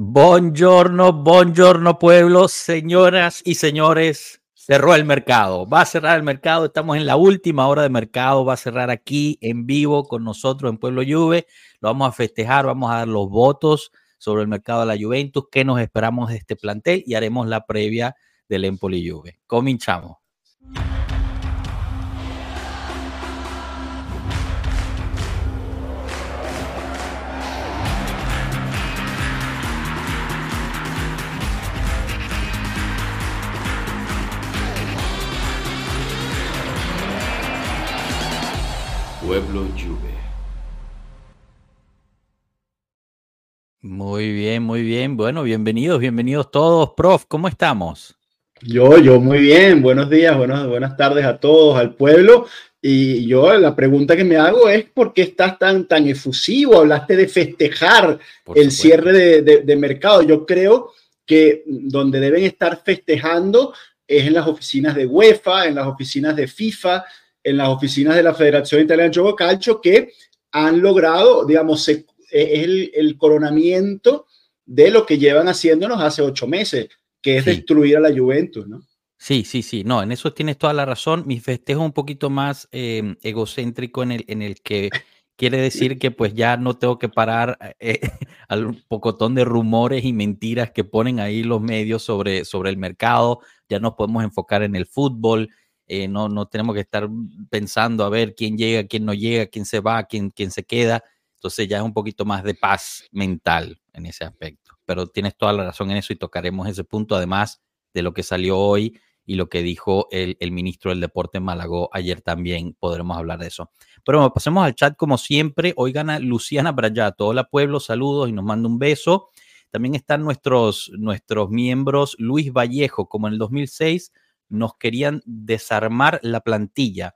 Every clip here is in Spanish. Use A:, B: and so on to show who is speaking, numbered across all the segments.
A: Buongiorno, buongiorno pueblo, señoras y señores. Cerró el mercado, va a cerrar el mercado, estamos en la última hora de mercado, va a cerrar aquí en vivo con nosotros en Pueblo Juve. Lo vamos a festejar, vamos a dar los votos sobre el mercado de la Juventus, qué nos esperamos de este plantel y haremos la previa del Empoli Juve. Cominchamos.
B: Pueblo Juve.
A: Muy bien, muy bien. Bueno, bienvenidos, bienvenidos todos. Prof, ¿cómo estamos?
C: Yo, yo muy bien. Buenos días, buenas, buenas tardes a todos, al pueblo. Y yo la pregunta que me hago es ¿por qué estás tan, tan efusivo? Hablaste de festejar el cierre de, de, de mercado. Yo creo que donde deben estar festejando es en las oficinas de UEFA, en las oficinas de FIFA, en las oficinas de la Federación Italiana de Juego Calcio que han logrado, digamos, es el, el, coronamiento de lo que llevan haciéndonos hace ocho meses, que es sí. destruir a la Juventus, ¿no?
A: Sí, sí, sí, no, en eso tienes toda la razón. Mi festejo es un poquito más eh, egocéntrico en el, en el que quiere decir que pues ya no tengo que parar eh, al pocotón de rumores y mentiras que ponen ahí los medios sobre, sobre el mercado, ya nos podemos enfocar en el fútbol, eh, no, no tenemos que estar pensando a ver quién llega, quién no llega, quién se va, quién, quién se queda. Entonces ya es un poquito más de paz mental en ese aspecto. Pero tienes toda la razón en eso y tocaremos ese punto, además de lo que salió hoy y lo que dijo el, el ministro del Deporte en Malagó ayer también. Podremos hablar de eso. Pero bueno, pasemos al chat como siempre. Hoy gana Luciana Brayato. Hola pueblo, saludos y nos manda un beso. También están nuestros, nuestros miembros Luis Vallejo, como en el 2006 nos querían desarmar la plantilla.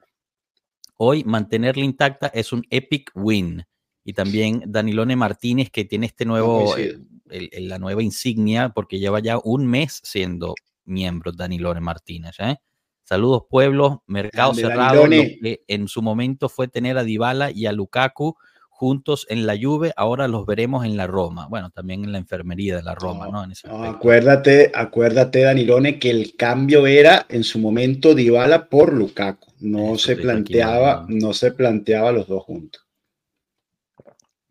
A: Hoy mantenerla intacta es un epic win. Y también Danilone Martínez, que tiene este nuevo, el, el, la nueva insignia, porque lleva ya un mes siendo miembro Danilone Martínez. ¿eh? Saludos, pueblos. Mercado Grande, cerrado. Lo que en su momento fue tener a Dybala y a Lukaku juntos en la Juve, ahora los veremos en la Roma. Bueno, también en la enfermería de la Roma, ¿no? ¿no?
C: no acuérdate, acuérdate, Danilone, que el cambio era en su momento Dybala por Lukaku. No Eso se planteaba, no se planteaba los dos juntos.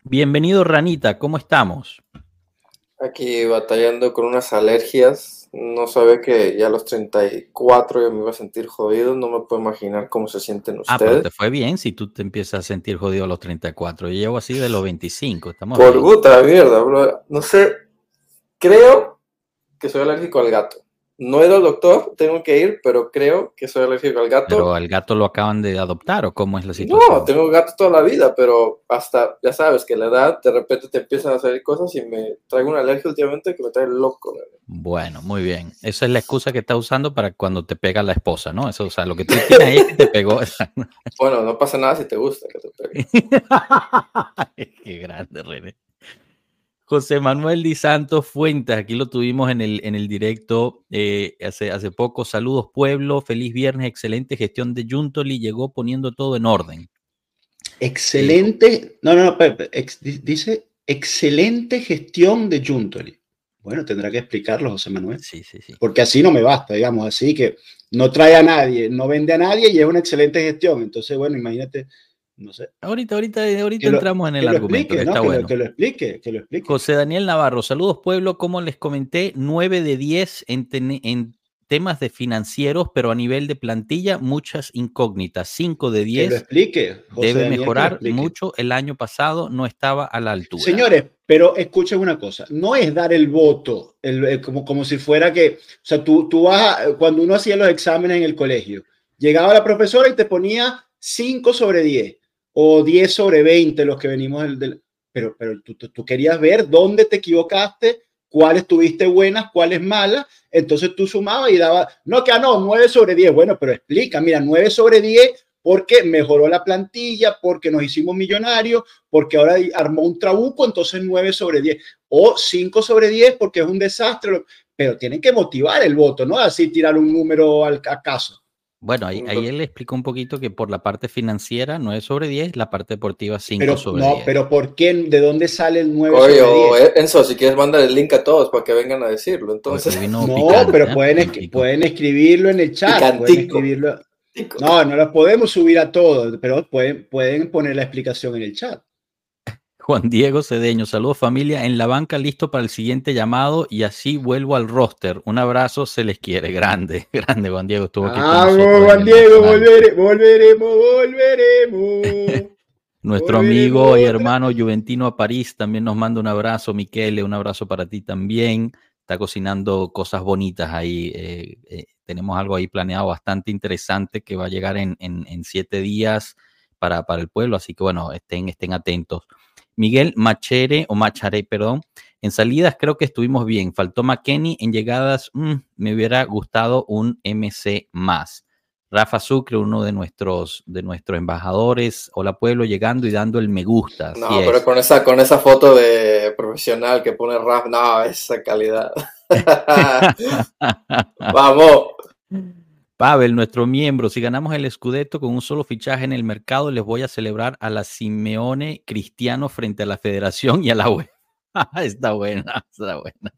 A: Bienvenido, Ranita, ¿cómo estamos?
D: Aquí batallando con unas alergias. No sabe que ya a los 34 yo me iba a sentir jodido. No me puedo imaginar cómo se sienten ustedes. Ah, pero
A: te fue bien si tú te empiezas a sentir jodido a los 34. Yo llevo así de los 25. Estamos
D: Por puta mierda, bro. No sé. Creo que soy alérgico al gato. No he ido al doctor, tengo que ir, pero creo que soy alérgico al gato.
A: ¿Pero al gato lo acaban de adoptar o cómo es la situación?
D: No, tengo gato toda la vida, pero hasta, ya sabes, que la edad de repente te empiezan a salir cosas y me traigo una alergia últimamente que me trae loco. ¿verdad?
A: Bueno, muy bien. Esa es la excusa que está usando para cuando te pega la esposa, ¿no? Eso, o sea, lo que tú tienes ahí es que te pegó.
D: bueno, no pasa nada si te gusta que te pegue.
A: Qué grande, René. José Manuel Di Santos Fuentes, aquí lo tuvimos en el, en el directo eh, hace, hace poco. Saludos, pueblo, feliz viernes, excelente gestión de Juntoli, llegó poniendo todo en orden.
C: Excelente, eh, no, no, no, ex, dice excelente gestión de Juntoli. Bueno, tendrá que explicarlo, José Manuel.
A: Sí, sí, sí.
C: Porque así no me basta, digamos, así que no trae a nadie, no vende a nadie y es una excelente gestión. Entonces, bueno, imagínate no sé.
A: Ahorita, ahorita, ahorita entramos en el argumento.
C: Explique,
A: que
C: lo, que, lo, explique, que lo explique.
A: José Daniel Navarro, saludos pueblo. Como les comenté, 9 de 10 en, ten, en, temas de financieros, pero a nivel de plantilla, muchas incógnitas. 5 de 10.
C: Que lo explique.
A: José debe Daniel, mejorar mucho. El año pasado no estaba a la altura.
C: Señores, pero escuchen una cosa, no es dar el voto el, el, como, como si fuera que, o sea, tú, tú vas, a, cuando uno hacía los exámenes en el colegio, llegaba la profesora y te ponía 5 sobre 10 o 10 sobre 20 los que venimos del... del pero pero tú, tú, querías ver dónde te equivocaste, cuáles tuviste buenas, cuáles malas, entonces tú sumabas y dabas, no, que ah, no, 9 sobre 10, bueno, pero explica, mira, 9 sobre 10 porque mejoró la plantilla, porque nos hicimos millonarios, porque ahora armó un trabuco, entonces 9 sobre 10, o 5 sobre 10 porque es un desastre, pero tienen que motivar el voto, ¿no? Así tirar un número al acaso.
A: Bueno, ahí, ahí él explicó un poquito que por la parte financiera 9 sobre 10, la parte deportiva 5
C: Pero,
A: sobre
C: no,
A: 10.
C: pero ¿por qué? ¿De dónde sale el 9
D: Oye,
C: sobre
D: o
C: 10?
D: Enzo, si quieres mandar el link a todos para que vengan a decirlo. Entonces,
C: No,
A: picante,
C: pero
A: ¿eh?
C: pueden, es- pueden escribirlo en el chat. Pueden
D: Picantico.
C: escribirlo. No, no lo podemos subir a todos, pero pueden, pueden poner la explicación en el chat.
A: Juan Diego Cedeño, saludos familia, en la banca listo para el siguiente llamado y así vuelvo al roster. Un abrazo, se les quiere. Grande, grande Juan Diego. Estuvo aquí con
C: Vamos, Juan Diego, volvere- volveremos, volveremos.
A: Nuestro
C: Volveremos
A: amigo y hermano Juventino a París también nos manda un abrazo. Miquele, un abrazo para ti también. Está cocinando cosas bonitas ahí. eh, eh, tenemos algo ahí planeado bastante interesante que va a llegar en, en- en siete días para, para el pueblo. Así que bueno, estén, estén atentos. Miguel Machere, o Macharé, perdón. En salidas creo que estuvimos bien. Faltó McKenny. En llegadas mm, me hubiera gustado un MC más. Rafa Sucre, uno de nuestros, de nuestros embajadores. Hola pueblo, llegando y dando el me gusta.
D: no,
A: es.
D: pero con esa, con esa foto de profesional que pone Raf, no, esa calidad. Vamos.
A: Pavel, nuestro miembro, si ganamos el Scudetto con un solo fichaje en el mercado, les voy a celebrar a la Simeone Cristiano frente a la Federación y a la UE. está buena, está buena.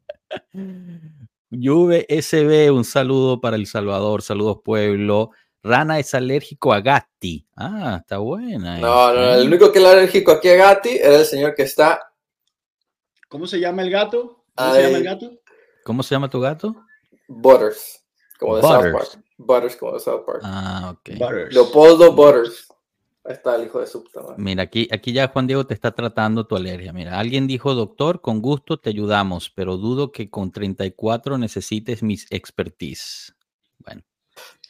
A: Juve SB, un saludo para El Salvador, saludos pueblo. Rana es alérgico a Gatti. Ah, está buena.
D: No, no,
A: ¿eh?
D: el único que era alérgico aquí a Gatti era el señor que está.
C: ¿Cómo se llama el gato? ¿Cómo
D: Ay.
C: se llama el gato?
A: ¿Cómo se llama tu gato?
D: Butters, como de South
A: Butters.
D: Park. Butters, como de South Park.
A: Ah, ok.
C: Butters.
D: Leopoldo Butters. Ahí está el hijo de su puta madre.
A: Mira, aquí, aquí ya Juan Diego te está tratando tu alergia. Mira, alguien dijo, doctor, con gusto te ayudamos, pero dudo que con 34 necesites mis expertise. Bueno,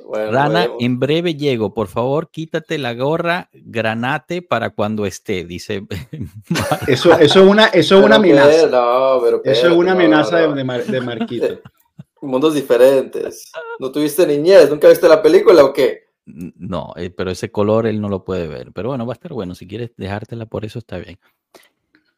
D: Bueno,
A: Rana, en breve llego. Por favor, quítate la gorra granate para cuando esté, dice.
C: Eso, eso es una, eso es una amenaza.
D: no, pero
C: Eso es una
D: no,
C: amenaza
D: no.
C: de, de Mar- de Marquito.
D: Mundos diferentes. ¿No tuviste niñez? ¿Nunca viste la película o qué?
A: No, eh, pero ese color él no lo puede ver. Pero bueno, va a estar bueno. Si quieres dejártela por eso, está bien.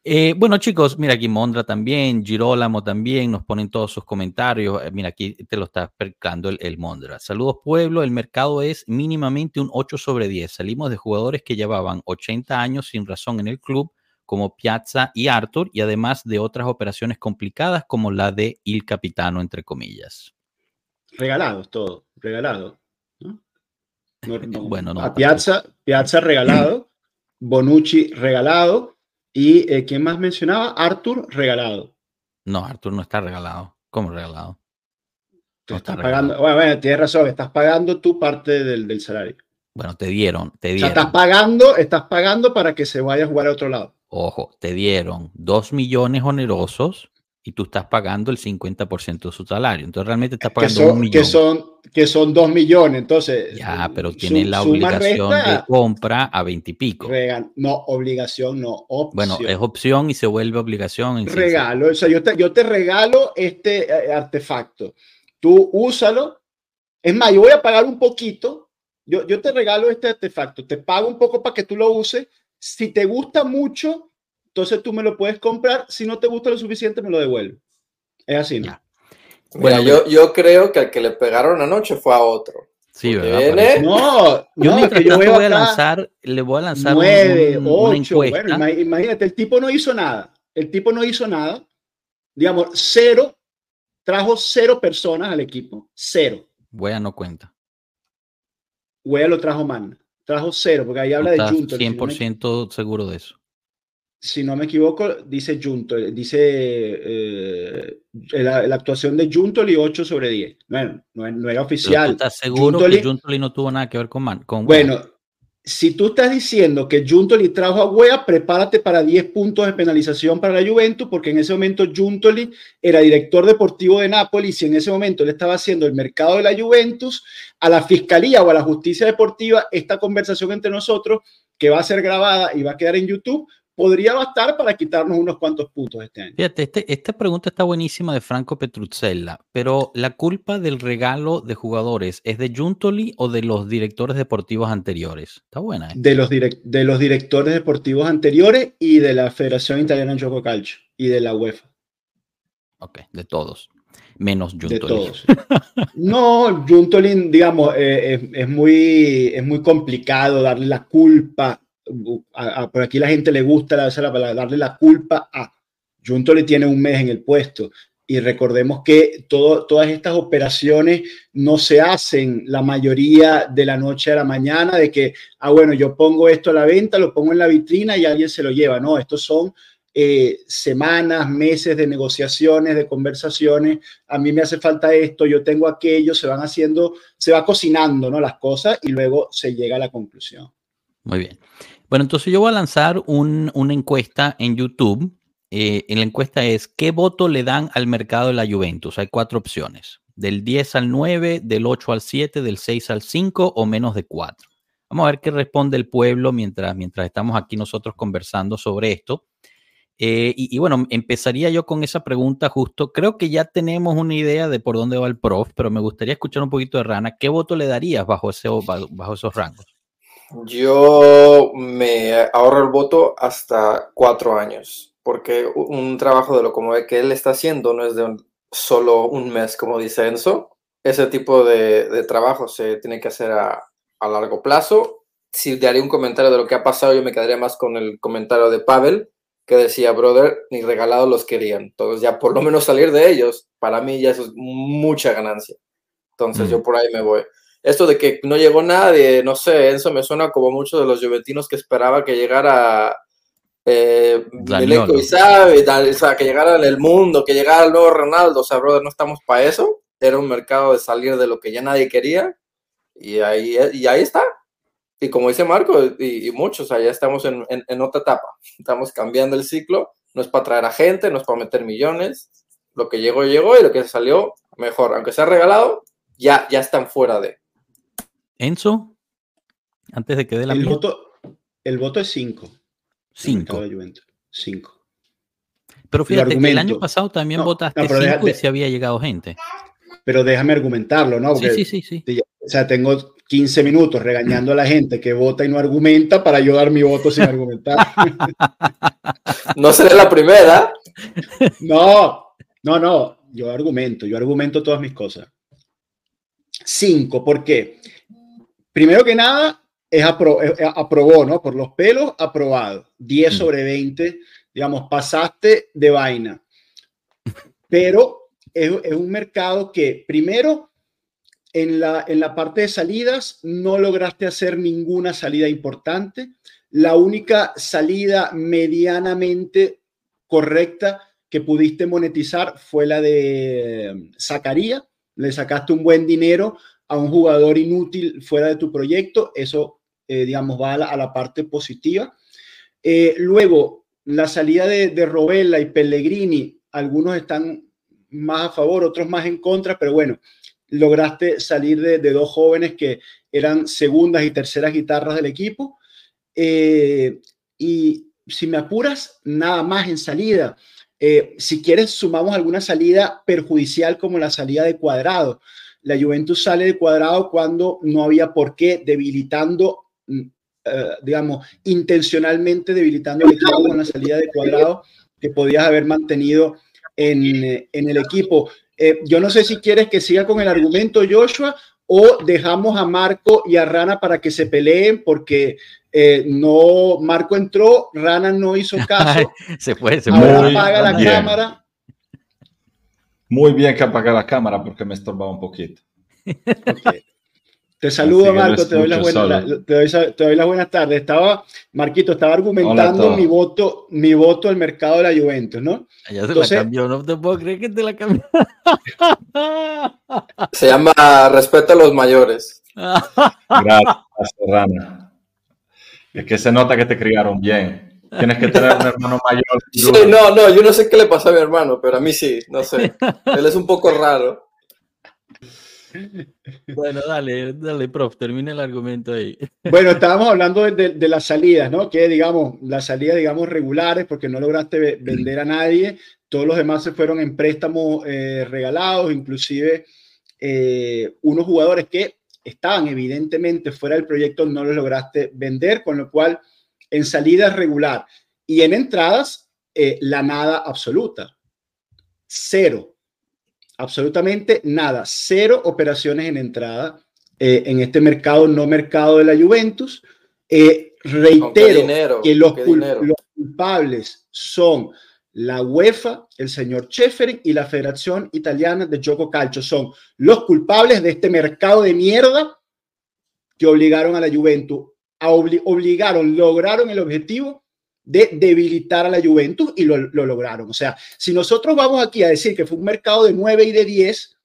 A: Eh, bueno, chicos, mira aquí Mondra también, Girolamo también, nos ponen todos sus comentarios. Eh, mira, aquí te lo está explicando el, el Mondra. Saludos, pueblo. El mercado es mínimamente un 8 sobre 10. Salimos de jugadores que llevaban 80 años sin razón en el club, como Piazza y Arthur, y además de otras operaciones complicadas como la de Il Capitano, entre comillas.
C: Regalados, todo. Regalado. ¿no? No- no.
A: Bueno, no,
C: A Piazza, Piazza regalado. Bonucci regalado. Y eh, ¿quién más mencionaba? Arthur regalado.
A: No, Arthur no está regalado. ¿Cómo regalado?
C: Tú
A: está
C: estás
A: regalado.
C: pagando, bueno, bueno, tienes razón, estás pagando tu parte del, del salario.
A: Bueno, te dieron, te
C: O sea,
A: dieron.
C: estás pagando, estás pagando para que se vaya a jugar a otro lado.
A: Ojo, te dieron dos millones onerosos y tú estás pagando el 50% de su salario. Entonces realmente estás
C: Que
A: pagando un
C: son,
A: millón.
C: que, son, que son dos millones. Entonces,
A: ya, pero tiene la obligación de
C: resta,
A: compra a 20 y pico.
C: no, obligación, no, opción.
A: Bueno, es opción y se vuelve obligación. en
C: regalo. O sea, yo te, yo te regalo este eh, artefacto. Tú úsalo. Es más, yo voy a pagar un poquito. Yo, yo te regalo este artefacto. Te pago un poco para que tú lo uses. Si te gusta mucho, entonces tú me lo puedes comprar. Si no te gusta lo suficiente, me lo devuelves. Es así, ¿no?
A: Ya.
D: Mira,
A: Bueno,
D: yo, yo creo que al que le pegaron anoche fue a otro.
A: Sí, ¿verdad?
C: No,
A: Yo
C: no,
A: mientras
C: que yo
A: voy a lanzar, le voy a lanzar un-
C: nueve,
A: un- una
C: ocho. Bueno, imagínate, el tipo no hizo nada. El tipo no hizo nada. Digamos, cero. Trajo cero personas al equipo. Cero.
A: Wea no cuenta.
C: Wea lo trajo man. Trajo cero, porque ahí habla de
A: Estás
C: Junto. Si, no
A: 100% seguro de eso.
C: si no me equivoco, dice Junto. Dice eh, la, la actuación de Juntoli 8 sobre 10. Bueno, no, no era oficial.
A: estás seguro
C: Juntoli-
A: que Juntoli no tuvo nada que ver con Man. Con
C: Bueno, si tú estás diciendo que Juntoli trajo a Wea, prepárate para 10 puntos de penalización para la Juventus, porque en ese momento Juntoli era director deportivo de Nápoles y en ese momento le estaba haciendo el mercado de la Juventus, a la fiscalía o a la justicia deportiva, esta conversación entre nosotros, que va a ser grabada y va a quedar en YouTube, podría bastar para quitarnos unos cuantos puntos este año.
A: Fíjate, este- esta pregunta está buenísima de Franco Petruzzella, pero ¿la culpa del regalo de jugadores es de Juntoli o de los directores deportivos anteriores? Está buena, ¿eh?
C: De los, direc- de los directores deportivos anteriores y de la Federación Italiana de Gioco Calcio y de la UEFA.
A: Ok, de todos. menos
C: Juntolin. De todos. no, Juntolin, digamos, eh, es, muy, es muy complicado darle la culpa. Por aquí la gente le gusta darle la culpa a Juntolin tiene un mes en el puesto y recordemos que todas estas operaciones no se hacen la mayoría de la noche a la mañana, de que, ah, bueno, yo pongo esto a la venta, lo pongo en la vitrina y alguien se lo lleva. No, estos son eh, semanas, meses de negociaciones, de conversaciones. A mí me hace falta esto, yo tengo aquello, se van haciendo, se va cocinando ¿no? las cosas y luego se llega a la conclusión.
A: Muy bien. Bueno, entonces yo voy a lanzar una encuesta en YouTube eh, la encuesta es, ¿qué voto le dan al mercado de la Juventus? Hay cuatro opciones, del 10 al 9, del 8 al 7, del 6 al 5 o menos de 4. Vamos a ver qué responde el pueblo mientras, mientras estamos aquí nosotros conversando sobre esto. Eh, y, bueno, empezaría yo con esa pregunta justo. Creo que ya tenemos una idea de por dónde va el prof, pero me gustaría escuchar un poquito de Rana. ¿Qué voto le darías bajo, ese, bajo esos rangos?
D: Yo me ahorro el voto hasta cuatro años porque un trabajo de lo como que él está haciendo no es de solo un mes, como dice Enzo. Ese tipo de, trabajo se tiene que hacer a, largo plazo. Si te haría un comentario de lo que ha pasado, yo me quedaría más con el comentario de Pavel, que decía, brother, ni regalados los querían. Entonces ya por lo menos salir de ellos, para mí ya eso es mucha ganancia. Entonces yo mm. por ahí me voy. Esto de que no llegó nadie, no sé, Enzo me suena como muchos de los juventinos que esperaba que llegara eh, y sabe, o sea, que llegara en el mundo, que llegara el nuevo Ronaldo, o sea, brother, no estamos para eso. Era un mercado de salir de lo que ya nadie quería y ahí, y ahí está. Y como dice Marco, y, muchos, allá estamos en, en, otra etapa. Estamos cambiando el ciclo. No es para traer a gente, no es para meter millones. Lo que llegó, llegó y lo que salió, mejor. Aunque sea regalado, ya, ya están fuera de.
A: Enzo, antes de que dé la
C: el voto, el voto es 5.
A: Cinco.
C: Cinco.
A: Pero fíjate que el año pasado también votaste cinco y se había llegado gente.
C: Pero déjame argumentarlo, ¿no?
A: sí, sí, sí,
C: O sea, tengo 15 minutos regañando a la gente que vota y no argumenta para yo dar mi voto sin argumentar.
D: no seré la primera.
C: No, no, no. Yo argumento, yo argumento todas mis cosas. Cinco, ¿por qué? Primero que nada, es aprobó, ¿no? Por los pelos, aprobado. 10 mm. sobre 20, digamos, pasaste de vaina. Pero es, un mercado que, primero, en la, en la parte de salidas no lograste hacer ninguna salida importante. La única salida medianamente correcta que pudiste monetizar fue la de Zacarías. Le sacaste un buen dinero a un jugador inútil fuera de tu proyecto. Eso eh, digamos, va a la, parte positiva. Eh, luego, la salida de, de Robella y Pellegrini, algunos están más a favor, otros más en contra, pero bueno, lograste salir de, dos jóvenes que eran segundas y terceras guitarras del equipo. Eh, y si me apuras, nada más en salida. si quieres, sumamos alguna salida perjudicial como la salida de cuadrado. La Juventus sale de cuadrado cuando no había por qué, debilitando Mm, eh, digamos, intencionalmente debilitando el equipo con la salida de cuadrado que podías haber mantenido en, eh, el equipo. Eh, yo no sé si quieres que siga con el argumento Joshua o dejamos a Marco y a Rana para que se peleen porque no, Marco entró, Rana no hizo caso.
A: se fue, se
C: apaga la cámara.
E: Muy bien que apaga la cámara porque me estorbaba un poquito.
C: Te saludo, Marco, te doy, las buenas, te, doy, buenas tardes. Estaba, Marquito, estaba argumentando mi voto, mi voto al mercado de la Juventus, ¿no?
A: Ya se la cambió, no te puedo creer que te la cambió.
D: Se llama respeto a los mayores.
E: Gracias, Serrano. Es que se nota que te criaron bien. Tienes que tener un hermano mayor.
D: Sí, no, no, yo no sé qué le pasa a mi hermano, pero a mí sí, no sé. Él es un poco raro.
A: Bueno, dale, dale, prof, termina el argumento ahí.
C: Bueno, estábamos hablando de, las salidas, ¿no? Que digamos, las salidas, digamos, regulares, porque no lograste vender a nadie, todos los demás se fueron en préstamos eh, regalados, inclusive eh, unos jugadores que estaban evidentemente fuera del proyecto no los lograste vender, con lo cual en salidas regular y en entradas, eh, la nada absoluta, cero absolutamente nada, cero operaciones en entrada eh, en este mercado, no mercado de la Juventus. Eh, reitero
D: dinero?
C: que los,
D: ¿Qué
C: cul-
D: dinero?
C: los culpables son la UEFA, el señor Cheferin y la Federación Italiana de Gioco Calcio. Son los culpables de este mercado de mierda que obligaron a la Juventus, a obli- obligaron, lograron el objetivo de debilitar a la Juventus y lo, lo lograron. O sea, si nosotros vamos aquí a decir que fue un mercado de 9 y de 10,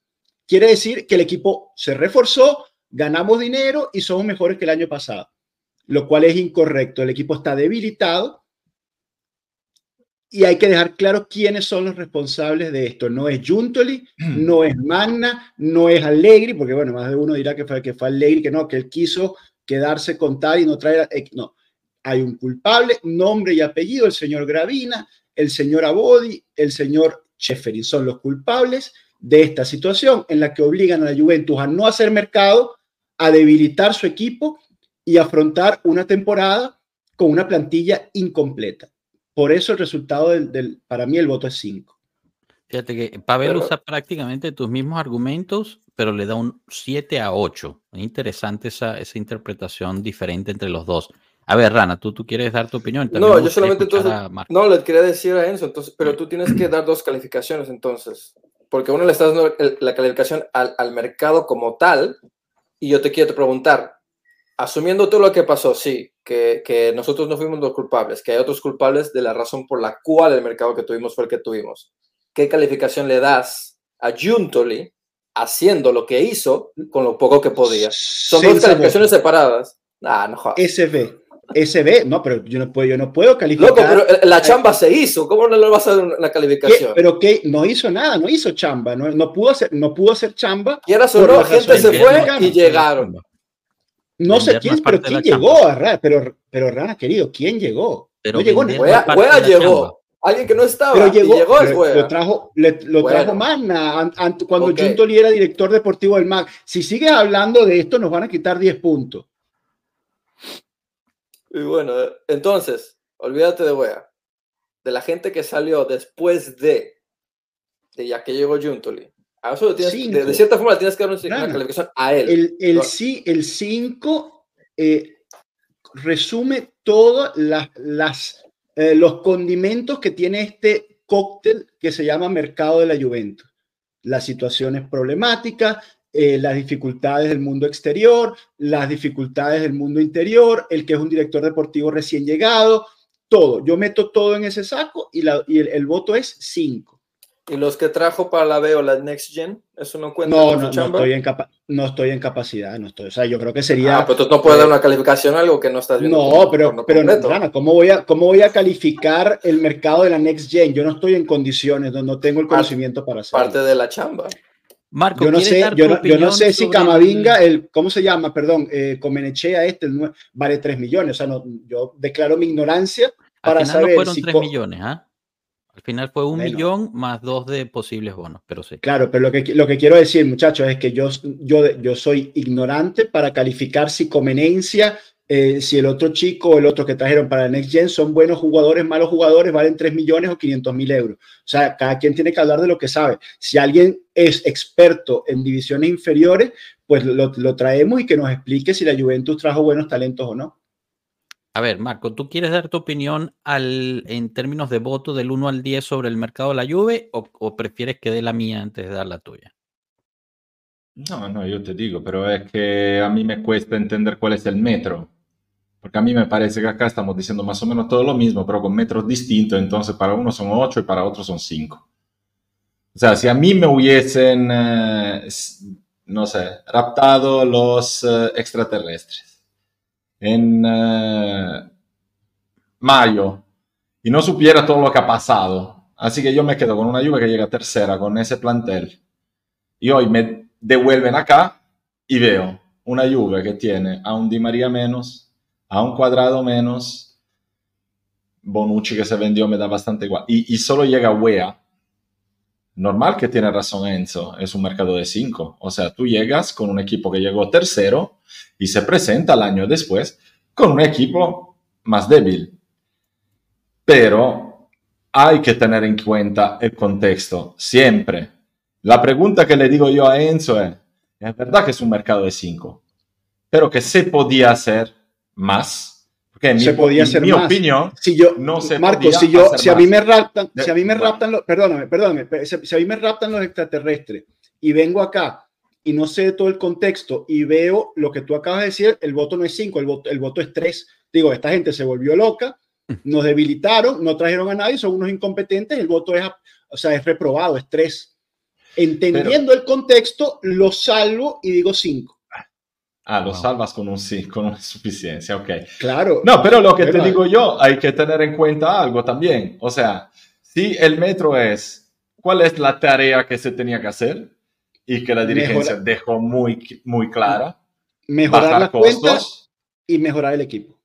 C: quiere decir que el equipo se reforzó, ganamos dinero y somos mejores que el año pasado, lo cual es incorrecto. El equipo está debilitado y hay que dejar claro quiénes son los responsables de esto. No es Juntoli, no es Magna, no es Allegri, porque bueno, más de uno dirá que fue, que fue Allegri, que no, que él quiso quedarse con tal y no traer, eh, no. Hay un culpable, nombre y apellido, el señor Gravina, el señor Abodi, el señor Cheferin, son los culpables de esta situación en la que obligan a la Juventus a no hacer mercado, a debilitar su equipo y afrontar una temporada con una plantilla incompleta. Por eso el resultado del, del- para mí el voto es 5.
A: Fíjate que Pavel
D: Pero-
A: usa prácticamente tus mismos argumentos, pero le da un 7 a 8. Es interesante esa, esa interpretación diferente entre los dos. A ver, Rana, tú, tú quieres dar tu opinión. También
D: No, yo solamente entonces-. No, le quería decir a Enzo, entonces, pero tú tienes que dar dos calificaciones entonces, porque uno le estás dando la calificación al, al mercado como tal, y yo te quiero preguntar, asumiendo todo lo que pasó, sí, que, que nosotros no fuimos los culpables, que hay otros culpables de la razón por la cual el mercado que tuvimos fue el que tuvimos, ¿qué calificación le das a Juntoli haciendo lo que hizo con lo poco que podía? Son dos calificaciones separadas. Ah, no jodas.
C: SB. SB, no, pero yo no puedo, yo no puedo calificar.
D: Loco, pero eh, la chamba se hizo. ¿Cómo no le vas a dar una
C: ¿Qué?
D: calificación?
C: Pero que no hizo nada, no hizo chamba, no, no pudo hacer, no pudo hacer chamba.
D: Quieras o no, gente se
C: que
D: fue y llegaron.
C: No sé quién, pero quién llegó a Rana, pero, pero Rana querido, ¿quién llegó?
A: Pero
C: no llegó.
D: Wea, llegó. Alguien que no estaba.
C: Pero
D: y
C: llegó,
D: llegó es
C: pero
D: Wea.
C: lo trajo, le- lo
D: Bueno.
C: trajo Magna an- an- cuando
D: Ok.
C: Juntoli era director deportivo del MAC. Si sigues hablando de esto, nos van a quitar 10 puntos.
D: Y bueno, entonces, olvídate de Wea. De la gente que salió después de, de ya que llegó Juntoli. A eso le tienes, de, de cierta forma le tienes que dar una,
C: Rana.
D: calificación a él.
C: El, el,
D: No.
C: sí, el 5 eh, resume todos las, las, eh, los condimentos que tiene este cóctel que se llama mercado de la Juventus. Las situaciones problemáticas, eh, las dificultades del mundo exterior, las dificultades del mundo interior, el que es un director deportivo recién llegado, todo. Yo meto todo en ese saco y, el, el voto es 5.
D: Y los que trajo para la B o la Next Gen, eso no cuenta
C: No, no, no, estoy en capa- no estoy en capacidad, no estoy. O sea, yo creo que sería...
D: Ah, pero tú no puedes dar una calificación a algo que no estás viendo.
C: No, pero, pero. Rana, ¿cómo voy, a, ¿cómo voy a calificar el mercado de la Next Gen? Yo no estoy en condiciones, no, no tengo el
D: Parte-
C: conocimiento para hacerlo.
D: Parte de la chamba.
A: Marco,
C: yo no
A: ¿quieres
C: sé,
A: dar
C: yo no, yo no sé si Camavinga,
A: el-
C: ¿cómo se llama? Perdón, eh, Comenechea este, el vale 3 millones. O sea, no, yo declaro mi ignorancia
A: Al
C: para
A: final
C: saber
A: no fueron
C: si
A: 3
C: co-
A: millones, ¿ah? Al final fue un
C: Bueno.
A: millón más dos de posibles bonos, pero sí.
C: Claro, pero lo que, lo que quiero decir, muchachos, es que yo, yo, yo soy ignorante para calificar si Comenencia, eh, si el otro chico o el otro que trajeron para el Next Gen son buenos jugadores, malos jugadores, valen 3 millones o 500 mil euros. O sea, cada quien tiene que hablar de lo que sabe. Si alguien es experto en divisiones inferiores, pues lo, lo traemos y que nos explique si la Juventus trajo buenos talentos o no.
A: A ver, Marco, ¿tú quieres dar tu opinión al, en términos de voto del 1 al 10 sobre el mercado de la Juve o, prefieres que dé la mía antes de dar la tuya?
E: No, no, yo te digo, pero es que a mí me cuesta entender cuál es el metro. Porque a mí me parece que acá estamos diciendo más o menos todo lo mismo, pero con metros distintos. Entonces, para uno son 8 y para otros son 5. O sea, si a mí me hubiesen, eh, no sé, raptado los eh, extraterrestres en eh, mayo y no supiera todo lo que ha pasado, así que yo me quedo con una lluvia que llega tercera con ese plantel y hoy me devuelven acá y veo una Juve que tiene a un Di María menos, a un cuadrado menos, Bonucci que se vendió me da bastante igual, y, solo llega Wea. Normal que tiene razón Enzo, es un mercado de 5. O sea, tú llegas con un equipo que llegó tercero y se presenta el año después con un equipo más débil. Pero hay que tener en cuenta el contexto siempre. La pregunta que le digo yo a Enzo es, es verdad que es un mercado de 5, pero que se podía hacer más. Porque en
C: se
E: mi,
C: podía hacer
E: mi
C: más.
E: opinión,
C: si yo,
E: no se
C: Marco,
E: podía
C: si yo,
E: hacer
C: si a mí me raptan, si a mí me raptan, los- perdóname, perdóname, si a mí me raptan los extraterrestres y vengo acá y no sé todo el contexto y veo lo que tú acabas de decir, el voto no es 5, el voto, el voto es 3. Digo, esta gente se volvió loca, nos debilitaron, no trajeron a nadie, son unos incompetentes, el voto es, o sea, es reprobado, es 3. Entendiendo el contexto, lo salvo y digo 5.
E: Ah, lo
A: Wow.
E: salvas con un sí, con una suficiencia, ok.
C: Claro.
E: No, pero lo que te
C: ¿Verdad?
E: digo yo, hay que tener en cuenta algo también. O sea, si el metro es, ¿cuál es la tarea que se tenía que hacer? Y que la dirigencia
C: Mejora-
E: dejó muy, muy clara.
C: mejorar
E: Bajar
C: las cuentas
E: costos.
C: y mejorar el equipo.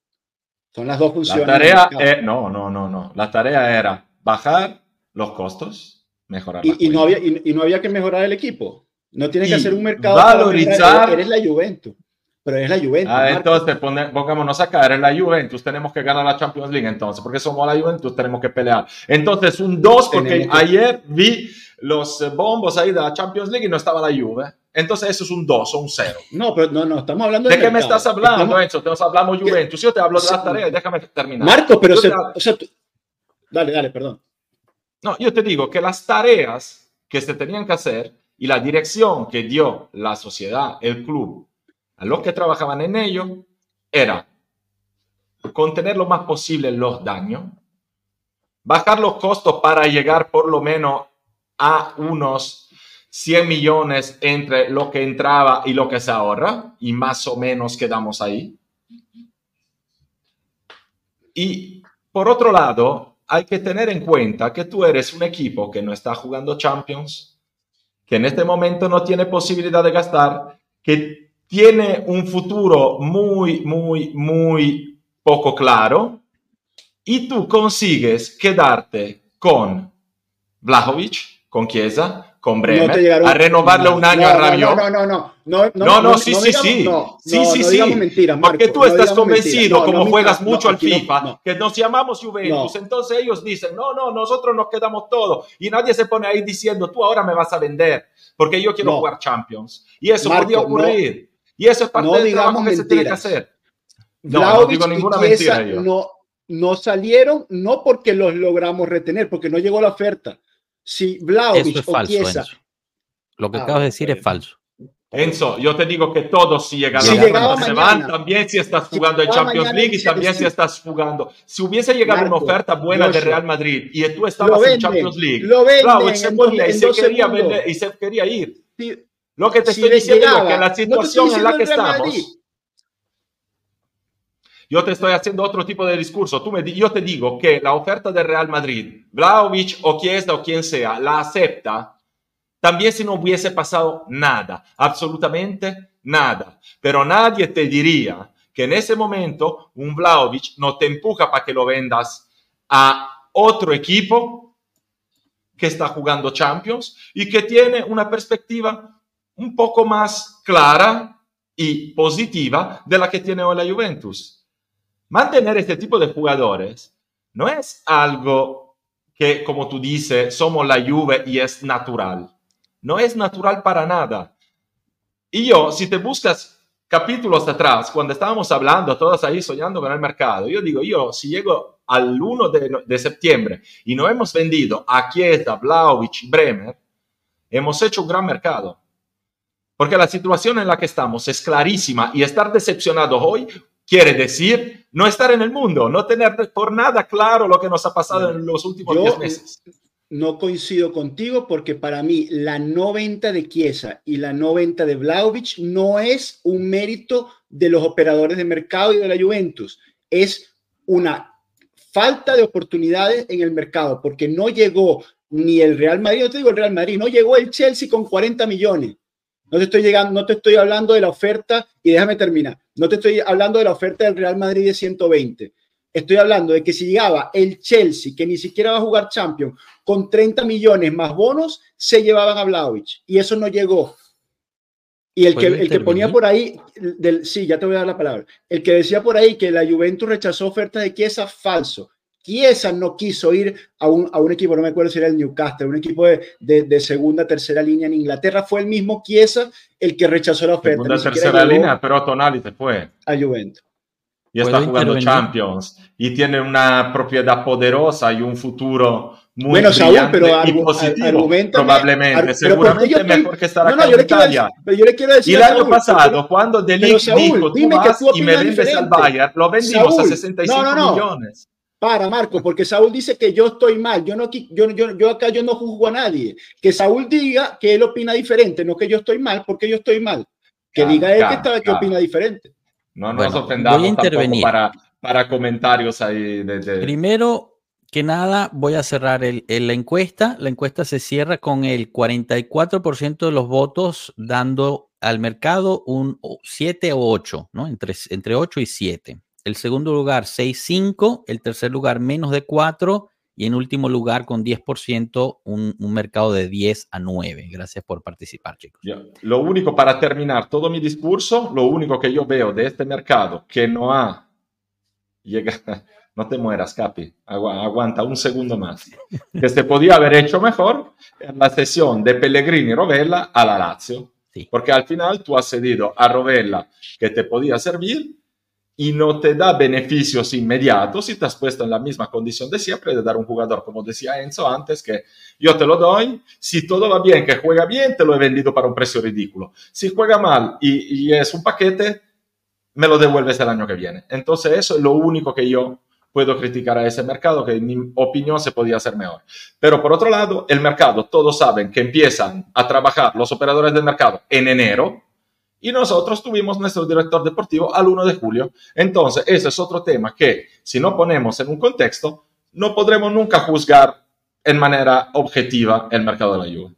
C: Son las dos
E: La
C: funciones.
E: tarea,
C: del mercado.
E: eh, no, no, no, no. La tarea era bajar los costos, mejorar la
C: y, y no había, y, y no había que mejorar el equipo. No tiene que
E: Y
C: hacer un mercado.
E: valorizar-
C: Eres la Juventus. Pero es la Juventus.
E: Ah, entonces pone- pongámonos a caer en la Juventus, tenemos que ganar la Champions League entonces, porque somos la Juventus, tenemos que pelear. Entonces un 2, porque
C: que-
E: ayer vi los eh, bombos ahí de la Champions League y no estaba la Juve. Entonces eso es un 2 o un 0.
C: No, pero no, no, estamos hablando
E: ¿De
C: del
E: qué me estás hablando,
C: Estamos-
E: Enzo? Te hablamos Juventus. Yo te hablo de las tareas, déjame terminar.
C: Marco, pero se,
E: te
C: o sea, tú- dale, dale, perdón.
E: No, yo te digo que las tareas que se tenían que hacer y la dirección que dio la sociedad, el club, a los que trabajaban en ello, era contener lo más posible los daños, bajar los costos para llegar por lo menos a unos 100 millones entre lo que entraba y lo que se ahorra, y más o menos quedamos ahí. Y por otro lado, hay que tener en cuenta que tú eres un equipo que no está jugando Champions, que en este momento no tiene posibilidad de gastar, que tiene un futuro muy, muy, muy poco claro, y tú consigues quedarte con Vlahovic, con Chiesa, con Bremer,
C: No
E: a renovarle un año
C: no,
E: a
C: no,
E: Rabiot.
C: No, no, no, no. No,
E: No, no, sí, sí, sí.
C: No,
E: Sí,
C: no,
E: sí,
C: no
E: sí.
C: mentiras, Marco,
E: Porque tú
C: no
E: estás convencido,
C: mentiras. No,
E: como
C: no,
E: juegas
C: no,
E: mucho al
C: no,
E: FIFA,
C: no.
E: que nos llamamos Juventus.
C: No.
E: Entonces ellos dicen, no, no, nosotros nos quedamos todos. Y nadie se pone ahí diciendo, tú ahora me vas a vender, porque yo quiero
C: No.
E: jugar Champions. Y eso
C: Marco,
E: podía ocurrir. y eso es parte
C: no
E: del trabajo que se tiene que
C: mentiras.
E: hacer. No, no
C: Vlahovic
E: digo ninguna mentira yo.
C: No, no salieron, no porque los logramos retener, porque no llegó la oferta. Si Vlahovic
A: Eso es
C: o
A: falso,
C: Chiesa,
A: Enzo. Lo que
C: Ah,
A: acabas de decir es falso.
E: Enzo, yo te digo que todos si llegan
C: Si
E: a la
C: llegaba
E: oferta se
C: mañana.
E: van, también si estás
C: Si
E: jugando en
C: llegaba
E: Champions
C: mañana
E: League y también si estás jugando. Si hubiese llegado
C: Marco,
E: una oferta buena de Real Madrid y tú
C: lo
E: estabas en Champions League,
C: lo venden
E: se
C: en
E: ponía
C: dos-
E: y
C: en
E: se quería vender y se quería ir.
C: Si-
E: Lo que te
C: si
E: estoy diciendo
C: llegaba,
E: es que la
C: no
E: situación
C: estoy
E: en la que estamos,
C: Madrid.
E: Yo te estoy haciendo otro tipo de discurso. Tú me, yo te digo que la oferta de Real Madrid, Vlahovic o Chiesa o quien sea, la acepta, también si no hubiese pasado nada, absolutamente nada. Pero nadie te diría que en ese momento un Vlahovic no te empuja para que lo vendas a otro equipo que está jugando Champions y que tiene una perspectiva un poco más clara y positiva de la que tiene hoy la Juventus. Mantener este tipo de jugadores no es algo que, como tú dices, somos la Juve y es natural. No es natural para nada. Y yo, si te buscas capítulos atrás, cuando estábamos hablando, todos ahí soñando con el mercado, yo digo, yo, si llego al 1 de, septiembre y no hemos vendido a Chiesa, Vlaovic, Bremer, hemos hecho un gran mercado. Porque la situación en la que estamos es clarísima y estar decepcionado hoy quiere decir no estar en el mundo, no tener por nada claro lo que nos ha pasado en los últimos
C: Yo-
E: 10 meses.
C: no coincido contigo porque para mí la no venta de Chiesa y la no venta de Vlahovic no es un mérito de los operadores de mercado y de la Juventus, es una falta de oportunidades en el mercado porque no llegó ni el Real Madrid, no te digo el Real Madrid, no llegó el Chelsea con 40 millones. No te estoy llegando, no te estoy hablando de la oferta y déjame terminar. No te estoy hablando de la oferta del Real Madrid de 120. Estoy hablando de que si llegaba el Chelsea, que ni siquiera va a jugar Champions, con 30 millones más bonos, se llevaban a Vlahovic. Y eso no llegó. Y el que,
A: ¿Puedo
C: el que ponía por ahí, del, sí, ya te voy a dar la palabra. El que decía por ahí que la Juventus rechazó ofertas de Chiesa, falso. Chiesa no quiso ir a un, a un equipo, no me acuerdo si era el Newcastle, un equipo de, de, de segunda, tercera línea en Inglaterra. Fue el mismo Chiesa el que rechazó la oferta.
E: Segunda, tercera línea, pero Tonali se fue.
C: A Juventus.
E: Y está
A: ¿Puedo
E: jugando
A: intervenir?
E: Champions. Y tiene una propiedad poderosa y un futuro muy
C: Bueno, Saúl,
E: brillante
C: pero
E: y positivo. probablemente.
C: ar- pero
E: Seguramente
C: ¿por qué yo estoy-
E: mejor que estar
C: No,
E: acá
C: no,
E: en
C: yo
E: Italia.
C: decir, pero yo le quiero decir
E: Y el
C: a
E: año
C: Saúl,
E: pasado,
C: porque-
E: cuando De
C: Pero,
E: Ligt
C: Saúl,
E: dijo, tú
C: dime que
E: vas
C: tú
E: y me vendes al. Bayern, lo vendimos
C: Saúl,
E: a 65
C: no, no, no.
E: millones.
C: Para, Marco, porque Saúl dice que yo estoy mal. Yo, no, yo, yo, yo acá yo no juzgo a nadie. Que Saúl diga que él opina diferente, no que yo estoy mal, porque yo estoy mal. Que
E: Claro,
C: diga él
E: claro,
C: que, está, que opina diferente.
E: No nos
A: Bueno,
E: ofendamos
A: voy a
E: tampoco
A: intervenir.
E: para, para comentarios ahí de... de-
A: Primero que nada, voy a cerrar el- el- la encuesta. La encuesta se cierra con el 44% de los votos dando al mercado un 7 o 8, ¿no? Entre, entre 8 y 7. El segundo lugar, 6,5. El tercer lugar, menos de 4. Y en último lugar, con 10%, un, un mercado de 10 a 9. Gracias por participar, chicos.
E: Yo- lo único, para terminar todo mi discurso, lo único que yo veo de este mercado que no ha llegado, no te mueras, Capi, agu- aguanta un segundo más, que se podía haber hecho mejor en la sesión de Pellegrini y Rovella a la Lazio,
A: Sí.
E: porque al final tú has cedido a Rovella que te podía servir y no te da beneficios inmediatos y te has puesto en la misma condición de siempre de dar un jugador, como decía Enzo antes, que yo te lo doy, si todo va bien, que juega bien, te lo he vendido para un precio ridículo. Si juega mal y, y es un paquete, me lo devuelves el año que viene. Entonces eso es lo único que yo puedo criticar a ese mercado, que en mi opinión se podía hacer mejor. Pero por otro lado, el mercado, todos saben que empiezan a trabajar los operadores del mercado en enero, y nosotros tuvimos nuestro director deportivo al 1 de julio. Entonces, ese es otro tema que, si no ponemos en un contexto, no podremos nunca juzgar en manera objetiva el mercado de la Juve.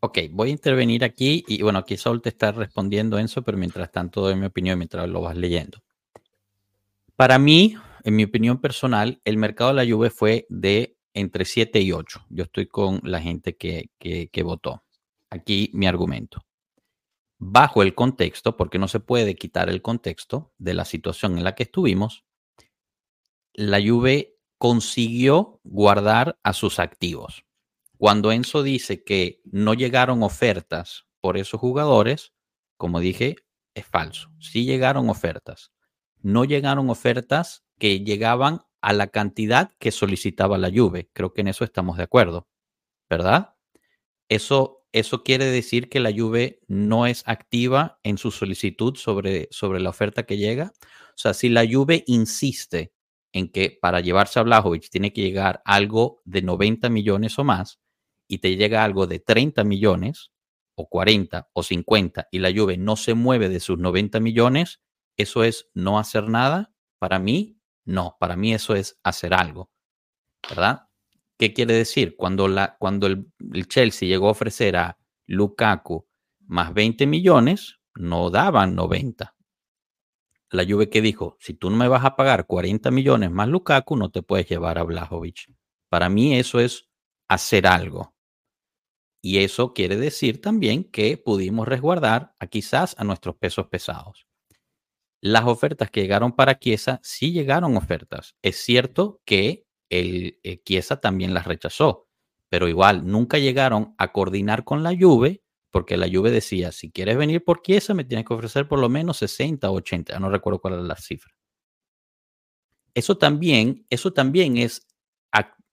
A: Ok, voy a intervenir aquí y bueno, aquí Saúl te está respondiendo Enzo, pero mientras tanto doy mi opinión mientras lo vas leyendo. Para mí, en mi opinión personal, el mercado de la Juve fue de entre 7 y 8. Yo estoy con la gente que, que, que votó. Aquí mi argumento. Bajo el contexto, porque no se puede quitar el contexto de la situación en la que estuvimos, la Juve consiguió guardar a sus activos. Cuando Enzo dice que no llegaron ofertas por esos jugadores, como dije, es falso. Sí llegaron ofertas. No llegaron ofertas que llegaban a la cantidad que solicitaba la Juve. Creo que en eso estamos de acuerdo, ¿verdad? Eso, eso quiere decir que la Juve no es activa en su solicitud sobre, sobre la oferta que llega. O sea, si la Juve insiste en que para llevarse a Blajovic tiene que llegar algo de 90 millones o más y te llega algo de 30 millones o 40 o 50 y la Juve no se mueve de sus 90 millones, eso es no hacer nada. Para mí, no. Para mí eso es hacer algo. ¿Verdad? ¿Qué quiere decir? Cuando, la, cuando el, el Chelsea llegó a ofrecer a Lukaku más 20 millones, no daban 90 la Juve que dijo, si tú no me vas a pagar 40 millones más Lukaku, no te puedes llevar a Blajovic. Para mí eso es hacer algo. Y eso quiere decir también que pudimos resguardar a quizás a nuestros pesos pesados. Las ofertas que llegaron para Chiesa, sí llegaron ofertas. Es cierto que el eh, Chiesa también las rechazó, pero igual nunca llegaron a coordinar con la Juve porque la Juve decía, si quieres venir por Chiesa, me tienes que ofrecer por lo menos 60 o 80, no recuerdo cuál era la cifra. Eso también, eso también es,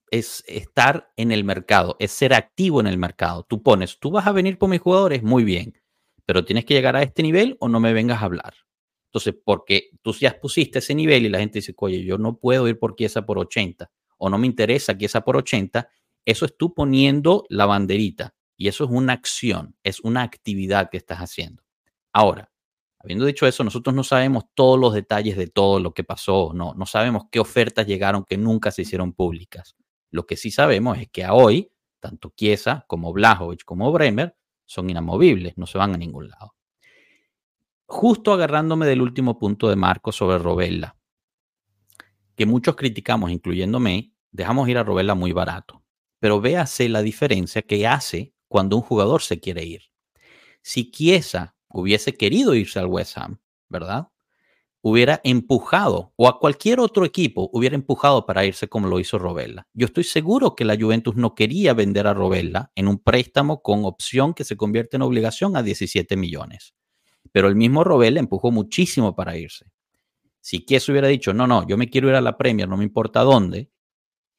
A: es estar en el mercado, es ser activo en el mercado. Tú pones, tú vas a venir por mis jugadores, muy bien, pero tienes que llegar a este nivel o no me vengas a hablar. Entonces, porque tú ya pusiste ese nivel y la gente dice, oye, yo no puedo ir por Chiesa por 80 o no me interesa Chiesa por 80, eso es tú poniendo la banderita y eso es una acción, es una actividad que estás haciendo. Ahora, habiendo dicho eso, nosotros no sabemos todos los detalles de todo lo que pasó, no, no sabemos qué ofertas llegaron que nunca se hicieron públicas. Lo que sí sabemos es que a hoy, tanto Chiesa como Blajovic como Bremer son inamovibles, no se van a ningún lado. Justo agarrándome del último punto de Marco sobre Robella, que muchos criticamos, incluyéndome, dejamos ir a Robella muy barato. Pero véase la diferencia que hace cuando un jugador se quiere ir. Si Chiesa hubiese querido irse al West Ham, ¿verdad? hubiera empujado, o a cualquier otro equipo hubiera empujado para irse como lo hizo Robella. Yo estoy seguro que la Juventus no quería vender a Robella en un préstamo con opción que se convierte en obligación a 17 millones. Pero el mismo Robella empujó muchísimo para irse. Si Chiesa hubiera dicho, no, no, yo me quiero ir a la Premier, no me importa dónde,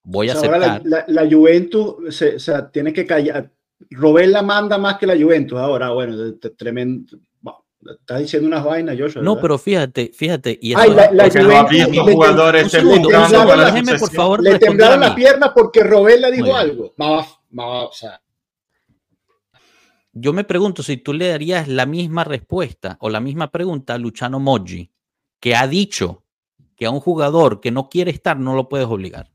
A: voy a
C: O sea, ahora
A: aceptar.
C: la, la- la Juventus se, o sea, tiene que callar. Robella manda más que la Juventus ahora. Bueno, de- de- tremendo. bueno, estás diciendo unas vainas, Joshua.
A: No,
C: ¿verdad?
A: pero fíjate, fíjate. Y
C: Ay, la, la
E: Porque
C: Juventus
E: visto
C: le-
E: jugadores
A: un segundo,
C: la
A: déjeme por favor
C: le temblaron las piernas porque Robella dijo
A: bien.
C: algo. Ma- ma- o sea,
A: Yo me pregunto si tú le darías la misma respuesta o la misma pregunta a Luciano Moggi, que ha dicho que a un jugador que no quiere estar no lo puedes obligar.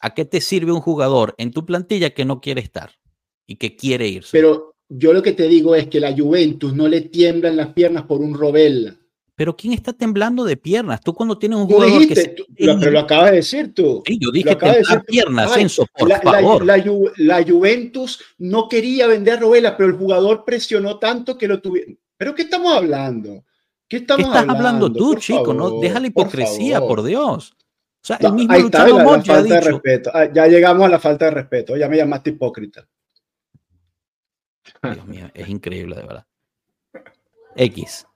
A: ¿A qué te sirve un jugador en tu plantilla que no quiere estar y que quiere irse?
C: pero yo lo que te digo es que la Juventus no le tiemblan las piernas por un Robella.
A: Pero ¿quién está temblando de piernas? Tú cuando tienes un
C: Tú
A: jugador
C: dijiste,
A: que se-
C: tú- lo- pero lo acabas de decir tú.
A: Sí, yo dije
C: acabas de
A: piernas,
C: Ay,
A: Enzo, por
C: la,
A: favor.
C: la Ju- la Juventus no quería vender a pero el jugador presionó tanto que lo tuvieron. ¿Pero qué estamos hablando? ¿Qué
A: ¿Qué
C: estamos
A: estás hablando tú, chico? no, deja la hipocresía, por. Dios. O sea, el mismo
C: ahí está la, la de respeto. Ah, ya llegamos a la falta de respeto. Ya me llamaste hipócrita.
A: Dios mío, es increíble, de verdad. X.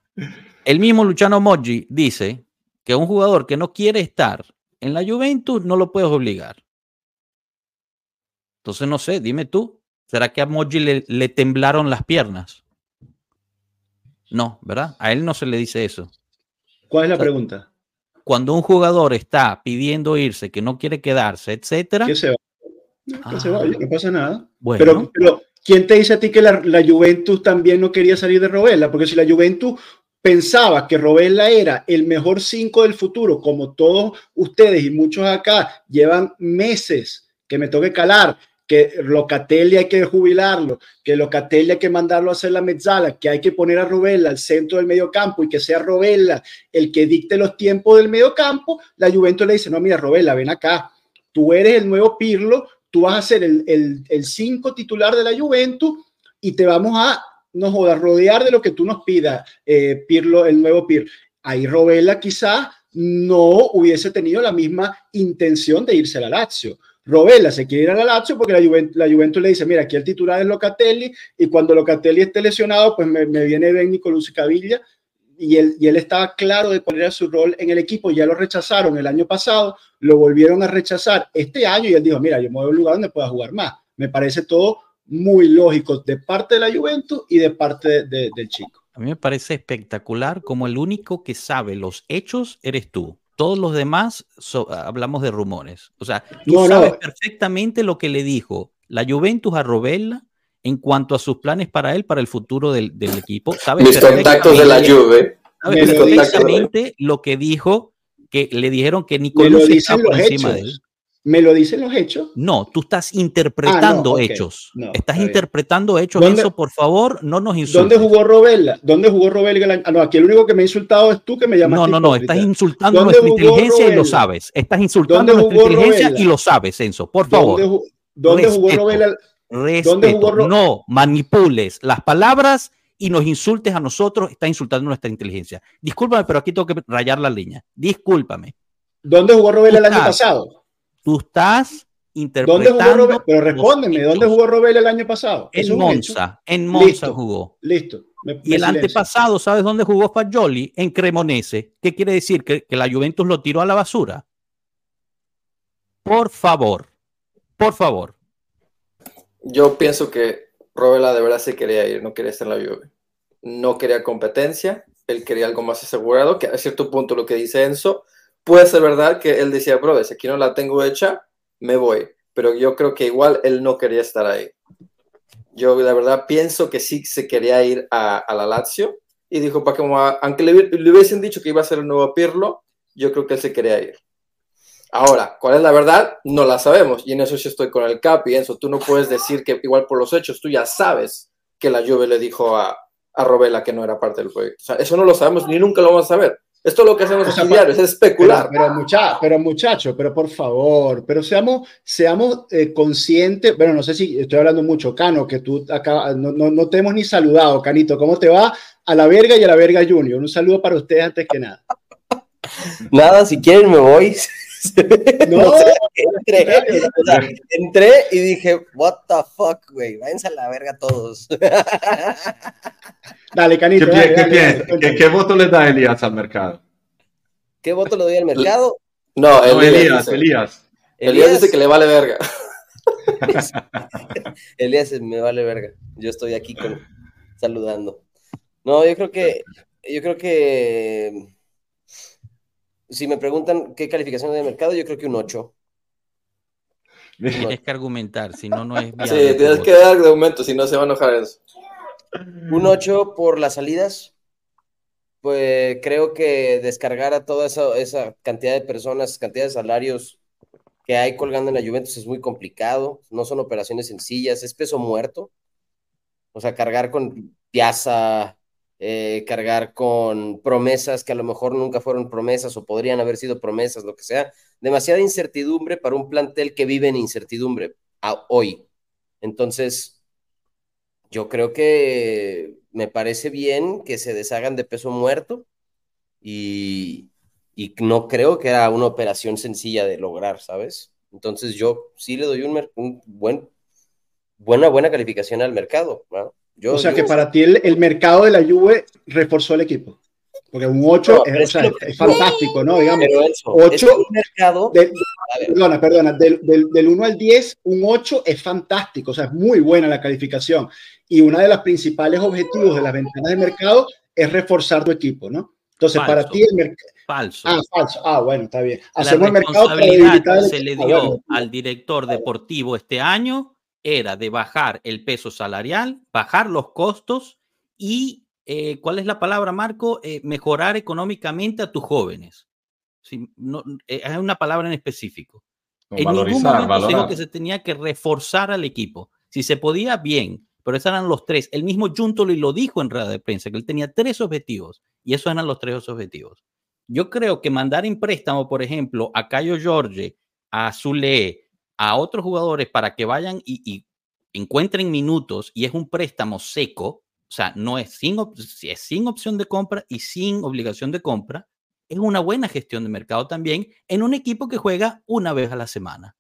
A: El mismo Luciano Moggi dice que un jugador que no quiere estar en la Juventus no lo puedes obligar. Entonces, no sé, dime tú, ¿será que a Moggi le, le temblaron las piernas? No, ¿verdad? A él no se le dice eso.
C: ¿Cuál es la
A: O sea,
C: pregunta?
A: Cuando un jugador está pidiendo irse, que no quiere quedarse, etcétera,
C: ¿Qué se va? Que se vaya, no pasa nada.
A: bueno,
C: Pero, pero, ¿quién te dice a ti que la, la Juventus también no quería salir de Robella? Porque si la Juventus pensaba que Robella era el mejor 5 del futuro, como todos ustedes y muchos acá llevan meses que me toque calar, que Locatelli hay que jubilarlo, que Locatelli hay que mandarlo a hacer la mezzala, que hay que poner a Robella al centro del medio campo y que sea Robella el que dicte los tiempos del medio campo, la Juventus le dice, no, mira, Robella, ven acá, tú eres el nuevo Pirlo, tú vas a ser el, el, el cinco titular de la Juventus y te vamos a, no jodas, rodear de lo que tú nos pidas, eh, Pirlo, el nuevo Pirlo. Ahí Robella quizás no hubiese tenido la misma intención de irse a la Lazio. Robella se quiere ir a la Lazio porque la Juventus, la le dice, mira, aquí el titular es Locatelli y cuando Locatelli esté lesionado, pues me, viene Ben Nicolás Cavilla y él, y él estaba claro de cuál era su rol en el equipo, ya lo rechazaron el año pasado, lo volvieron a rechazar este año y él dijo, mira, yo me voy a un lugar donde pueda jugar más. Me parece todo muy lógico de parte de la Juventus y de parte de- del chico.
A: A mí me parece espectacular como el único que sabe los hechos eres tú. Todos los demás so- hablamos de rumores. O sea, tú
C: No, no.
A: sabes perfectamente lo que le dijo la Juventus a Robella en cuanto a sus planes para él, para el futuro del, del equipo. Sabes
D: Mis contactos de la Juve.
A: sabes perfectamente lo que dijo, que le dijeron que Nicolás estaba por encima de él.
C: Me lo dicen los hechos.
A: No, tú estás interpretando
C: ok.
A: hechos.
C: No,
A: estás
C: está
A: interpretando hechos.
C: ¿Dónde-
A: Eso, por favor, no nos insultes.
C: ¿Dónde jugó Robella? ¿Dónde jugó Robella? el año- Ah, no, aquí el único que me ha insultado es tú que me llamas.
A: No, no, no, estás insultando
C: ¿Dónde
A: nuestra inteligencia y lo sabes. Estás insultando
C: ¿Dónde
A: nuestra inteligencia y lo sabes, Enzo. Por
C: ¿Dónde,
A: favor,
C: ju- dónde jugó
A: Respeto.
C: Robella?
A: respeto.
C: jugó Ro-
A: No manipules las palabras y nos insultes a nosotros. Estás insultando nuestra inteligencia. Discúlpame, pero aquí tengo que rayar la línea. Discúlpame.
C: ¿Dónde jugó Robella el año pasado?
A: Tú estás
C: ¿Dónde jugó
A: interpretando.
C: Robella? Pero respóndeme, ¿dónde jugó Robella el año pasado?
A: En. Monza. En Monza
C: Listo.
A: jugó.
C: Listo. me-
A: Y el
C: silencio.
A: antepasado, ¿sabes dónde jugó Fagioli? En Cremonese. ¿Qué quiere decir? ¿Que, que la Juventus lo tiró a la basura. Por favor. Por favor.
D: Yo pienso que Robela de verdad se quería ir, no quería estar en la Juve. No quería competencia, él quería algo más asegurado, que a cierto punto lo que dice Enzo, puede ser verdad que él decía, brother, si aquí no la tengo hecha, me voy. Pero yo creo que igual él no quería estar ahí. Yo la verdad pienso que sí se quería ir a, la Lazio y dijo, para a- aunque le, hubi- le hubiesen dicho que iba a ser el nuevo Pirlo, yo creo que él se quería ir. Ahora, ¿cuál es la verdad? No la sabemos. Y en eso sí estoy con el Cap y eso. Tú no puedes decir que igual por los hechos tú ya sabes que la Juve le dijo a, a Robela que no era parte del proyecto. O sea, eso no lo sabemos ni nunca lo vamos a saber. Esto es lo que hacemos
C: O sea,
D: diario, es especular.
C: Pero, pero, mucha, pero muchacho, pero por favor, pero seamos, seamos eh, conscientes. Bueno, no sé si estoy hablando mucho, Cano, que tú acá no, no, no te hemos ni saludado, Canito. ¿Cómo te va? A la verga y a la verga Junior. Un saludo para ustedes antes que nada.
F: Nada, si quieren me voy.
C: No,
F: No sé, entré, o sea, entré y dije, what the fuck, güey, váyanse a la verga todos.
C: dale,
E: ¿Qué,
C: Canito. dale,
E: qué
C: dale,
E: piensas?
C: dale,
E: ¿Qué, qué voto le da Elías al mercado?
F: ¿Qué voto le doy al mercado?
D: No,
E: No,
D: Elías,
E: Elías, Elías.
D: Elías dice que le vale verga.
F: Elías me vale verga. Yo estoy aquí con, saludando. No, yo creo que, yo creo que si me preguntan qué calificación de mercado, yo creo que un 8.
A: Tienes que argumentar, si no, no es
D: Sí,
A: viable
D: tienes que dar de aumento, si no se va a enojar eso.
F: Un 8 por las salidas. Pues creo que descargar a toda esa, esa cantidad de personas, cantidad de salarios que hay colgando en la Juventus es muy complicado. No son operaciones sencillas, es peso muerto. O sea, cargar con Piazza, eh, cargar con promesas que a lo mejor nunca fueron promesas o podrían haber sido promesas, lo que sea. Demasiada incertidumbre para un plantel que vive en incertidumbre a- hoy. Entonces, yo creo que me parece bien que se deshagan de peso muerto y, y no creo que era una operación sencilla de lograr, ¿sabes? Entonces yo sí le doy un, buen, buena, buena calificación al mercado. ¿no? Yo,
C: O sea
F: yo-
C: que para ti el, el mercado de la Juve reforzó el equipo. Porque un 8
F: No,
C: es, o sea,
F: es que-
C: es fantástico, ¿no? Digamos,
F: pero eso,
C: ocho-
F: es que un mercado,
C: de-
F: a ver,
C: perdona, perdona, del, del, del 1 al 10, un 8 es fantástico, o sea, es muy buena la calificación. Y una de las principales objetivos de las ventanas de mercado es reforzar tu equipo, ¿no? Entonces, para
A: Falso.
C: ti el mercado...
A: Falso.
C: Ah, falso. Ah, bueno, está bien.
A: la
C: Hacemos el mercado para
A: responsabilidad
C: el
A: se le dio
C: Bueno,
A: al director deportivo este año era de bajar el peso salarial, bajar los costos y, eh, ¿cuál es la palabra, Marco? Eh, mejorar económicamente a tus jóvenes. Sí, no, eh, hay una palabra en específico. En ningún momento se dijo que se tenía que reforzar al equipo. Si se podía, bien, pero esos eran los tres. El mismo Juntoli lo dijo en rueda de prensa, que él tenía tres objetivos y esos eran los tres objetivos. Yo creo que mandar en préstamo, por ejemplo, a Cayo Jorge, a Zule, a otros jugadores para que vayan y, y encuentren minutos y es un préstamo seco, o sea, no es sin, es sin opción de compra y sin obligación de compra, es una buena gestión de mercado también en un equipo que juega una vez a la semana.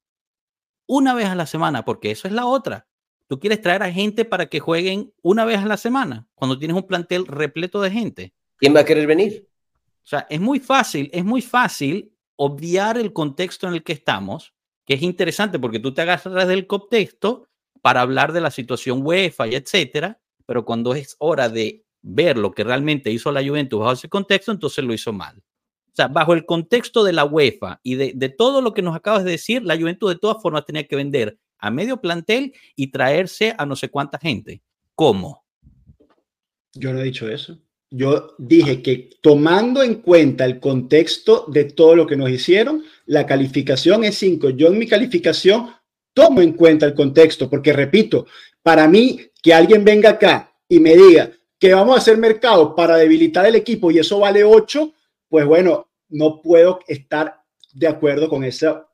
A: Una vez a la semana, porque eso es la otra. Tú quieres traer a gente para que jueguen una vez a la semana, cuando tienes un plantel repleto de gente.
F: ¿quién va a querer venir?
A: O sea, es muy fácil, es muy fácil obviar el contexto en el que estamos, que es interesante porque tú te agarras del contexto para hablar de la situación UEFA y etcétera, pero cuando es hora de ver lo que realmente hizo la Juventus bajo ese contexto, entonces lo hizo mal. O sea, bajo el contexto de la UEFA y de, de todo lo que nos acabas de decir, la Juventus de todas formas tenía que vender a medio plantel y traerse a no sé cuánta gente. ¿Cómo?
C: Yo no he dicho eso. Yo dije que tomando en cuenta el contexto de todo lo que nos hicieron, la calificación es 5. Yo en mi calificación tomo en cuenta el contexto, porque repito, para mí que alguien venga acá y me diga que vamos a hacer mercado para debilitar el equipo y eso vale 8, pues bueno, no puedo estar de acuerdo con esa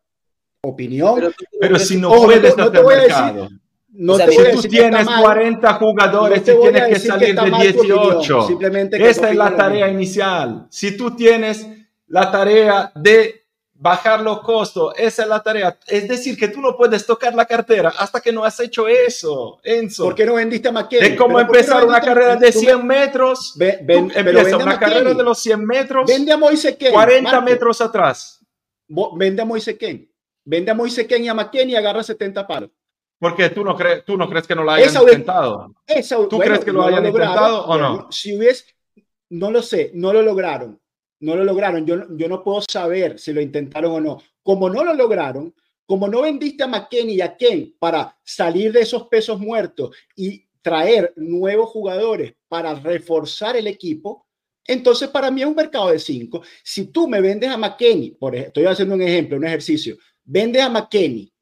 C: opinión.
F: Pero,
E: Pero si no
C: Ojo,
E: puedes
C: no- no te
E: hacer
C: voy a decir-
E: mercado.
C: no
F: o sea,
C: te
F: si
E: tú
C: decir
E: tienes
C: mal,
E: 40 jugadores
C: no te
E: tienes que
C: decir que
E: salir de
C: mal tu opinión,
E: 18.
C: simplemente que
E: Esta es la tarea inicial. Si tú tienes la tarea de bajar los costos, esa es la tarea. Es decir, que tú no puedes tocar la cartera hasta que no has hecho eso, Enzo.
C: ¿Por qué no vendiste a McKenny?
E: es como
C: ¿Pero por qué no
E: empezar una carrera de
C: tú
E: 100 metros.
C: ve- ven- pero
E: empieza una carrera de los 100 metros,
C: Vende a Moise Ken.
E: 40
C: Marco.
E: metros atrás.
C: Vende a Moise Ken. Vende a Moise Ken y a McKenny y agarra 70 palos.
E: Porque tú no, crees, tú no crees que no lo hayan
C: Esa
E: intentado.
C: Esa,
E: ¿Tú crees que lo hayan
C: lograron.
E: intentado o no?
C: Si hubiese, no lo sé, no lo lograron. No lo lograron. Yo, yo no puedo saber si lo intentaron o no. Como no lo lograron, como no vendiste a McKenny y a Ken para salir de esos pesos muertos y traer nuevos jugadores para reforzar el equipo, entonces para mí es un mercado de cinco. Si tú me vendes a McKenny, por ejemplo, estoy haciendo un ejemplo, un ejercicio, vendes a McKenny,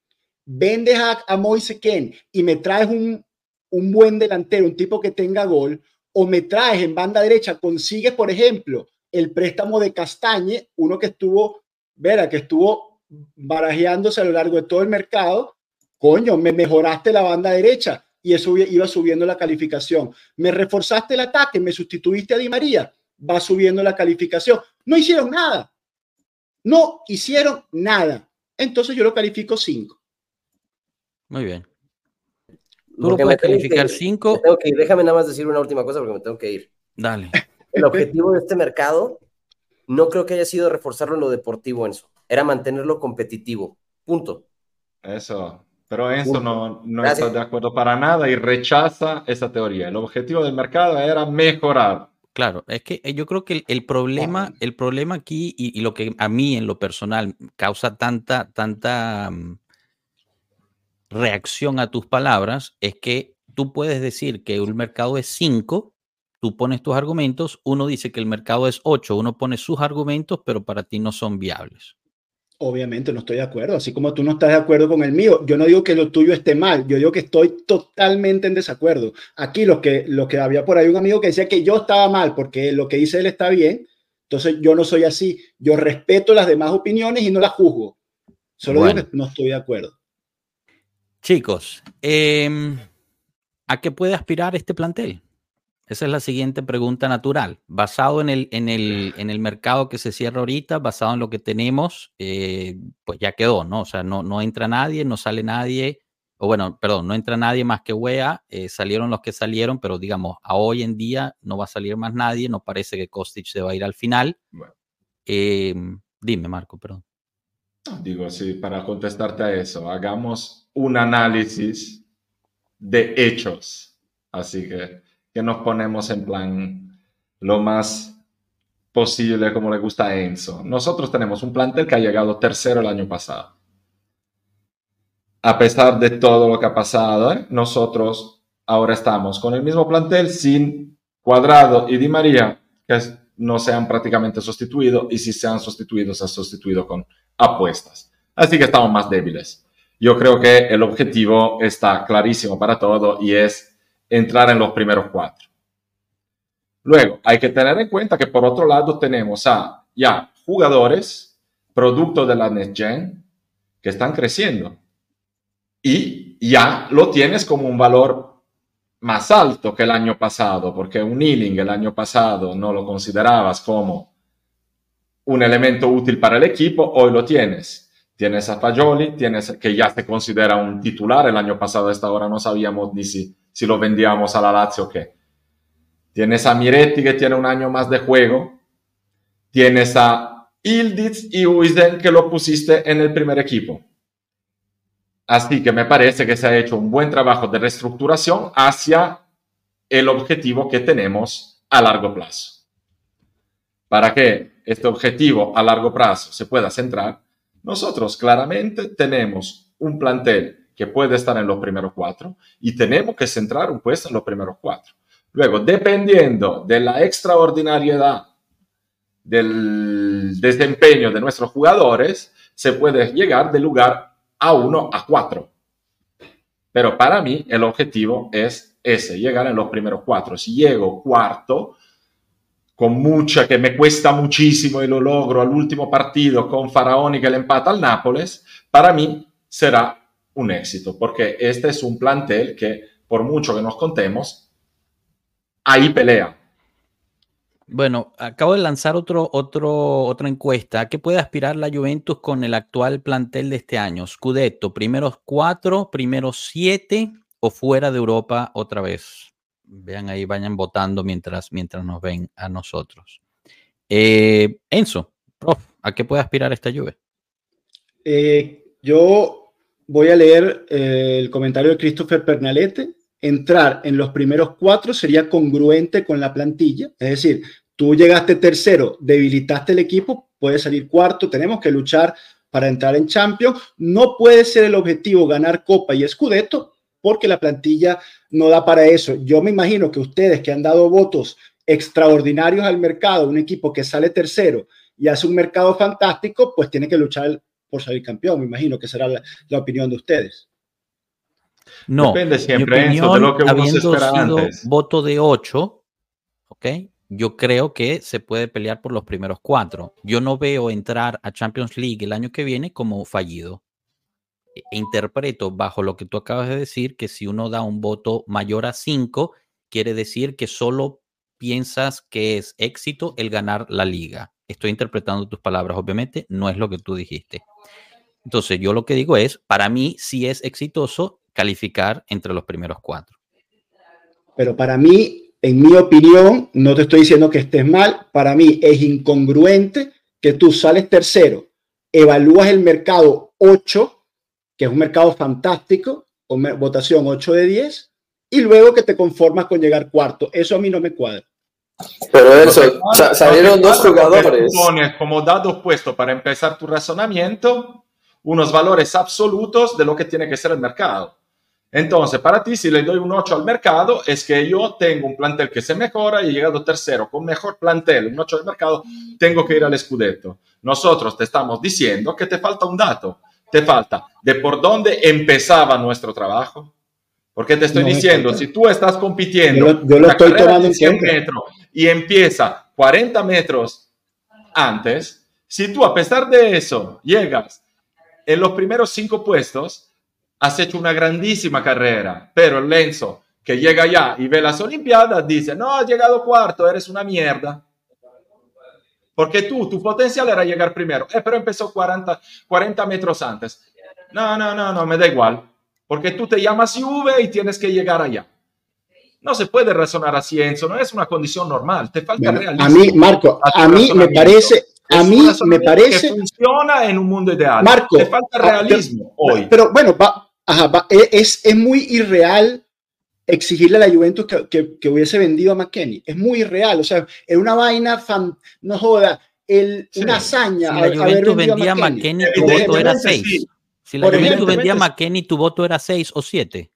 C: vendes a, a Moise Ken y me traes un, un buen delantero, un tipo que tenga gol, o me traes en banda derecha, consigues, por ejemplo, el préstamo de Castañe, uno que estuvo, verá, que estuvo barajeándose a lo largo de todo el mercado. Coño, me mejoraste la banda derecha y eso iba subiendo la calificación. Me reforzaste el ataque, me sustituiste a Di María, va subiendo la calificación. No hicieron nada. No hicieron nada. Entonces yo lo califico 5.
A: Muy bien. Tú lo puedes calificar 5.
G: Déjame nada más decir una última cosa porque me tengo que ir.
A: Dale.
G: El objetivo de este mercado no creo que haya sido reforzarlo en lo deportivo, Enzo. Era mantenerlo competitivo. Punto.
E: Eso. Pero Enzo no, no está de acuerdo para nada y rechaza esa teoría. El objetivo del mercado era mejorar.
A: Claro, es que eh, yo creo que el, problema, el problema aquí y, lo que a mí en lo personal causa tanta, tanta mm, reacción a tus palabras es que tú puedes decir que un mercado es 5 tú pones tus argumentos, uno dice que el mercado es 8, uno pone sus argumentos, pero para ti no son viables.
C: Obviamente no estoy de acuerdo, así como tú no estás de acuerdo con el mío. Yo no digo que lo tuyo esté mal, yo digo que estoy totalmente en desacuerdo. Aquí lo que, lo que había por ahí un amigo que decía que yo estaba mal porque lo que dice él está bien, entonces yo no soy así. Yo respeto las demás opiniones y no las juzgo. Solo digo que no estoy de acuerdo.
A: Chicos, em, ¿a qué puede aspirar este plantel? Esa es la siguiente pregunta natural. Basado en el, en el, en el mercado que se cierra ahorita, basado en lo que tenemos, eh, pues ya quedó, ¿no? O sea, no, no entra nadie, no sale nadie, o bueno, perdón, no entra nadie más que Wea, eh, salieron los que salieron, pero digamos, a hoy en día no va a salir más nadie, no parece que Kostic se va a ir al final. Em, dime, Marco, perdón.
E: Digo, sí, para contestarte a eso, hagamos un análisis de hechos. Así que que nos ponemos en plan lo más posible como le gusta a Enzo. Nosotros tenemos un plantel que ha llegado tercero el año pasado. A pesar de todo lo que ha pasado, ¿eh? nosotros ahora estamos con el mismo plantel sin Cuadrado y Di María, que no se han prácticamente sustituido, y si se han sustituido, se han sustituido con apuestas. Así que estamos más débiles. Yo creo que el objetivo está clarísimo para todo y es entrar en los primeros cuatro. Luego, hay que tener en cuenta que por otro lado tenemos a ya jugadores, producto de la NetGen, que están creciendo. Y ya lo tienes como un valor más alto que el año pasado, porque un healing el año pasado no lo considerabas como un elemento útil para el equipo, hoy lo tienes. Tienes a Fagioli, tienes que ya se considera un titular, el año pasado a esta hora no sabíamos ni si si lo vendíamos a la Lazio qué. Tienes a Miretti que tiene un año más de juego. Tienes a Ildiz y Uisen que lo pusiste en el primer equipo. Así que me parece que se ha hecho un buen trabajo de reestructuración hacia el objetivo que tenemos a largo plazo. Para que este objetivo a largo plazo se pueda centrar, nosotros claramente tenemos un plantel que puede estar en los primeros cuatro y tenemos que centrar un puesto en los primeros cuatro. Luego, dependiendo de la extraordinariedad del desempeño de nuestros jugadores, se puede llegar de lugar a uno a cuatro. Pero para mí el objetivo es ese, llegar en los primeros cuatro. Si llego cuarto, con mucha, que me cuesta muchísimo y lo logro al último partido con Faraoni que le empata al Nápoles, para mí será un éxito, porque este es un plantel que, por mucho que nos contemos, ahí pelea.
A: Bueno, acabo de lanzar otro, otro, otra encuesta. qué puede aspirar la Juventus con el actual plantel de este año? Scudetto, primeros cuatro, primeros siete o fuera de Europa otra vez. Vean ahí, vayan votando mientras, mientras nos ven a nosotros. Eh, Enzo, ¿a qué puede aspirar esta Juve?
C: Eh, yo voy a leer eh, el comentario de Christopher Pernalete. Entrar en los primeros cuatro sería congruente con la plantilla. Es decir, tú llegaste tercero, debilitaste el equipo, puedes salir cuarto, tenemos que luchar para entrar en Champions. No puede ser el objetivo ganar Copa y Scudetto porque la plantilla no da para eso. Yo me imagino que ustedes que han dado votos extraordinarios al mercado, un equipo que sale tercero y hace un mercado fantástico, pues tiene que luchar por salir campeón. Me imagino que será la, opinión de ustedes.
A: No, depende siempre de lo que uno se espera antes. Voto de 8, ¿ok? yo creo que se puede pelear por los primeros cuatro. Yo no veo entrar a Champions League el año que viene como fallido. E- Interpreto bajo lo que tú acabas de decir que si uno da un voto mayor a cinco, quiere decir que solo piensas que es éxito el ganar la liga. Estoy interpretando tus palabras, obviamente, no es lo que tú dijiste. Entonces, yo lo que digo es, para mí sí es exitoso calificar entre los primeros cuatro.
C: Pero para mí, en mi opinión, no te estoy diciendo que estés mal, para mí es incongruente que tú sales tercero, evalúas el mercado 8, que es un mercado fantástico, con votación 8 de 10, y luego que te conformas con llegar cuarto. Eso a mí no me cuadra.
D: Pero eso,
E: claro,
D: salieron dos jugadores.
E: como dado opuesto para empezar tu razonamiento unos valores absolutos de lo que tiene que ser el mercado. Entonces, para ti, si le doy un 8 al mercado, es que yo tengo un plantel que se mejora y he llegado tercero con mejor plantel, un 8 al mercado, tengo que ir al Scudetto. Nosotros te estamos diciendo que te falta un dato, te falta de por dónde empezaba nuestro trabajo. Porque te estoy
C: No
E: diciendo, si tú estás compitiendo
C: Yo lo- yo lo estoy tomando en
E: 100
C: cuenta.
E: metros y empieza 40 metros antes, si tú a pesar de eso llegas en los primeros cinco puestos, has hecho una grandísima carrera, pero el Lenzo que llega allá y ve las Olimpiadas dice, no, has llegado cuarto, eres una mierda. Porque tú, tu potencial era llegar primero, eh, pero empezó 40, 40 metros antes. No, no, no, no, me da igual. Porque tú te llamas Juve y tienes que llegar allá. No se puede razonar así, Enzo, no es una condición normal, te falta
C: Bueno,
E: realismo.
C: a mí, Marco,
E: a
C: a mí me parece, a mí me parece,
E: que funciona en un mundo ideal.
C: Marco,
E: te falta
C: ah,
E: realismo hoy.
C: Pero bueno, va, ajá, va, e- es, es muy irreal exigirle a la Juventus que, que, que hubiese vendido a McKenny. Es muy irreal. O sea, es una vaina, fan, no joda, el,
E: Sí.
C: una hazaña
A: Si
C: a-
A: la
C: haber
A: Juventus
C: vendido
A: vendía a
C: McKenny.
A: Tu voto era
E: Evidentemente
A: 6.
E: sí.
A: Si la Juventus vendía a McKenny, tu voto era 6 o 7.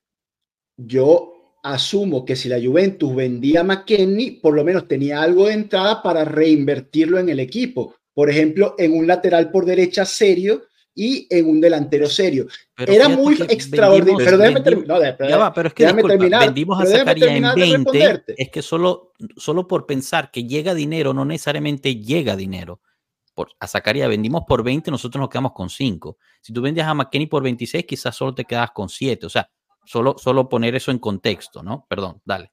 C: Yo asumo que si la Juventus vendía a McKenny, por lo menos tenía algo de entrada para reinvertirlo en el equipo. Por ejemplo, en un lateral por derecha serio y en un delantero serio.
A: Pero
C: Era muy extraordinario.
A: vendimos-
C: Pero déjame terminar. No,
A: Ya va, pero es que
C: déjame
A: disculpa,
C: terminar,
A: vendimos a Zacarías en
C: terminar de
A: 20.
C: responderte.
A: Es que solo, solo por pensar que llega dinero, no necesariamente llega dinero. Por, a Zacarías vendimos por 20, nosotros nos quedamos con 5. Si tú vendías a McKenny por 26, quizás solo te quedas con 7. O sea, solo, solo poner eso en contexto, ¿no? Perdón, dale.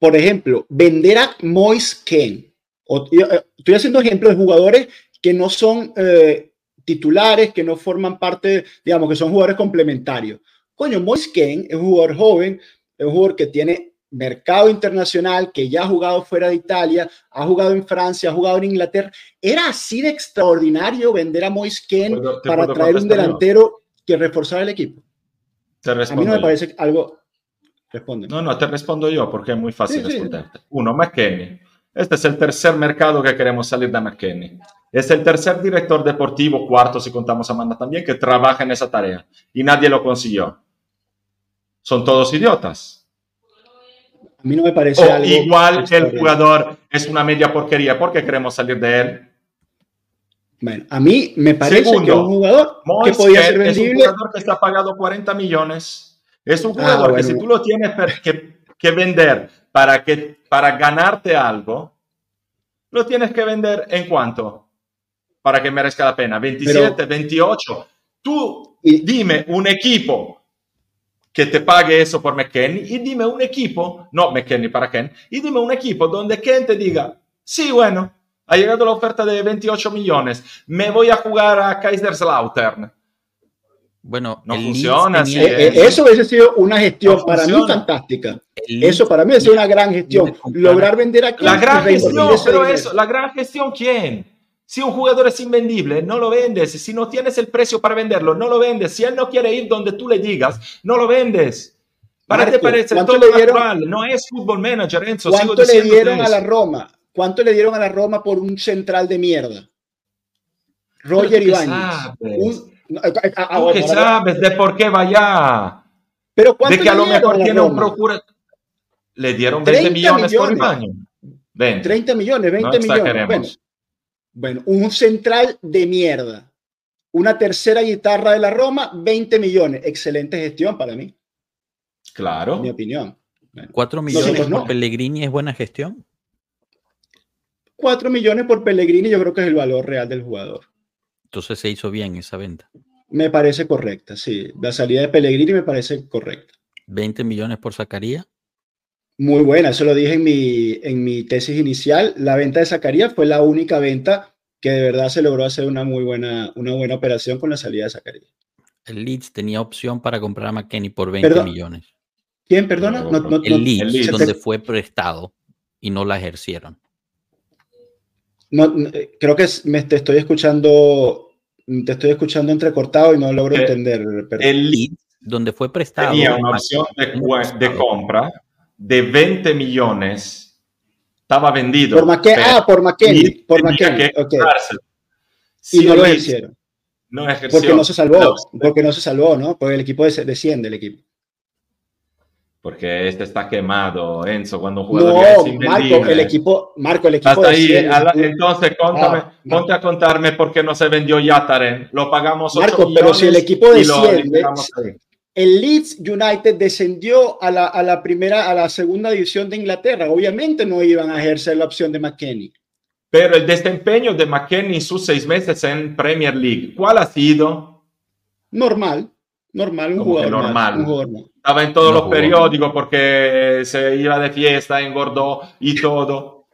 C: por ejemplo, vender a Moise Ken. O- yo, eh, estoy haciendo ejemplos de jugadores que no son eh, titulares, que no forman parte, digamos, que son jugadores complementarios. Coño, Moise Ken es un jugador joven, es un jugador que tiene mercado internacional, que ya ha jugado fuera de Italia, ha jugado en Francia, ha jugado en Inglaterra. Era así de extraordinario vender a Moise Ken
E: Puedo- te
C: para traer un delantero que reforzara el equipo.
E: Te
C: A mí no me parece algo. Responde.
E: No, no, te respondo yo porque es muy fácil
C: Sí, sí.
E: responderte. Uno, McKenny. Este es el tercer mercado que queremos salir de McKenny. Es el tercer director deportivo, cuarto si contamos a Amanda también, que trabaja en esa tarea. Y nadie lo consiguió. Son todos idiotas.
C: A mí no me parece
E: O
C: algo.
E: igual el jugador es una media porquería. ¿Por qué queremos salir de él?
C: Bueno, a mí me parece
E: Segundo,
C: que es un jugador que
E: Moise
C: podía ser
E: es un
C: vendible.
E: jugador que está pagado 40 millones. Es un
C: Ah,
E: jugador que
C: bueno.
E: si tú lo tienes que, que vender para, que, para ganarte algo, lo tienes que vender en cuánto? Para que merezca la pena. 27, 28. Tú dime un equipo que te pague eso por McKenny y dime un equipo, no McKenny para Ken, y dime un equipo donde Ken te diga, sí, bueno, ha llegado la oferta de 28 millones, me voy a jugar a Kaiserslautern.
A: Bueno,
E: No funciona así,
A: tenía-
C: Eh, eso hubiese sido una gestión
E: No
C: para mí fantástica. Eso para mí hubiese sido una gran gestión. Lograr vender aquí.
E: La gran gestión, pero eso, la gran gestión, ¿quién? Si un jugador es invendible, no lo vendes. Si no tienes el precio para venderlo, no lo vendes. Si él no quiere ir donde tú le digas, no lo vendes. ¿Para
C: Marco,
E: te parece
C: ¿cuánto
E: todo
C: le dieron?
E: natural? No es fútbol manager, Enzo. sigo
C: ¿Cuánto le dieron a la Roma? ¿Cuánto le dieron a la Roma por un central de mierda? Roger Ibáñez. no, ah, ah, ah,
E: ¿Tú
C: bueno,
E: qué sabes de por qué vaya?
C: Pero ¿cuánto
E: De que a
C: le
E: lo
C: dieron
E: mejor
C: a la
E: tiene un
C: Roma?
E: procura. Le dieron 20
C: 30
E: millones, por. Ibañez. 20.
C: 30 millones, 20
E: No
C: millones. Bueno, bueno, un central de mierda. Una tercera guitarra de la Roma, 20 millones. Excelente gestión para mí,
E: Claro.
C: en mi opinión.
A: 4 millones por
C: no.
A: Pellegrini es buena gestión.
C: 4 millones por Pellegrini, yo creo que es el valor real del jugador.
A: Entonces se hizo bien esa venta.
C: Me parece correcta, sí. La salida de Pellegrini me parece correcta.
A: 20 millones por Zacarías.
C: Muy buena, eso lo dije en mi, en mi tesis inicial. La venta de Zacarías fue la única venta que de verdad se logró hacer una muy buena, una buena operación con la salida de Zacarías.
A: El Leeds tenía opción para comprar a McKenny por 20
C: Perdón.
A: millones.
C: ¿Quién, perdona? No, no,
A: El
C: no-
A: Leeds,
E: el Leeds.
A: donde fue prestado y no la ejercieron.
C: No- no, eh, creo que me te estoy escuchando, te estoy escuchando entrecortado y no logro
E: Eh,
C: entender. perdón.
E: El Leeds,
A: donde fue prestado.
E: tenía una opción de, de compra de 20 millones. Estaba vendido.
C: Por McKenny,
E: pero
C: ah, por McKenny,
E: Leeds
C: por
E: tenía
C: McKenny,
E: que
C: ok.
E: comprarse.
C: Y
E: Si
C: no
E: el
C: lo hicieron.
E: No ejerció.
C: Porque no se salvó,
E: No,
C: porque no se salvó, ¿no? Porque el equipo des- desciende, el equipo.
E: Porque este está quemado, Enzo, cuando un jugador
C: No,
E: es
C: Marco, el equipo, Marco, el equipo
E: Hasta ahí, la- entonces contame,
C: Ah,
E: ponte a contarme por qué no se vendió Yataren. Lo pagamos 8
C: Marco, pero si el equipo desciende. El Leeds United descendió a la, a la primera, a la segunda división de Inglaterra. Obviamente no iban a ejercer la opción de McKenny.
E: Pero el desempeño de McKenny en sus seis meses en Premier League, ¿cuál ha sido?
C: Normal, normal, un
E: ¿Cómo que
C: jugador más,
E: normal?
C: un jugador más.
E: Estaba en todos
A: No
E: los
A: jugó.
E: periódicos porque se iba de fiesta, engordó y todo.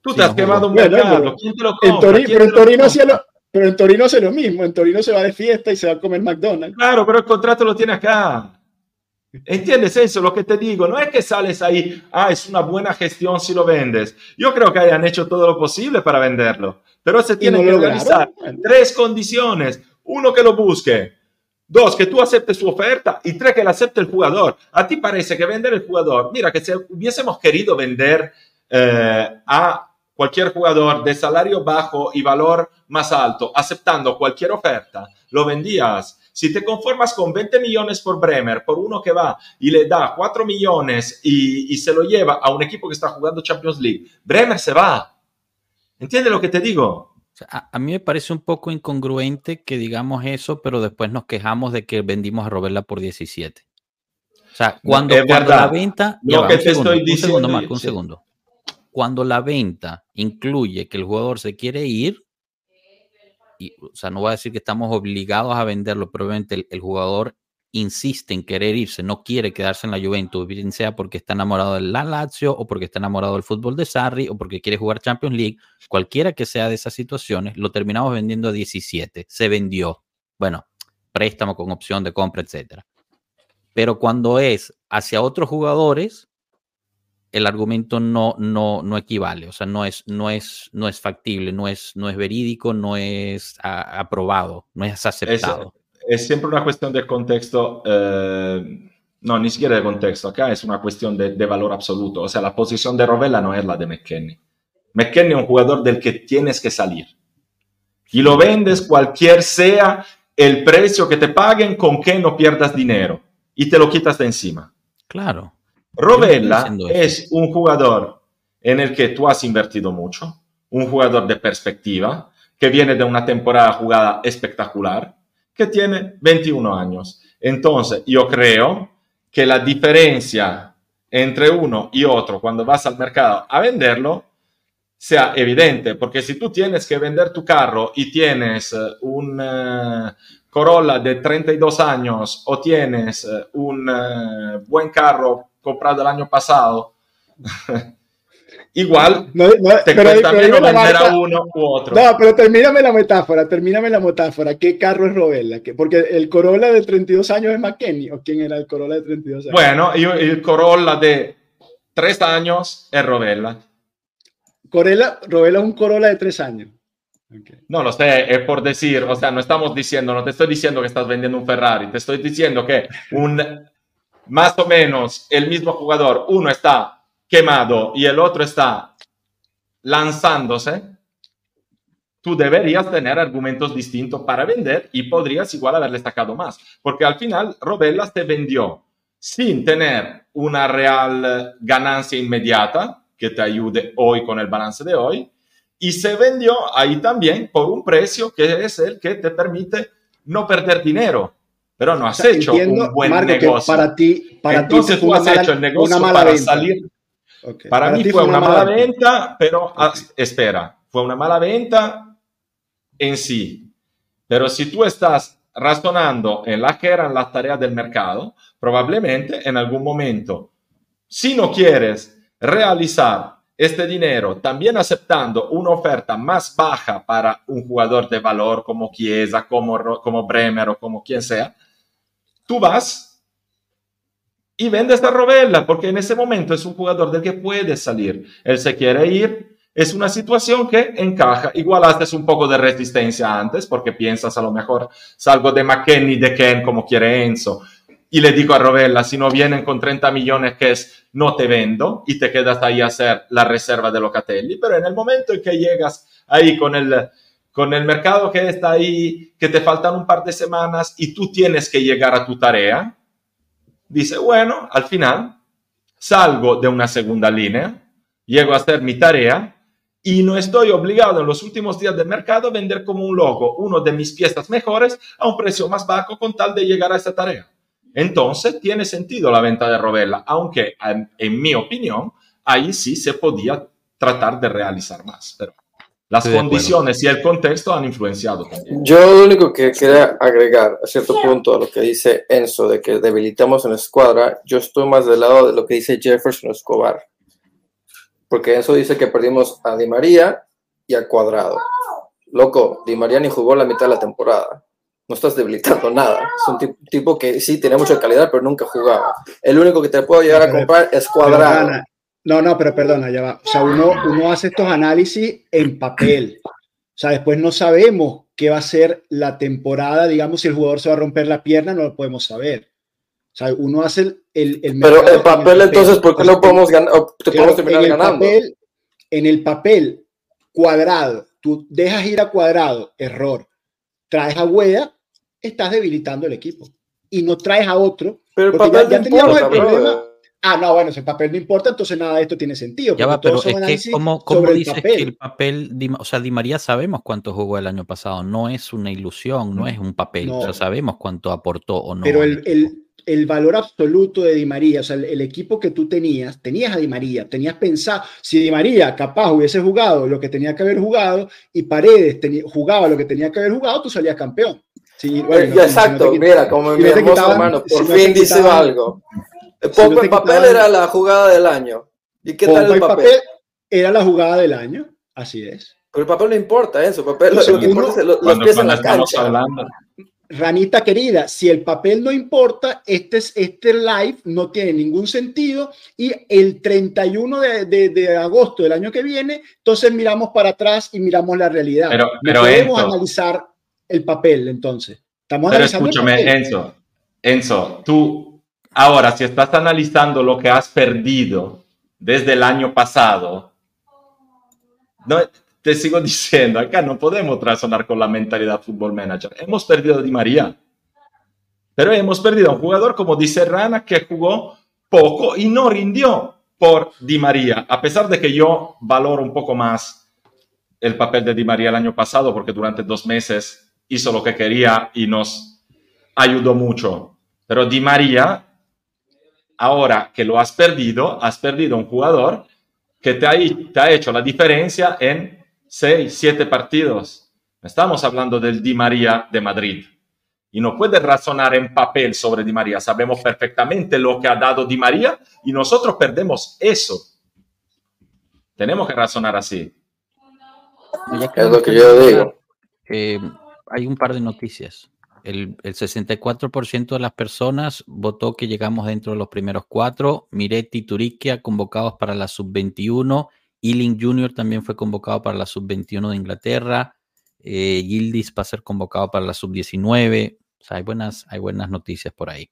E: Tú
A: Sí,
E: te has
A: no
E: quemado un.
C: Bueno,
E: mercado.
C: pero
E: ¿Quién te lo
C: En
E: compra?
C: Tori-
E: ¿Quién
C: pero, en Torino hacía
E: compra?
C: lo, pero en Torino hace lo mismo. En Torino se va de fiesta y se va a comer McDonald's.
E: Claro, pero el contrato lo tiene acá. ¿Entiendes eso? Lo que te digo, no es que sales ahí, ah, es una buena gestión si lo vendes. Yo creo que hayan hecho todo lo posible para venderlo, pero se tienen
C: no
E: que.
C: Bueno,
E: tres condiciones. Uno, que lo busque. Dos, que tú aceptes su oferta. Y tres, que la acepte el jugador. ¿A ti parece que vender el jugador? Mira, que si hubiésemos querido vender eh, a cualquier jugador de salario bajo y valor más alto, aceptando cualquier oferta, lo vendías. Si te conformas con 20 millones por Bremer, por uno que va y le da 4 millones y, y se lo lleva a un equipo que está jugando Champions League, Bremer se va. ¿Entiendes lo que te digo?
A: Sea, a, a mí me parece un poco incongruente que digamos eso, pero después nos quejamos de que vendimos a Robela por 17. O sea, cuando, cuando la venta.
E: Lo
A: va,
E: que
A: un
E: te
A: segundo,
E: estoy
A: un
E: diciendo
A: segundo, Marco, un
E: sí.
A: segundo. Cuando la venta incluye que el jugador se quiere ir, y, o sea, no voy a decir que estamos obligados a venderlo, el, el jugador insiste en querer irse, no quiere quedarse en la Juventus, bien sea porque está enamorado del la Lazio o porque está enamorado del fútbol de Sarri o porque quiere jugar Champions League, cualquiera que sea de esas situaciones, lo terminamos vendiendo a 17, se vendió. Bueno, préstamo con opción de compra, etcétera. Pero cuando es hacia otros jugadores, el argumento no, no, no equivale, o sea, no es, no es, no es factible, no es, no es verídico, no es a- aprobado, no es aceptado.
E: Es siempre una cuestión de contexto, eh, no, ni siquiera de contexto, acá es una cuestión de, de valor absoluto, o sea, la posición de Rovella no es la de McKenny. McKenny es un jugador del que tienes que salir. Y lo vendes cualquier sea el precio que te paguen con que no pierdas dinero y te lo quitas de encima.
A: Claro.
E: Rovella es un jugador en el que tú has invertido mucho, un jugador de perspectiva, que viene de una temporada jugada espectacular, que tiene 21 años. Entonces, yo creo que la diferencia entre uno y otro cuando vas al mercado a venderlo sea evidente, porque si tú tienes que vender tu carro y tienes eh, un eh, Corolla de 32 años o tienes eh, un buen carro comprado el año pasado, igual
C: No, no,
E: te
C: pero-
E: cuesta
C: pero
E: menos
C: dime la
E: vender a
C: marca.
E: uno u otro.
C: No, pero termíname la metáfora, termíname la metáfora. ¿Qué carro es Robella? ¿Qué- Porque el Corolla de 32 años es McKenny. ¿O quién era el Corolla de 32 años?
E: Bueno, io- el Corolla de 3 años es Rovella.
C: Corolla, Robella es un Corolla de 3 años. Ok.
E: No lo sé, es por decir, o sea, no estamos diciendo, no te estoy diciendo que estás vendiendo un Ferrari, te estoy diciendo que un más o menos el mismo jugador, uno está quemado y el otro está lanzándose, tú deberías tener argumentos distintos para vender y podrías igual haberle sacado más, porque al final Robella se vendió sin tener una real ganancia inmediata que te ayude hoy con el balance de hoy, y se vendió ahí también por un precio que es el que te permite no perder dinero. Pero no has
C: O sea,
E: hecho
C: entiendo,
E: un buen
C: Marco,
E: negocio.
C: para ti, para
E: Entonces
C: ti
E: tú
C: fue
E: has
C: una mala,
E: hecho el negocio para
C: venta.
E: salir.
C: Ok.
E: Para, mí
C: ti
E: fue una mala
C: venta.
E: venta, pero ah,
C: Ok.
E: espera, fue una mala venta en sí. Pero si tú estás razonando en la que eran las tareas del mercado, probablemente en algún momento, si no quieres realizar este dinero también aceptando una oferta más baja para un jugador de valor como Chiesa, como, como Bremer o como quien sea, tú vas y vendes a Rovella, porque en ese momento es un jugador del que puede salir. Él se quiere ir, es una situación que encaja. Igual haces un poco de resistencia antes, porque piensas a lo mejor salgo de McKenny, de Ken, como quiere Enzo, y le digo a Rovella, si no vienen con 30 millones, que es no te vendo, y te quedas ahí a hacer la reserva de Locatelli. Pero en el momento en que llegas ahí con el, con el mercado que está ahí, que te faltan un par de semanas y tú tienes que llegar a tu tarea, dice, bueno, al final salgo de una segunda línea, llego a hacer mi tarea y no estoy obligado en los últimos días del mercado a vender como un loco uno de mis piezas mejores a un precio más bajo con tal de llegar a esa tarea. Entonces tiene sentido la venta de Rovella, aunque en, en mi opinión ahí sí se podía tratar de realizar más, pero las
A: Estoy
E: condiciones y el contexto han influenciado también.
D: Yo lo único que quería agregar a cierto punto a lo que dice Enzo de que debilitamos en la escuadra, yo estoy más del lado de lo que dice Jefferson Escobar. Porque Enzo dice que perdimos a Di María y a Cuadrado. Loco, Di María ni jugó la mitad de la temporada. No estás debilitando nada. Es un tipo, que sí tenía mucha calidad, pero nunca jugaba. El único que te puedo llegar a comprar es
C: Pero,
D: Cuadrado.
C: No, no, pero perdona, ya va. O sea, uno, uno hace estos análisis en papel. O sea, después no sabemos qué va a ser la temporada, digamos, si el jugador se va a romper la pierna, no lo podemos saber. O sea, uno hace el, el, el
D: Pero
C: mercado
D: en papel, entonces, ¿por qué no podemos ganar? te
C: Claro,
D: podemos terminar
C: en el
D: ganando?
C: Papel, en el papel, cuadrado, tú dejas ir a cuadrado, error. Traes a Wea, estás debilitando el equipo. Y no traes a otro.
D: Pero el papel
C: ya- ya teníamos
D: importa,
C: el problema. Ah, no, bueno, si el papel no importa, entonces nada de esto tiene sentido.
A: Ya va, pero es que ¿cómo, cómo
C: el
A: dices
C: papel.
A: que el papel, Di- o sea, Di María sabemos cuánto jugó el año pasado, no es una ilusión, no es un papel,
C: No.
A: o sea, sabemos cuánto aportó o no.
C: Pero el, el- el valor absoluto de Di María, o sea, el, el equipo que tú tenías, tenías a Di María, tenías pensado, si Di María capaz hubiese jugado lo que tenía que haber jugado y Paredes jugaba lo que tenía que haber jugado, tú salías campeón. Sí, bueno,
D: Eh,
C: no-
D: ya,
C: si no te
D: exacto, mira, como
C: si
D: mi hermoso hermano,
C: si
D: por
C: no te
D: fin dice algo. El
C: si no te
D: en papel
C: quitaban-
D: era la jugada del año. ¿Y qué
C: Pogba
D: tal el papel?
C: papel era la jugada del año, así es.
D: Pero el papel no importa, eso. El papel, lo,
C: Entonces,
D: lo que importa es lo- los
E: Cuando,
D: pies en
E: cuando
D: la
E: estamos
D: cancha.
E: hablando,
C: Ranita querida, si el papel no importa, este, es- este live no tiene ningún sentido y el 31 de, de- de agosto del año que viene, entonces miramos para atrás y miramos la realidad.
E: Pero-
C: No
E: pero,
C: podemos
E: Enzo.
C: analizar el papel entonces. Estamos
E: Pero
C: el
E: escúchame. Enzo. Enzo, tú ahora, si estás analizando lo que has perdido desde el año pasado, te sigo diciendo, acá no podemos razonar con la mentalidad fútbol manager. Hemos perdido a Di María, pero hemos perdido a un jugador como dice Rana que jugó poco y no rindió por Di María, a pesar de que yo valoro un poco más el papel de Di María el año pasado, porque durante dos meses hizo lo que quería y nos ayudó mucho. Pero Di María, ahora que lo has perdido, has perdido un jugador que te ha, te ha hecho la diferencia en seis, siete partidos. Estamos hablando del Di María de Madrid. Y no puedes razonar en papel sobre Di María. Sabemos perfectamente lo que ha dado Di María y nosotros perdemos eso. Tenemos que razonar así.
D: Es lo que yo digo.
A: eh, hay un par de noticias. El, el 64% de las personas votó que llegamos dentro de los primeros cuatro. Miretti Turiquia convocados para la sub-21. Ealing Jr. también fue convocado para la sub-21 de Inglaterra. Eh, Gildis va a ser convocado para la sub-19. O sea, hay buenas, hay buenas noticias por ahí.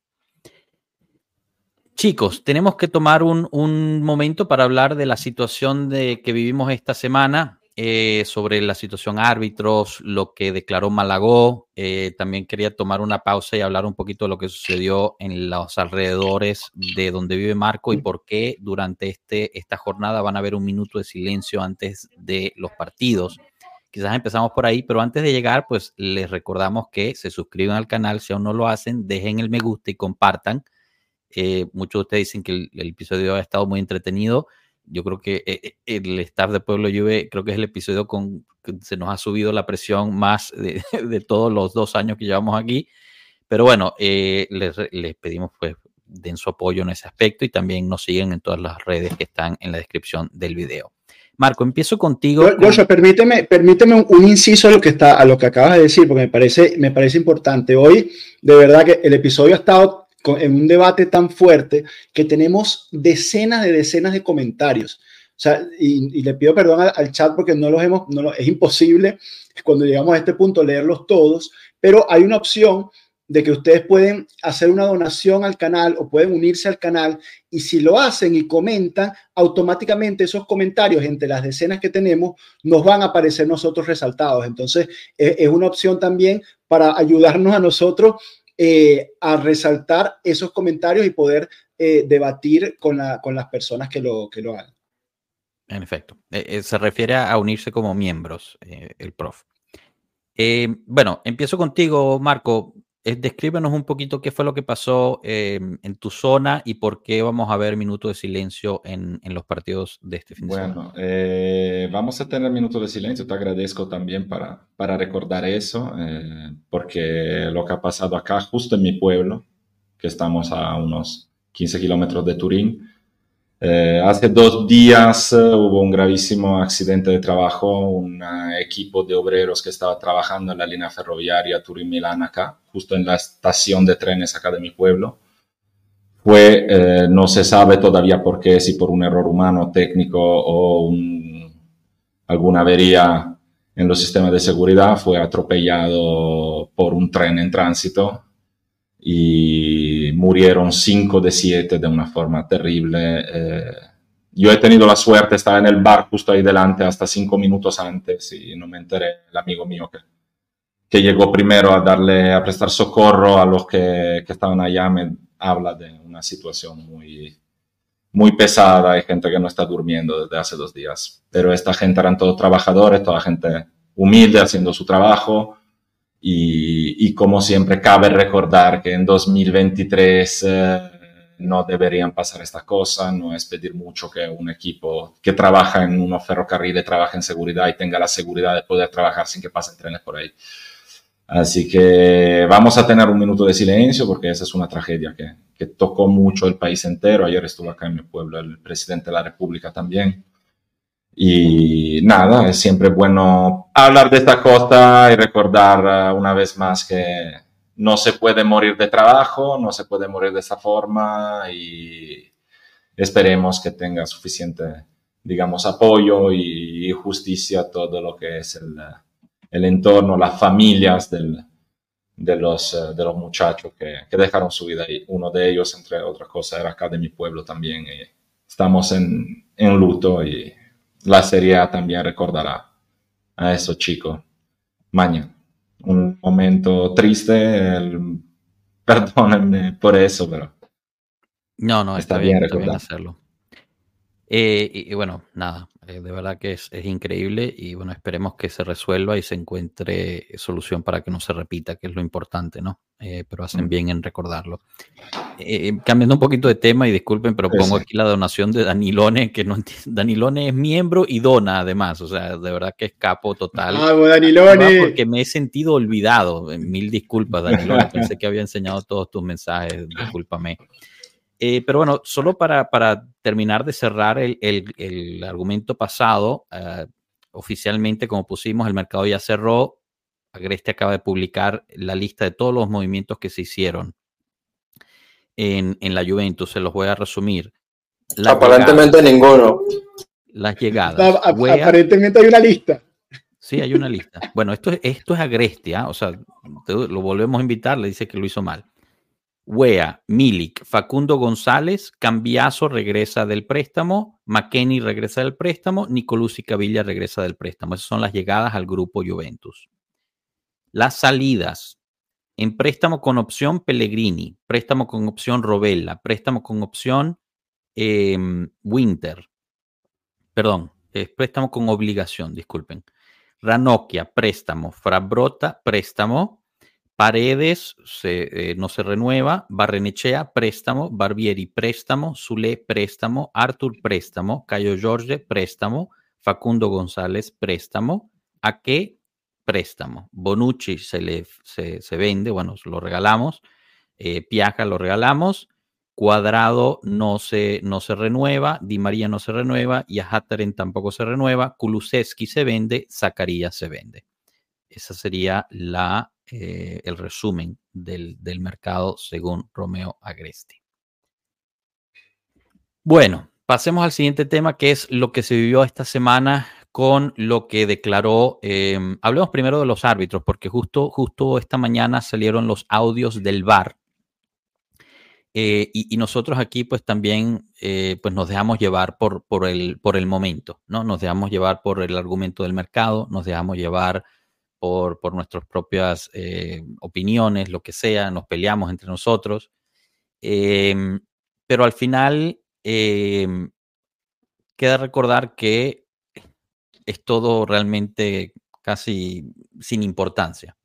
A: Chicos, tenemos que tomar un, un momento para hablar de la situación de, que vivimos esta semana eh, sobre la situación árbitros, lo que declaró Malagó. Eh, también quería tomar una pausa y hablar un poquito de lo que sucedió en los alrededores de donde vive Marco y por qué durante este, esta jornada van a haber un minuto de silencio antes de los partidos. Quizás empezamos por ahí, pero antes de llegar, pues les recordamos que se suscriban al canal si aún no lo hacen, dejen el me gusta y compartan. Eh, muchos de ustedes dicen que el, el episodio ha estado muy entretenido yo creo que eh, el staff de Pueblo Juve, creo que es el episodio con que se nos ha subido la presión más de, de todos los dos años que llevamos aquí. Pero bueno, eh, les, les, pedimos pues den su apoyo en ese aspecto y también nos siguen en todas las redes que están en la descripción del video. Marco, empiezo contigo.
C: Joshua, permíteme, permíteme un, un, inciso a lo que está, a lo que acabas de decir, porque me parece, me parece importante. Hoy, de verdad que el episodio ha estado en un debate tan fuerte que tenemos decenas de decenas de comentarios. O sea, y, y le pido perdón al, al, chat porque no los hemos, no lo, es imposible cuando llegamos a este punto leerlos todos, pero hay una opción de que ustedes pueden hacer una donación al canal o pueden unirse al canal y si lo hacen y comentan, automáticamente esos comentarios entre las decenas que tenemos nos van a aparecer nosotros resaltados. Entonces, es, una opción también para ayudarnos a nosotros eh, a resaltar esos comentarios y poder eh, debatir con, la, con, las personas que lo, que lo hagan.
A: En efecto, eh, se refiere a unirse como miembros, el prof. bueno, empiezo contigo, Marco descríbenos un poquito qué fue lo que pasó eh, en tu zona y por qué vamos a ver minuto de silencio en, en los partidos de este fin de
E: semana. Bueno, eh, vamos a tener minuto de silencio. Te agradezco también para, para recordar eso, eh, porque lo que ha pasado acá, justo en mi pueblo, que estamos a unos 15 kilómetros de Turín, eh, hace dos días uh, hubo un gravísimo accidente de trabajo, un uh, equipo de obreros que estaba trabajando en la línea ferroviaria Turín-Milán acá, justo en la estación de trenes acá de mi pueblo. Fue, eh, no se sabe todavía por qué, si por un error humano, técnico o un, alguna avería en los sistemas de seguridad, fue atropellado por un tren en tránsito y murieron cinco de siete de una forma terrible. Eh, yo he tenido la suerte, estaba en el bar justo ahí delante hasta cinco minutos antes y no me enteré, el amigo mío que, que llegó primero a darle, a prestar socorro a los que, que estaban allá, me habla de una situación muy, muy pesada, hay gente que no está durmiendo desde hace dos días, pero esta gente eran todos trabajadores, toda gente humilde haciendo su trabajo, y, y, como siempre cabe recordar que en 2023 eh, no deberían pasar estas cosas, no es pedir mucho que un equipo que trabaja en unos ferrocarriles trabaje en seguridad y tenga la seguridad de poder trabajar sin que pasen trenes por ahí. Así que vamos a tener un minuto de silencio porque esa es una tragedia que, que tocó mucho el país entero. Ayer estuvo acá en mi pueblo el presidente de la República también. Y nada, es siempre bueno hablar de esta cosa y recordar uh, una vez más que no se puede morir de trabajo, no se puede morir de esa forma y esperemos que tenga suficiente, digamos, apoyo y justicia todo lo que es el, el entorno, las familias del, de, los, uh, de los muchachos que, que, dejaron su vida ahí. Uno de ellos, entre otras cosas, era acá de mi pueblo también. Y estamos en, en luto y la Serie A también recordará a esos chicos mañana. Un momento triste, el, perdónenme por eso, pero
A: no, no, está, está bien, bien, está bien hacerlo. Eh, y, y, bueno, nada, eh, de verdad que es, es, increíble y bueno, esperemos que se resuelva y se encuentre solución para que no se repita, que es lo importante, ¿no? Eh, pero hacen bien en recordarlo. Eh, cambiando un poquito de tema y disculpen, pero pongo aquí la donación de Danilone, que no. Danilone es miembro y dona además, o sea, de verdad que es capo total.
C: ¡Vamos, Danilone!
A: Porque me he sentido olvidado. Mil disculpas, Danilone, pensé que había enseñado todos tus mensajes, discúlpame. Eh, pero bueno, solo para, para terminar de cerrar el, el, el argumento pasado, uh, oficialmente, como pusimos, el mercado ya cerró. Agreste acaba de publicar la lista de todos los movimientos que se hicieron en, en la Juventus. Se los voy a resumir.
D: La Aparentemente llegada, ninguno.
A: Las llegadas.
C: A, Wea, aparentemente hay una lista.
A: Sí, hay una lista. Bueno, esto, esto es Agreste, ¿eh? o sea, lo volvemos a invitar, le dice que lo hizo mal. Wea, Milik, Facundo González, Cambiazo regresa del préstamo, McKenny regresa del préstamo, Nicolás Cavilla regresa del préstamo. Esas son las llegadas al grupo Juventus. Las salidas. En préstamo con opción Pellegrini, préstamo con opción Robella, préstamo con opción eh, Winter. Perdón, es préstamo con obligación, disculpen. Ranocchia, préstamo. Frabrota, préstamo. Paredes se, eh, no se renueva, Barrenechea, préstamo, Barbieri, préstamo, Zule, préstamo, Artur, préstamo, Cayo Jorge, préstamo, Facundo González, préstamo, Aque, préstamo, Bonucci se, le, se, vende, bueno, lo regalamos, eh, Piaja lo regalamos, Cuadrado no se, no se renueva, Di María no se renueva, Yahataren tampoco se renueva, Kulusevski se vende, Zacarías se vende. Esa sería la eh, el resumen del, del, mercado según Romeo Agresti. Bueno, pasemos al siguiente tema que es lo que se vivió esta semana con lo que declaró, eh, hablemos primero de los árbitros, porque justo, justo esta mañana salieron los audios del VAR. Eh, y, y, nosotros aquí pues también eh, pues nos dejamos llevar por, por, el, por el momento, ¿no? Nos dejamos llevar por el argumento del mercado, nos dejamos llevar por, por nuestras propias eh, opiniones, lo que sea, nos peleamos entre nosotros. Eh, pero al final eh, queda recordar que es todo realmente casi sin importancia.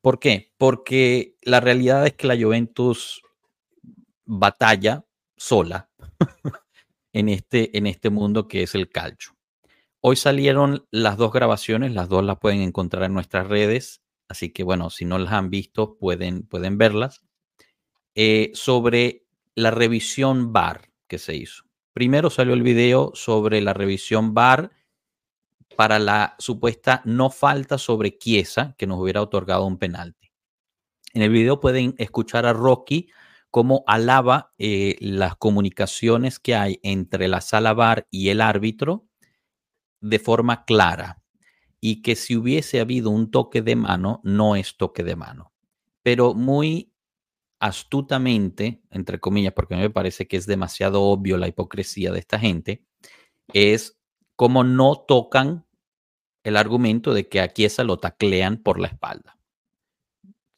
A: ¿Por qué? Porque la realidad es que la Juventus batalla sola en este, en este mundo que es el calcio. Hoy salieron las dos grabaciones, las dos las pueden encontrar en nuestras redes, así que bueno, si no las han visto, pueden, pueden verlas. Eh, sobre la revisión VAR que se hizo. Primero salió el video sobre la revisión VAR para la supuesta no falta sobre Chiesa, que nos hubiera otorgado un penalti. En el video pueden escuchar a Rocky cómo alaba eh, las comunicaciones que hay entre la sala VAR y el árbitro de forma clara y que si hubiese habido un toque de mano, no es toque de mano. Pero muy astutamente, entre comillas, porque me parece que es demasiado obvio la hipocresía de esta gente, es como no tocan el argumento de que a Chiesa lo taclean por la espalda.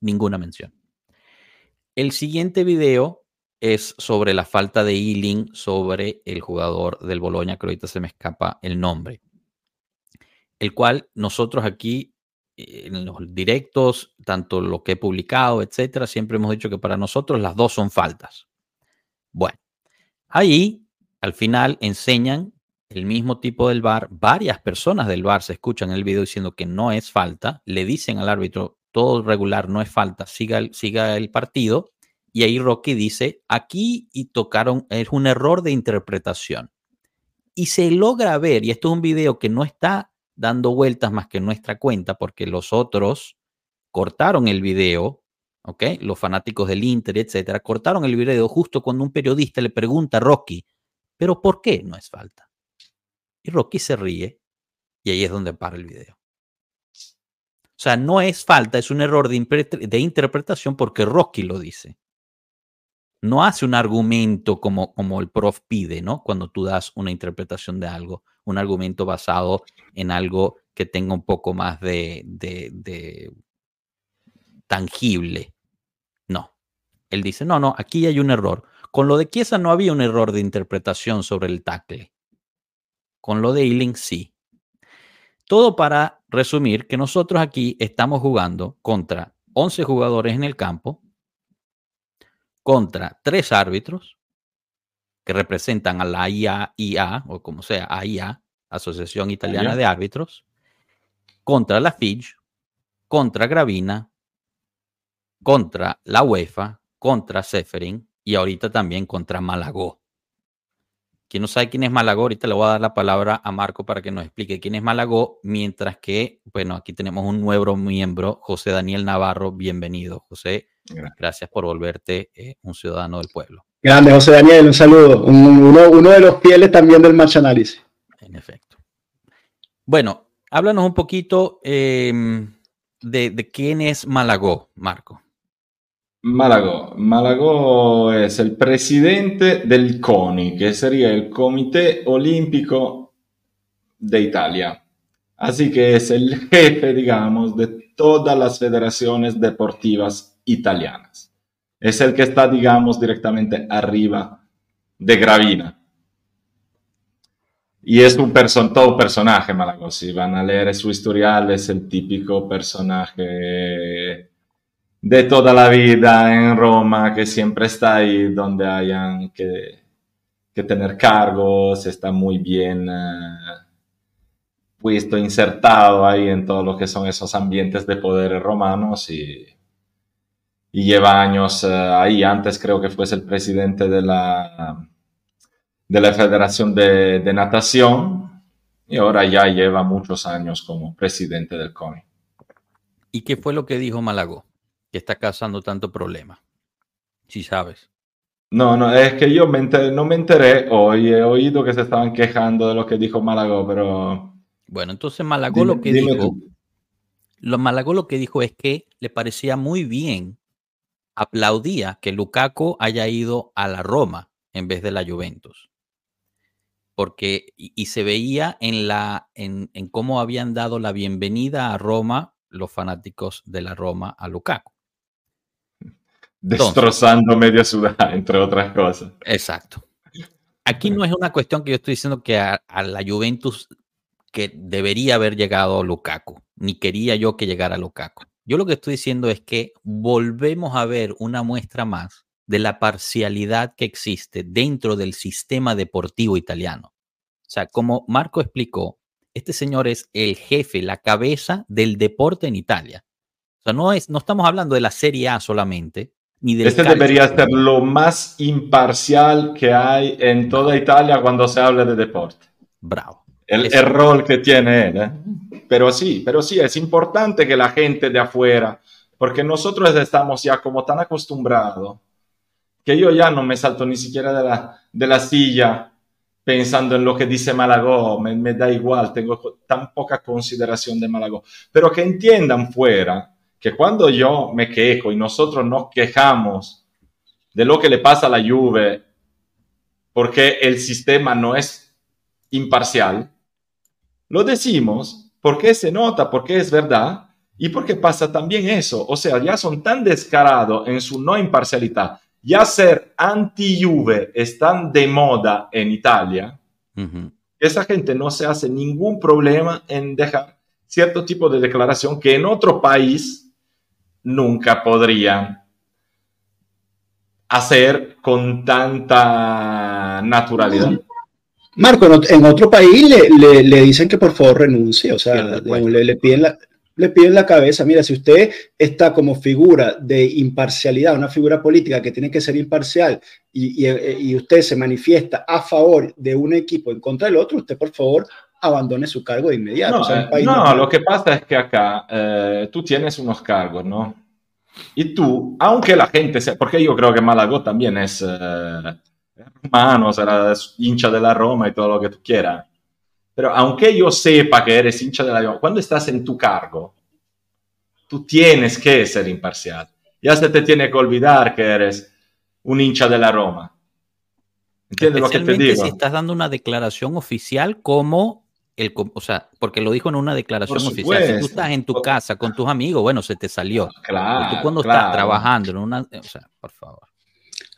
A: Ninguna mención. El siguiente video es sobre la falta de healing sobre el jugador del Boloña, que ahorita se me escapa el nombre el cual nosotros aquí eh, en los directos, tanto lo que he publicado, etcétera, siempre hemos dicho que para nosotros las dos son faltas. Bueno, ahí al final enseñan el mismo tipo del bar, varias personas del bar se escuchan el video diciendo que no es falta, le dicen al árbitro todo regular, no es falta, siga siga el partido, y ahí Rocky dice, aquí y tocaron, es un error de interpretación. Y se logra ver, y esto es un video que no está dando vueltas más que nuestra cuenta, porque los otros cortaron el video, ¿ok? Los fanáticos del Inter, etcétera, cortaron el video justo cuando un periodista le pregunta a Rocky, ¿pero por qué no es falta? Y Rocky se ríe y ahí es donde para el video. O sea, no es falta, es un error de, interpretación porque Rocky lo dice no hace un argumento como, como el prof pide, ¿no? Cuando tú das una interpretación de algo, un argumento basado en algo que tenga un poco más de, tangible. No. Él dice, no, no, aquí hay un error. Con lo de Chiesa no había un error de interpretación sobre el tackle. Con lo de Ealing sí. Todo para resumir que nosotros aquí estamos jugando contra 11 jugadores en el campo, contra tres árbitros que representan a la IAIA, o como sea, AIA, Asociación Italiana de Árbitros, contra la FIG, contra Gravina, contra la UEFA, contra Seferin y ahorita también contra Malagó. Quien no sabe quién es Malagó, ahorita le voy a dar la palabra a Marco para que nos explique quién es Malagó, mientras que, bueno, aquí tenemos un nuevo miembro, José Daniel Navarro. Bienvenido, José. Gracias por volverte eh, un ciudadano del pueblo.
C: Grande, José Daniel, un saludo. Un, uno, uno, de los pieles también del Match Análisis.
A: En efecto. Bueno, háblanos un poquito eh, de, de quién es Malagó, Marco.
E: Malagó. Malagó es el presidente del CONI, que sería el Comité Olímpico de Italia. Así que es el jefe, digamos, de todas las federaciones deportivas italianas. Es el que está, digamos, directamente arriba de Gravina. Y es un todo personaje, Malagó. Si van a leer su historial, es el típico personaje de toda la vida en Roma, que siempre está ahí donde hayan que, que tener cargos, está muy bien eh, puesto, insertado ahí en todo lo que son esos ambientes de poder romanos y, y lleva años eh, ahí. Antes creo que fuese el presidente de la, de la Federación de, de Natación y ahora ya lleva muchos años como presidente del CONI.
A: ¿Y qué fue lo que dijo Malagó? Que está causando tanto problema. Si sabes.
E: No, no, es que yo me enteré- no me enteré hoy, he oído que se estaban quejando de lo que dijo Malagó, pero...
A: Bueno, entonces Malagó
E: Dime-
A: lo que dijo,
E: tú.
A: lo Malagó lo que dijo es que le parecía muy bien, aplaudía que Lukaku haya ido a la Roma en vez de la Juventus. Porque, y, y se veía en la, en, en cómo habían dado la bienvenida a Roma los fanáticos de la Roma a Lukaku.
E: destrozando media ciudad, entre otras cosas.
A: Exacto. Aquí no es una cuestión que yo estoy diciendo que a, a la Juventus que debería haber llegado Lukaku, ni quería yo que llegara Lukaku. Yo lo que estoy diciendo es que volvemos a ver una muestra más de la parcialidad que existe dentro del sistema deportivo italiano. O sea, como Marco explicó, este señor es el jefe, la cabeza del deporte en Italia. O sea, no, es, no estamos hablando de la Serie A solamente, ni del
E: Este debería ser lo más imparcial que hay en toda Italia cuando se habla de deporte.
A: Bravo.
E: El, el rol que tiene él. ¿eh? Pero sí, pero sí, es importante que la gente de afuera, porque nosotros estamos ya como tan acostumbrados, que yo ya no me salto ni siquiera de la, de la silla pensando en lo que dice Malagó, me, me da igual, tengo tan poca consideración de Malagó, pero que entiendan fuera que cuando yo me quejo y nosotros nos quejamos de lo que le pasa a la Juve, porque el sistema no es imparcial, lo decimos porque se nota, porque es verdad y porque pasa también eso. O sea, ya son tan descarados en su no imparcialidad. Ya ser anti-Juve están de moda en Italia. Esa gente no se hace ningún problema en dejar cierto tipo de declaración que en otro país nunca podrían hacer con tanta naturalidad.
C: Marco, en, ot- en otro país le, le- le dicen que por favor renuncie, o sea, digamos, le, le piden la, le piden la cabeza. Mira, si usted está como figura de imparcialidad, una figura política que tiene que ser imparcial y, y- y usted se manifiesta a favor de un equipo en contra del otro, usted por favor abandone su cargo de inmediato.
E: No,
C: O sea,
E: eh,
C: país
E: no,
C: normal.
E: lo que pasa es que acá eh, tú tienes unos cargos, ¿no? Y tú, aunque la gente sea, porque yo creo que Malagó también es eh, romano, será hincha de la Roma y todo lo que tú quieras, pero aunque yo sepa que eres hincha de la Roma, cuando estás en tu cargo, tú tienes que ser imparcial. Ya se te tiene que olvidar que eres un hincha de la Roma. ¿Entiendes lo que te digo?
A: si estás dando una declaración oficial como el, o sea, porque lo dijo en una declaración oficial. Si tú estás en tu casa con tus amigos, bueno, se te salió. Pero
E: Claro,
A: tú cuando
E: claro.
A: estás trabajando en una, o sea, por favor.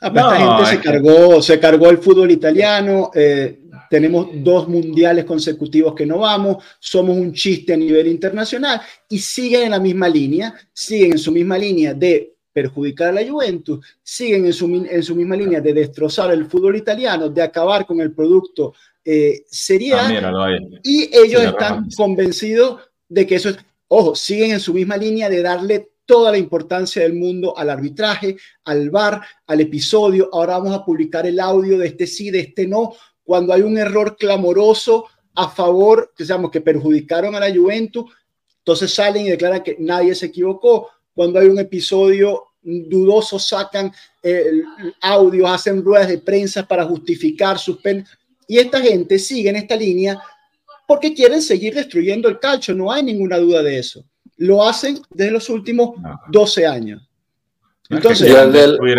C: Ah,
E: No,
C: esta gente se
E: que-
C: cargó, se cargó el fútbol italiano. eh, tenemos dos mundiales consecutivos que no vamos. Somos un chiste a nivel internacional y siguen en la misma línea, siguen en su misma línea de perjudicar a la Juventus, siguen en su, mi- en su misma línea de destrozar el fútbol italiano, de acabar con el producto eh, Serie A
E: Ah,
C: y ellos están convencidos de que eso es, ojo, siguen en su misma línea de darle toda la importancia del mundo al arbitraje, al VAR, al episodio. Ahora vamos a publicar el audio de este sí, de este no, cuando hay un error clamoroso a favor, que sabemos que perjudicaron a la Juventus, entonces salen y declaran que nadie se equivocó. Cuando hay un episodio dudoso, sacan eh, audios, hacen ruedas de prensa para justificar sus penas. Y esta gente sigue en esta línea porque quieren seguir destruyendo el calcio, no hay ninguna duda de eso. Lo hacen desde los últimos
E: No.
C: 12 años.
E: No es que
C: Entonces,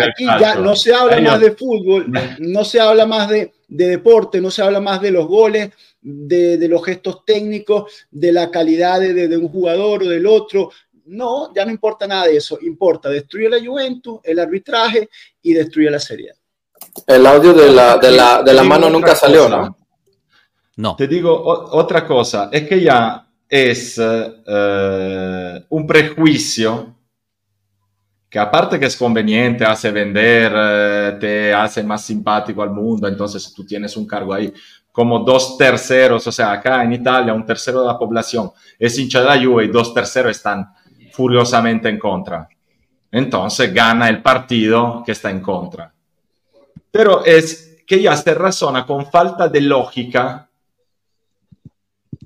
C: Aquí ya no se habla más de fútbol, no se habla más de, de deporte, no se habla más de los goles, de, de los gestos técnicos, de la calidad de, de- un jugador o del otro. No, ya no importa nada de eso. Importa destruir la Juventus, el arbitraje y destruir la Serie.
D: El audio de la, de la, de la mano nunca salió,
E: cosa.
D: ¿no?
A: No,
E: Te digo otra cosa, es que ya es eh, un prejuicio que aparte que es conveniente, hace vender, eh, te hace más simpático al mundo, entonces tú tienes un cargo ahí, como dos terceros, o sea, acá en Italia un tercero de la población es hincha de la Juve y dos terceros están furiosamente en contra. Entonces gana el partido que está en contra. Pero es que ya se razona con falta de lógica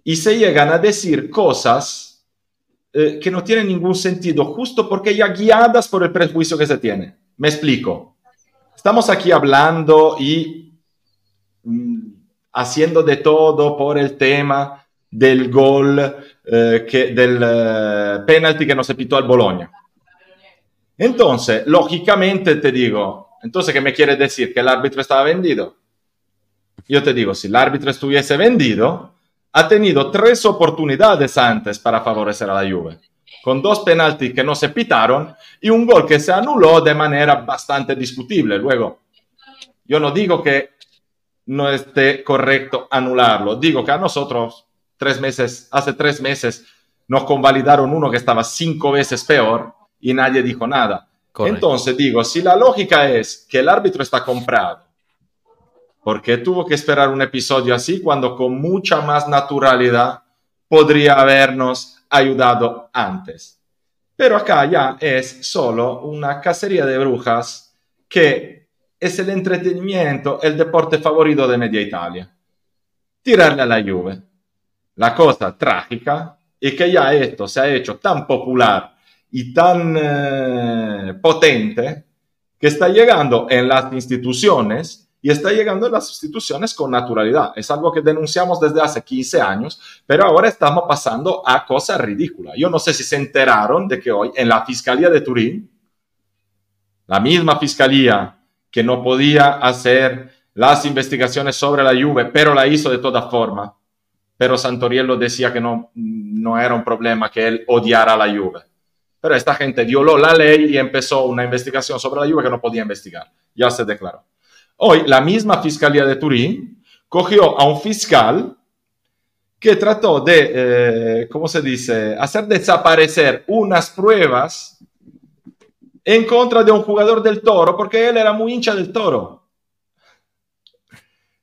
E: y se llegan a decir cosas eh, que no tiene ningún sentido, justo porque ya guiadas por el prejuicio que se tiene. Me explico. Estamos aquí hablando y mm, haciendo de todo por el tema del gol, eh, que, del eh, penalti que no se pitó al Bologna. Entonces, lógicamente te digo, entonces, ¿qué me quiere decir? ¿Que el árbitro estaba vendido? Yo te digo, si el árbitro estuviese vendido, ha tenido tres oportunidades antes para favorecer a la Juve, con dos penaltis que no se pitaron y un gol que se anuló de manera bastante discutible. Luego, yo no digo que no esté correcto anularlo, digo que a nosotros tres meses, hace tres meses nos convalidaron uno que estaba cinco veces peor y nadie dijo nada. Entonces digo, si la lógica es que el árbitro está comprado porque tuvo que esperar un episodio así cuando con mucha más naturalidad podría habernos ayudado antes. Pero acá ya es solo una cacería de brujas que es el entretenimiento, el deporte favorito de Media Italia. Tirarle a la Juve. La cosa trágica es que ya esto se ha hecho tan popular y tan eh, potente que está llegando en las instituciones y está llegando a las instituciones con naturalidad. Es algo que denunciamos desde hace 15 años, pero ahora estamos pasando a cosas ridículas. Yo no sé si se enteraron de que hoy en la Fiscalía de Turín, la misma Fiscalía que no podía hacer las investigaciones sobre la Juve, pero la hizo de toda forma, pero Santoriello decía que no, no era un problema que él odiara la Juve. Pero esta gente violó la ley y empezó una investigación sobre la Juve que no podía investigar. Ya se declaró. Hoy la misma Fiscalía de Turín cogió a un fiscal que trató de, eh, ¿cómo se dice?, hacer desaparecer unas pruebas en contra de un jugador del toro, porque él era muy hincha del toro.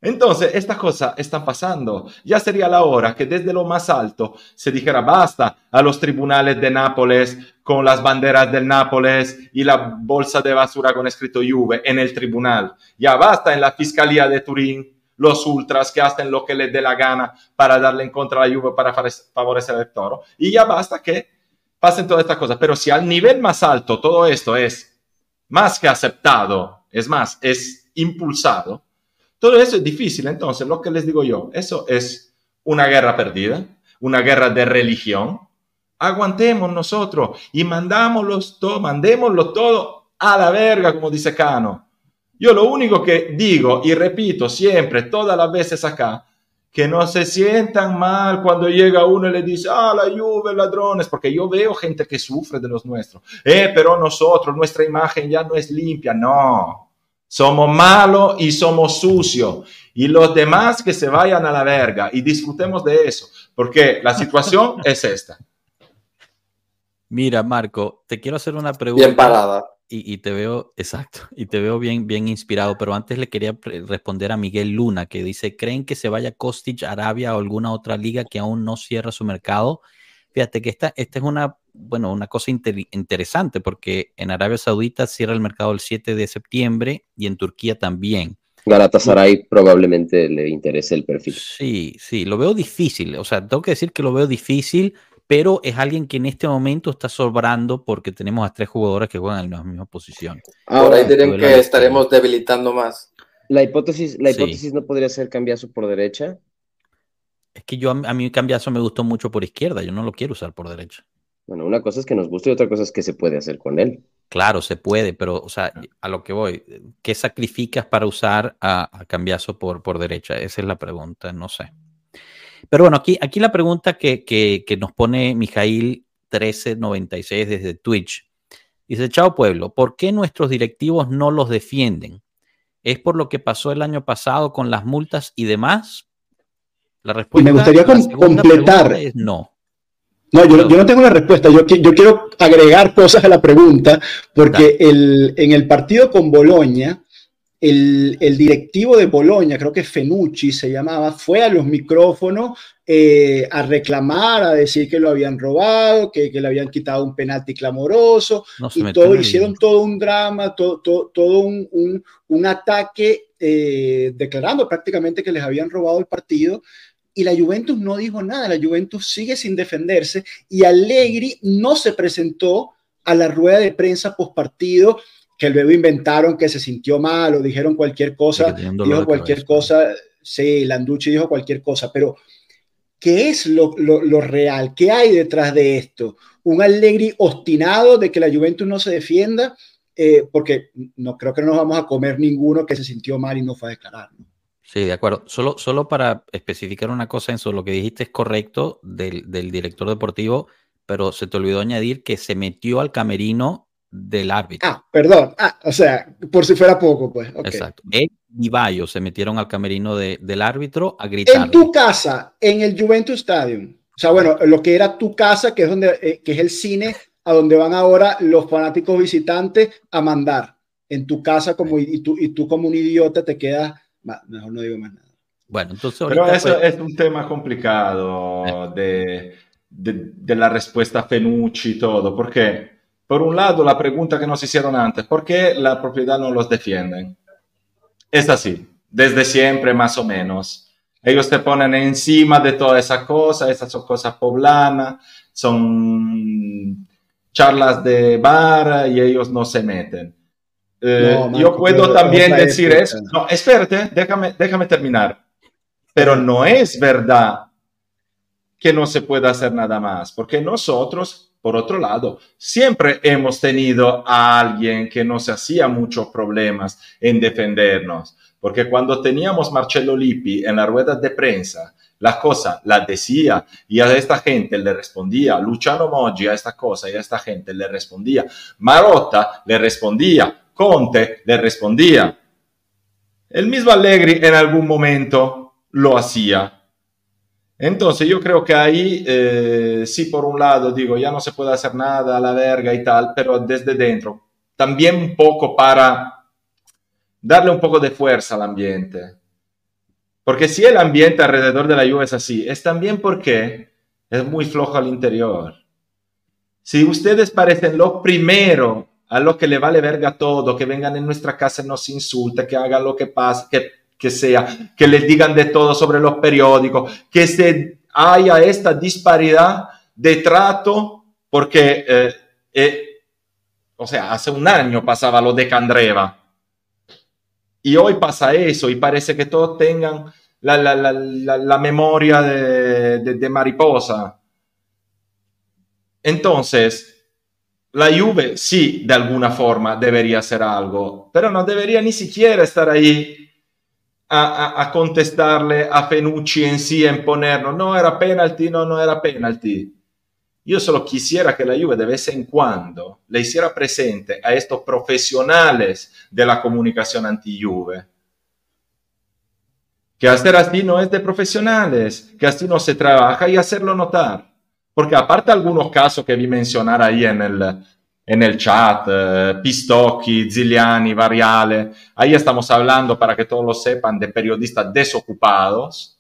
E: Entonces, estas cosas están pasando. Ya sería la hora que desde lo más alto se dijera basta a los tribunales de Nápoles con las banderas del Nápoles y la bolsa de basura con escrito Juve en el tribunal. Ya basta en la Fiscalía de Turín los ultras que hacen lo que les dé la gana para darle en contra a la Juve para favorecer al toro. Y ya basta que pasen todas estas cosas. Pero si al nivel más alto todo esto es más que aceptado, es más, es impulsado, todo eso es difícil. Entonces, lo que les digo yo, eso es una guerra perdida, una guerra de religión. Aguantemos nosotros y mandámoslos todo, mandémoslo todo a la verga, como dice Cano. Yo lo único que digo y repito siempre, todas las veces acá, que no se sientan mal cuando llega uno y le dice, ah, la lluvia, ladrones, porque yo veo gente que sufre de los nuestros. Eh, pero nosotros, nuestra imagen ya no es limpia. No, somos malos y somos sucios. Y los demás que se vayan a la verga y disfrutemos de eso, porque la situación es esta.
A: Mira, Marco, te quiero hacer una pregunta.
D: Bien parada.
A: Y, te veo, exacto, y te veo bien, bien inspirado, pero antes le quería responder a Miguel Luna, que dice, ¿creen que se vaya Kostic a Arabia o alguna otra liga que aún no cierra su mercado? Fíjate que esta, esta es una bueno, una cosa interesante porque en Arabia Saudita cierra el mercado el 7 de septiembre y en Turquía también.
F: Galatasaray probablemente le interese el perfil.
A: Sí, sí, lo veo difícil. O sea, tengo que decir que lo veo difícil, pero es alguien que en este momento está sobrando porque tenemos a tres jugadores que juegan en la misma posición.
D: Ahora ahí dirán que estaremos debilitando más.
F: La hipótesis, la hipótesis no podría ser cambiazo por derecha.
A: Es que yo a mí cambiazo me gustó mucho por izquierda, yo no lo quiero usar por derecha.
F: Bueno, una cosa es que nos guste y otra cosa es que se puede hacer con él.
A: Claro, se puede, pero, o sea, a lo que voy, ¿qué sacrificas para usar a, Cambiazo por, por derecha? Esa es la pregunta, no sé. Pero bueno, aquí, aquí la pregunta que, que, nos pone Mijail 1396 desde Twitch. Dice, chao pueblo, ¿por qué nuestros directivos no los defienden? ¿Es por lo que pasó el año pasado con las multas y demás?
C: La respuesta me gustaría completar.
A: Es no.
C: No, yo, yo, no tengo la respuesta. Yo, yo quiero agregar cosas a la pregunta, porque el, en el partido con Boloña, el, el, directivo de Boloña, creo que Fenucci se llamaba, fue a los micrófonos eh, a reclamar, a decir que lo habían robado, que, que le habían quitado un penalti clamoroso, y todo, hicieron todo un drama, todo, todo, todo un, un, un, ataque eh, declarando prácticamente que les habían robado el partido y la Juventus no dijo nada, la Juventus sigue sin defenderse y Allegri no se presentó a la rueda de prensa post partido que luego inventaron que se sintió mal o dijeron cualquier cosa, dijo cualquier cosa, sí, Landucci dijo cualquier cosa, pero ¿qué es lo, lo, lo, real? ¿Qué hay detrás de esto? ¿Un Allegri obstinado de que la Juventus no se defienda? Eh, porque no creo que no nos vamos a comer ninguno que se sintió mal y no fue a declarar. ¿no?
A: Sí, de acuerdo. Solo, solo para especificar una cosa, en eso, lo que dijiste es correcto del, del, director deportivo, pero se te olvidó añadir que se metió al camerino del árbitro.
C: Ah, perdón. Ah, o sea, por si fuera poco, pues. Okay.
A: Exacto. Él y Bayo se metieron al camerino de, del árbitro a gritar.
C: En tu casa, en el Juventus Stadium. O sea, bueno, lo que era tu casa, que es donde, eh, que es el cine a donde van ahora los fanáticos visitantes a mandar. En tu casa, como y tú, y tú como un idiota te quedas mejor no digo más nada.
A: Bueno, entonces.
E: Pero eso pues... es un tema complicado de, de, de, la respuesta Fenucci y todo, porque, por un lado, la pregunta que nos hicieron antes, ¿por qué la propiedad no los defienden? Es así, desde siempre más o menos. Ellos te ponen encima de toda esa cosa, esas son cosas poblanas, son charlas de bar y ellos no se meten. Eh, no, Marco, yo puedo también decir eso. No, espérate, déjame, déjame terminar. Pero no es verdad que no se pueda hacer nada más, porque nosotros, por otro lado, siempre hemos tenido a alguien que nos hacía muchos problemas en defendernos, porque cuando teníamos Marcello Lippi en la rueda de prensa, la cosa la decía y a esta gente le respondía, Luciano Moggi a esta cosa y a esta gente le respondía, Marotta le respondía, Conte le respondía. El mismo Allegri en algún momento lo hacía. Entonces yo creo que ahí eh, sí, por un lado digo, ya no se puede hacer nada a la verga y tal, pero desde dentro, también un poco para darle un poco de fuerza al ambiente. Porque si el ambiente alrededor de la Juve es así, es también porque es muy flojo al interior. Si ustedes parecen lo primero a lo que le vale verga todo, que vengan en nuestra casa y nos insulten, que hagan lo que pase, que, que sea, que les digan de todo sobre los periódicos, que se haya esta disparidad de trato, porque, eh, eh, o sea, hace un año pasaba lo de Candreva. Y hoy pasa eso y parece que todos tengan la, la, la, la memoria de, de mariposa. Entonces, la Juve sí, de alguna forma debería hacer algo, pero no debería ni siquiera estar ahí a, a, a contestarle a Fenucci en sí, en ponernos, no era penalti, no, no era penalti. Yo solo quisiera que la Juve de vez en cuando le hiciera presente a estos profesionales de la comunicación anti-Juve que hacer así no es de profesionales, que así no se trabaja y hacerlo notar. Porque aparte algunos casos que vi mencionar ahí en el, en el chat, eh, Pistocchi, Ziliani, Variale, ahí estamos hablando, para que todos lo sepan, de periodistas desocupados,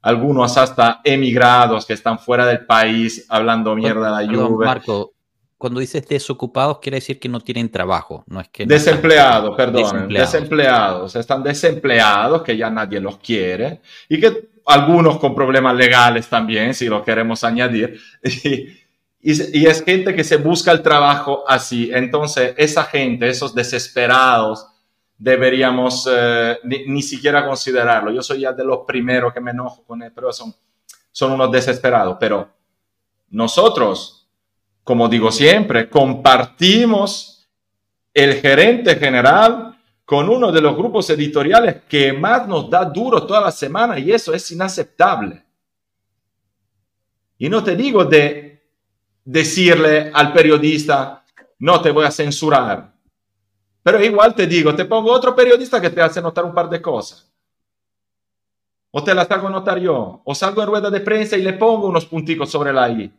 E: algunos hasta emigrados que están fuera del país hablando mierda de la Juve.
A: Marco, cuando dices desocupados quiere decir que no tienen trabajo, no es que
E: desempleados, no perdón, desempleados. desempleados, están desempleados que ya nadie los quiere y que algunos con problemas legales también, si lo queremos añadir. Y, y, y, es gente que se busca el trabajo así. Entonces, esa gente, esos desesperados, deberíamos eh, ni, ni, siquiera considerarlo. Yo soy ya de los primeros que me enojo con él, pero son, son unos desesperados. Pero nosotros, como digo siempre, compartimos el gerente general con uno de los grupos editoriales que más nos da duro toda la semana y eso es inaceptable. Y no te digo de decirle al periodista, no te voy a censurar, pero igual te digo, te pongo otro periodista que te hace notar un par de cosas. O te las hago notar yo, o salgo en rueda de prensa y le pongo unos punticos sobre la I.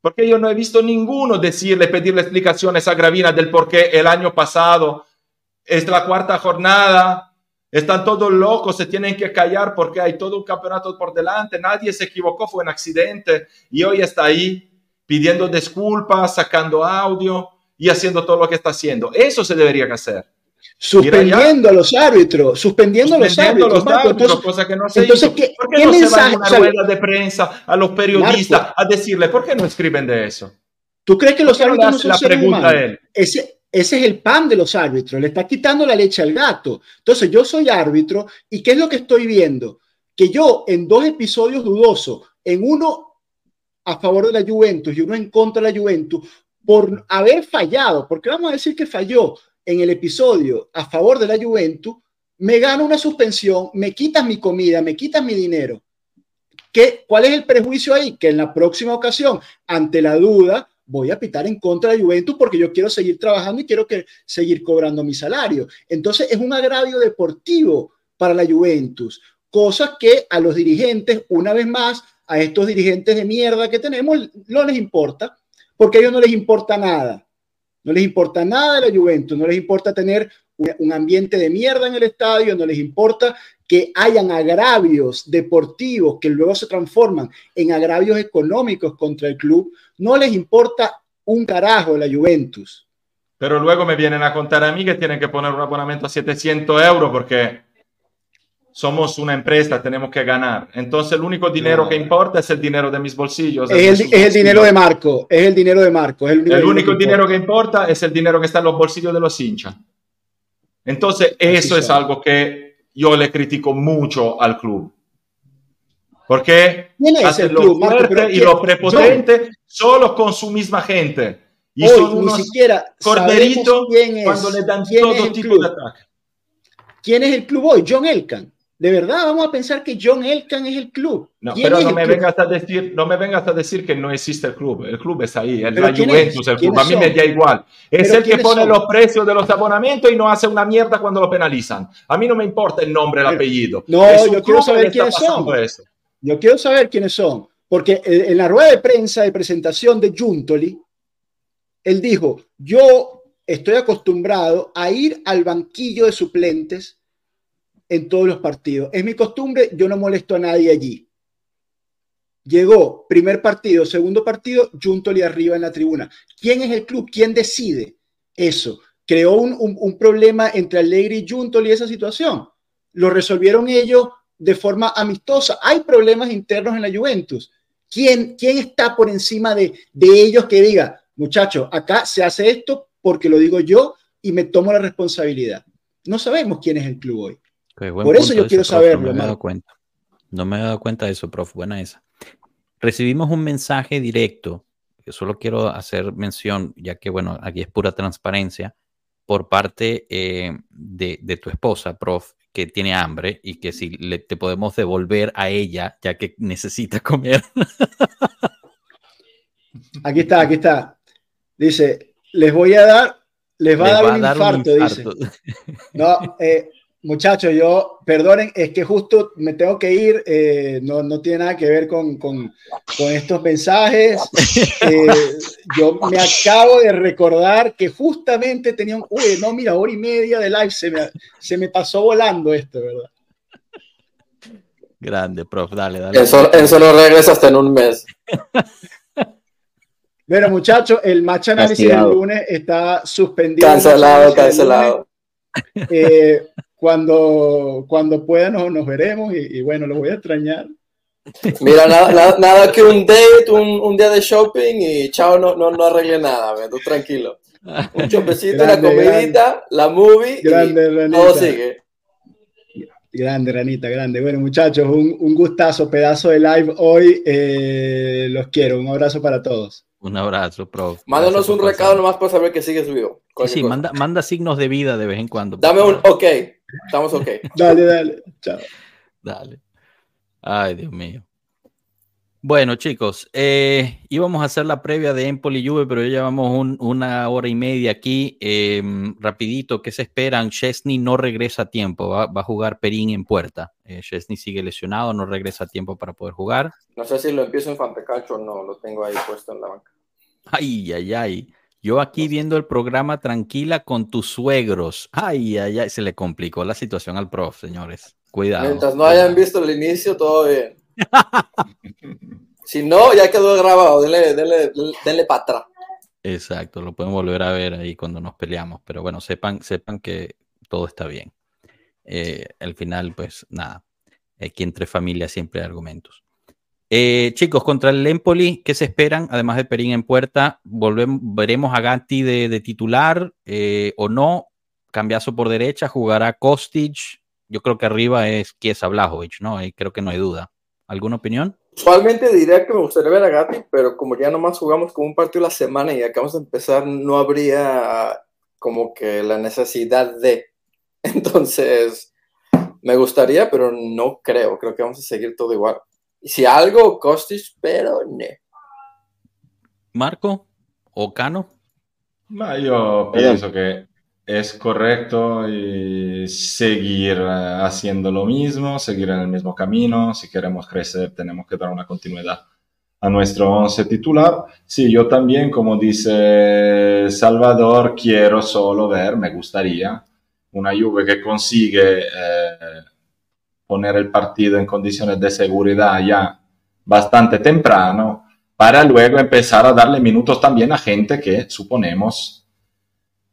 E: Porque yo no he visto ninguno decirle, pedirle explicaciones a Gravina del por qué el año pasado es la cuarta jornada, están todos locos, se tienen que callar porque hay todo un campeonato por delante, nadie se equivocó, fue un accidente y hoy está ahí pidiendo disculpas, sacando audio y haciendo todo lo que está haciendo. Eso se debería hacer.
C: Suspendiendo a los árbitros, suspendiendo, a los árbitros,
E: los
C: Marco,
E: árbitros,
C: entonces,
E: cosa que no se
C: entonces,
E: hizo.
C: ¿qué,
E: ¿Por qué
C: qué
E: no se va a una rueda de prensa a los periodistas
C: Marco.
E: a decirle, ¿por qué no escriben de eso?
C: ¿Tú crees que los
E: ¿Por qué no le
C: árbitros no son
E: la pregunta a él?
C: Ese, ese es el pan de los árbitros, le está quitando la leche al gato. Entonces, yo soy árbitro y ¿qué es lo que estoy viendo? Que yo en dos episodios dudosos, en uno a favor de la Juventus y uno en contra de la Juventus, por haber fallado, porque vamos a decir que falló en el episodio a favor de la Juventus, me gano una suspensión, me quitas mi comida, me quitas mi dinero. ¿Qué, ¿Cuál es el prejuicio ahí? Que en la próxima ocasión, ante la duda, voy a pitar en contra de Juventus porque yo quiero seguir trabajando y quiero que, seguir cobrando mi salario. Entonces es un agravio deportivo para la Juventus, cosas que a los dirigentes, una vez más, a estos dirigentes de mierda que tenemos, no les importa, porque a ellos no les importa nada. No les importa nada de la Juventus, no les importa tener un, ambiente de mierda en el estadio, no les importa que hayan agravios deportivos que luego se transforman en agravios económicos contra el club, no les importa un carajo la Juventus.
E: Pero luego me vienen a contar a mí que tienen que poner un abonamiento a 700 euros porque somos una empresa, tenemos que ganar. Entonces el único dinero
C: No.
E: que importa es el dinero de mis bolsillos.
C: Es el, dinero de Marco, es el dinero de Marco. Es el único,
E: El único
C: que
E: dinero que importa es el dinero que está en los bolsillos de los hinchas. Entonces, eso es algo que yo le critico mucho al club. Porque
C: ¿Quién es
E: hace lo
C: club, Marco?
E: fuerte
C: Pero
E: y
C: ¿quién?
E: lo prepotente solo con su misma gente. Y
C: Hoy
E: son
C: ni
E: unos
C: siquiera
E: corderitos cuando le dan todo tipo
C: club.
E: de ataque.
C: ¿Quién es el club hoy? John Elkan. De verdad, vamos a pensar que John Elkan es el club.
E: No,
C: ¿Quién
E: pero no
C: el
E: me, vengas a decir, no me vengas a decir que no existe el club. El club es ahí,
C: ¿Pero
E: la Juventus, el club.
C: ¿Quiénes
E: A mí me da igual. Es
C: ¿Pero
E: el que pone
C: son?
E: los precios de los abonamientos y no hace una mierda cuando lo penalizan. A mí no me importa el nombre, el
C: Pero-
E: apellido.
C: No, yo quiero saber
E: está
C: quiénes son.
E: eso.
C: Yo quiero saber quiénes son, porque eh, en la rueda de prensa de presentación de Juntoli, él dijo, yo estoy acostumbrado a ir al banquillo de suplentes en todos los partidos. Es mi costumbre, yo no molesto a nadie allí. Llegó primer partido, segundo partido, Juntoli arriba en la tribuna. ¿Quién es el club? ¿Quién decide eso? Creó un, un- problema entre Allegri y Juntoli esa situación. Lo resolvieron ellos de forma amistosa. Hay problemas internos en la Juventus. ¿Quién, quién está por encima de, de ellos que diga, muchachos, acá se hace esto porque lo digo yo y me tomo la responsabilidad? No sabemos quién es el club hoy. Por eso
A: punto
C: yo quiero
A: prof,
C: saberlo,
A: No me había dado cuenta. No me había dado cuenta de eso, prof. Buena esa. Recibimos un mensaje directo, que solo quiero hacer mención, ya que, bueno, aquí es pura transparencia, por parte eh, de, de tu esposa, prof, que tiene hambre y que si le, te podemos devolver a ella, ya que necesita comer.
C: Aquí está, aquí está. Dice, les voy a dar, les va
A: Les
C: a dar, un, infarto, dice. No, eh, muchachos, yo, perdonen, es que justo me tengo que ir, eh, no, no tiene nada que ver con, con, con estos mensajes. Eh, yo me acabo de recordar que justamente tenía un, uy, no, mira, hora y media de live, se me, se me pasó volando esto, ¿verdad?
A: Grande, prof, dale, dale.
D: Eso, eso no regresa hasta en un mes.
C: Bueno, muchachos, el match análisis
F: Castigado.
C: del lunes está suspendido.
D: Cancelado, cancelado.
C: Eh, cuando, cuando pueda nos, nos veremos y, y bueno, lo voy a extrañar.
D: Mira, nada, nada, nada que un date, un, un día de shopping y chao, no, no, no arregle nada, ve, tú tranquilo. Un chopecito, la
C: Grande,
D: comidita, la movie
C: Grande,
D: y
C: Ranita.
D: todo sigue.
C: Grande, Ranita, grande. Bueno, muchachos, un, un gustazo, pedazo de live hoy. Eh, los quiero. Un abrazo para todos.
A: Un abrazo, prof.
D: Mándanos un
A: por
D: recado
A: pasar.
D: nomás para saber que sigues vivo.
A: Sí, sí, manda, manda signos de vida de vez en cuando.
D: Dame un ok. Estamos ok.
C: Dale, dale. Chao.
A: Dale. Ay, Dios mío. Bueno, chicos, eh, íbamos a hacer la previa de Empoli Juve, pero ya llevamos un- una hora y media aquí. Eh, rapidito, ¿qué se esperan? Chesney no regresa a tiempo, va, va a jugar Perín en puerta. Eh, Chesney sigue lesionado, no regresa a tiempo para poder jugar.
D: No sé si lo empiezo en Fantecalcio o no, lo tengo ahí puesto en la banca.
A: Ay, ay, ay. Yo aquí viendo el programa tranquila con tus suegros. Ay, ay, ay. Se le complicó la situación al prof, señores. Cuidado.
D: Mientras no hayan visto el inicio, todo bien. si no, ya quedó grabado. Denle, denle, denle para atrás.
A: Exacto, lo pueden volver a ver ahí cuando nos peleamos. Pero bueno, sepan, sepan que todo está bien. Eh, al final, pues nada. Aquí entre familias siempre hay argumentos. Eh, chicos, contra el Empoli, ¿qué se esperan? Además de Perín en puerta, volvemos, veremos a Gatti de, titular eh, o no. Cambiazo por derecha, jugará Kostic. Yo creo que arriba es Kiesa Blajovic, ¿no? Creo que no hay duda. ¿Alguna opinión?
D: Usualmente diría que me gustaría ver a Gatti, pero como ya nomás jugamos con un partido la semana y acabamos de empezar, no habría como que la necesidad de. Entonces, me gustaría, pero no creo. Creo que vamos a seguir todo igual. Si algo, Costis, pero no.
A: Marco o Cano.
E: yo pienso que es correcto y seguir eh, haciendo lo mismo, seguir en el mismo camino. Si queremos crecer, tenemos que dar una continuidad a nuestro once titular. Sí, yo también, como dice Salvador, quiero solo ver, me gustaría, una Juve que consigue eh, poner el partido en condiciones de seguridad ya bastante temprano para luego empezar a darle minutos también a gente que suponemos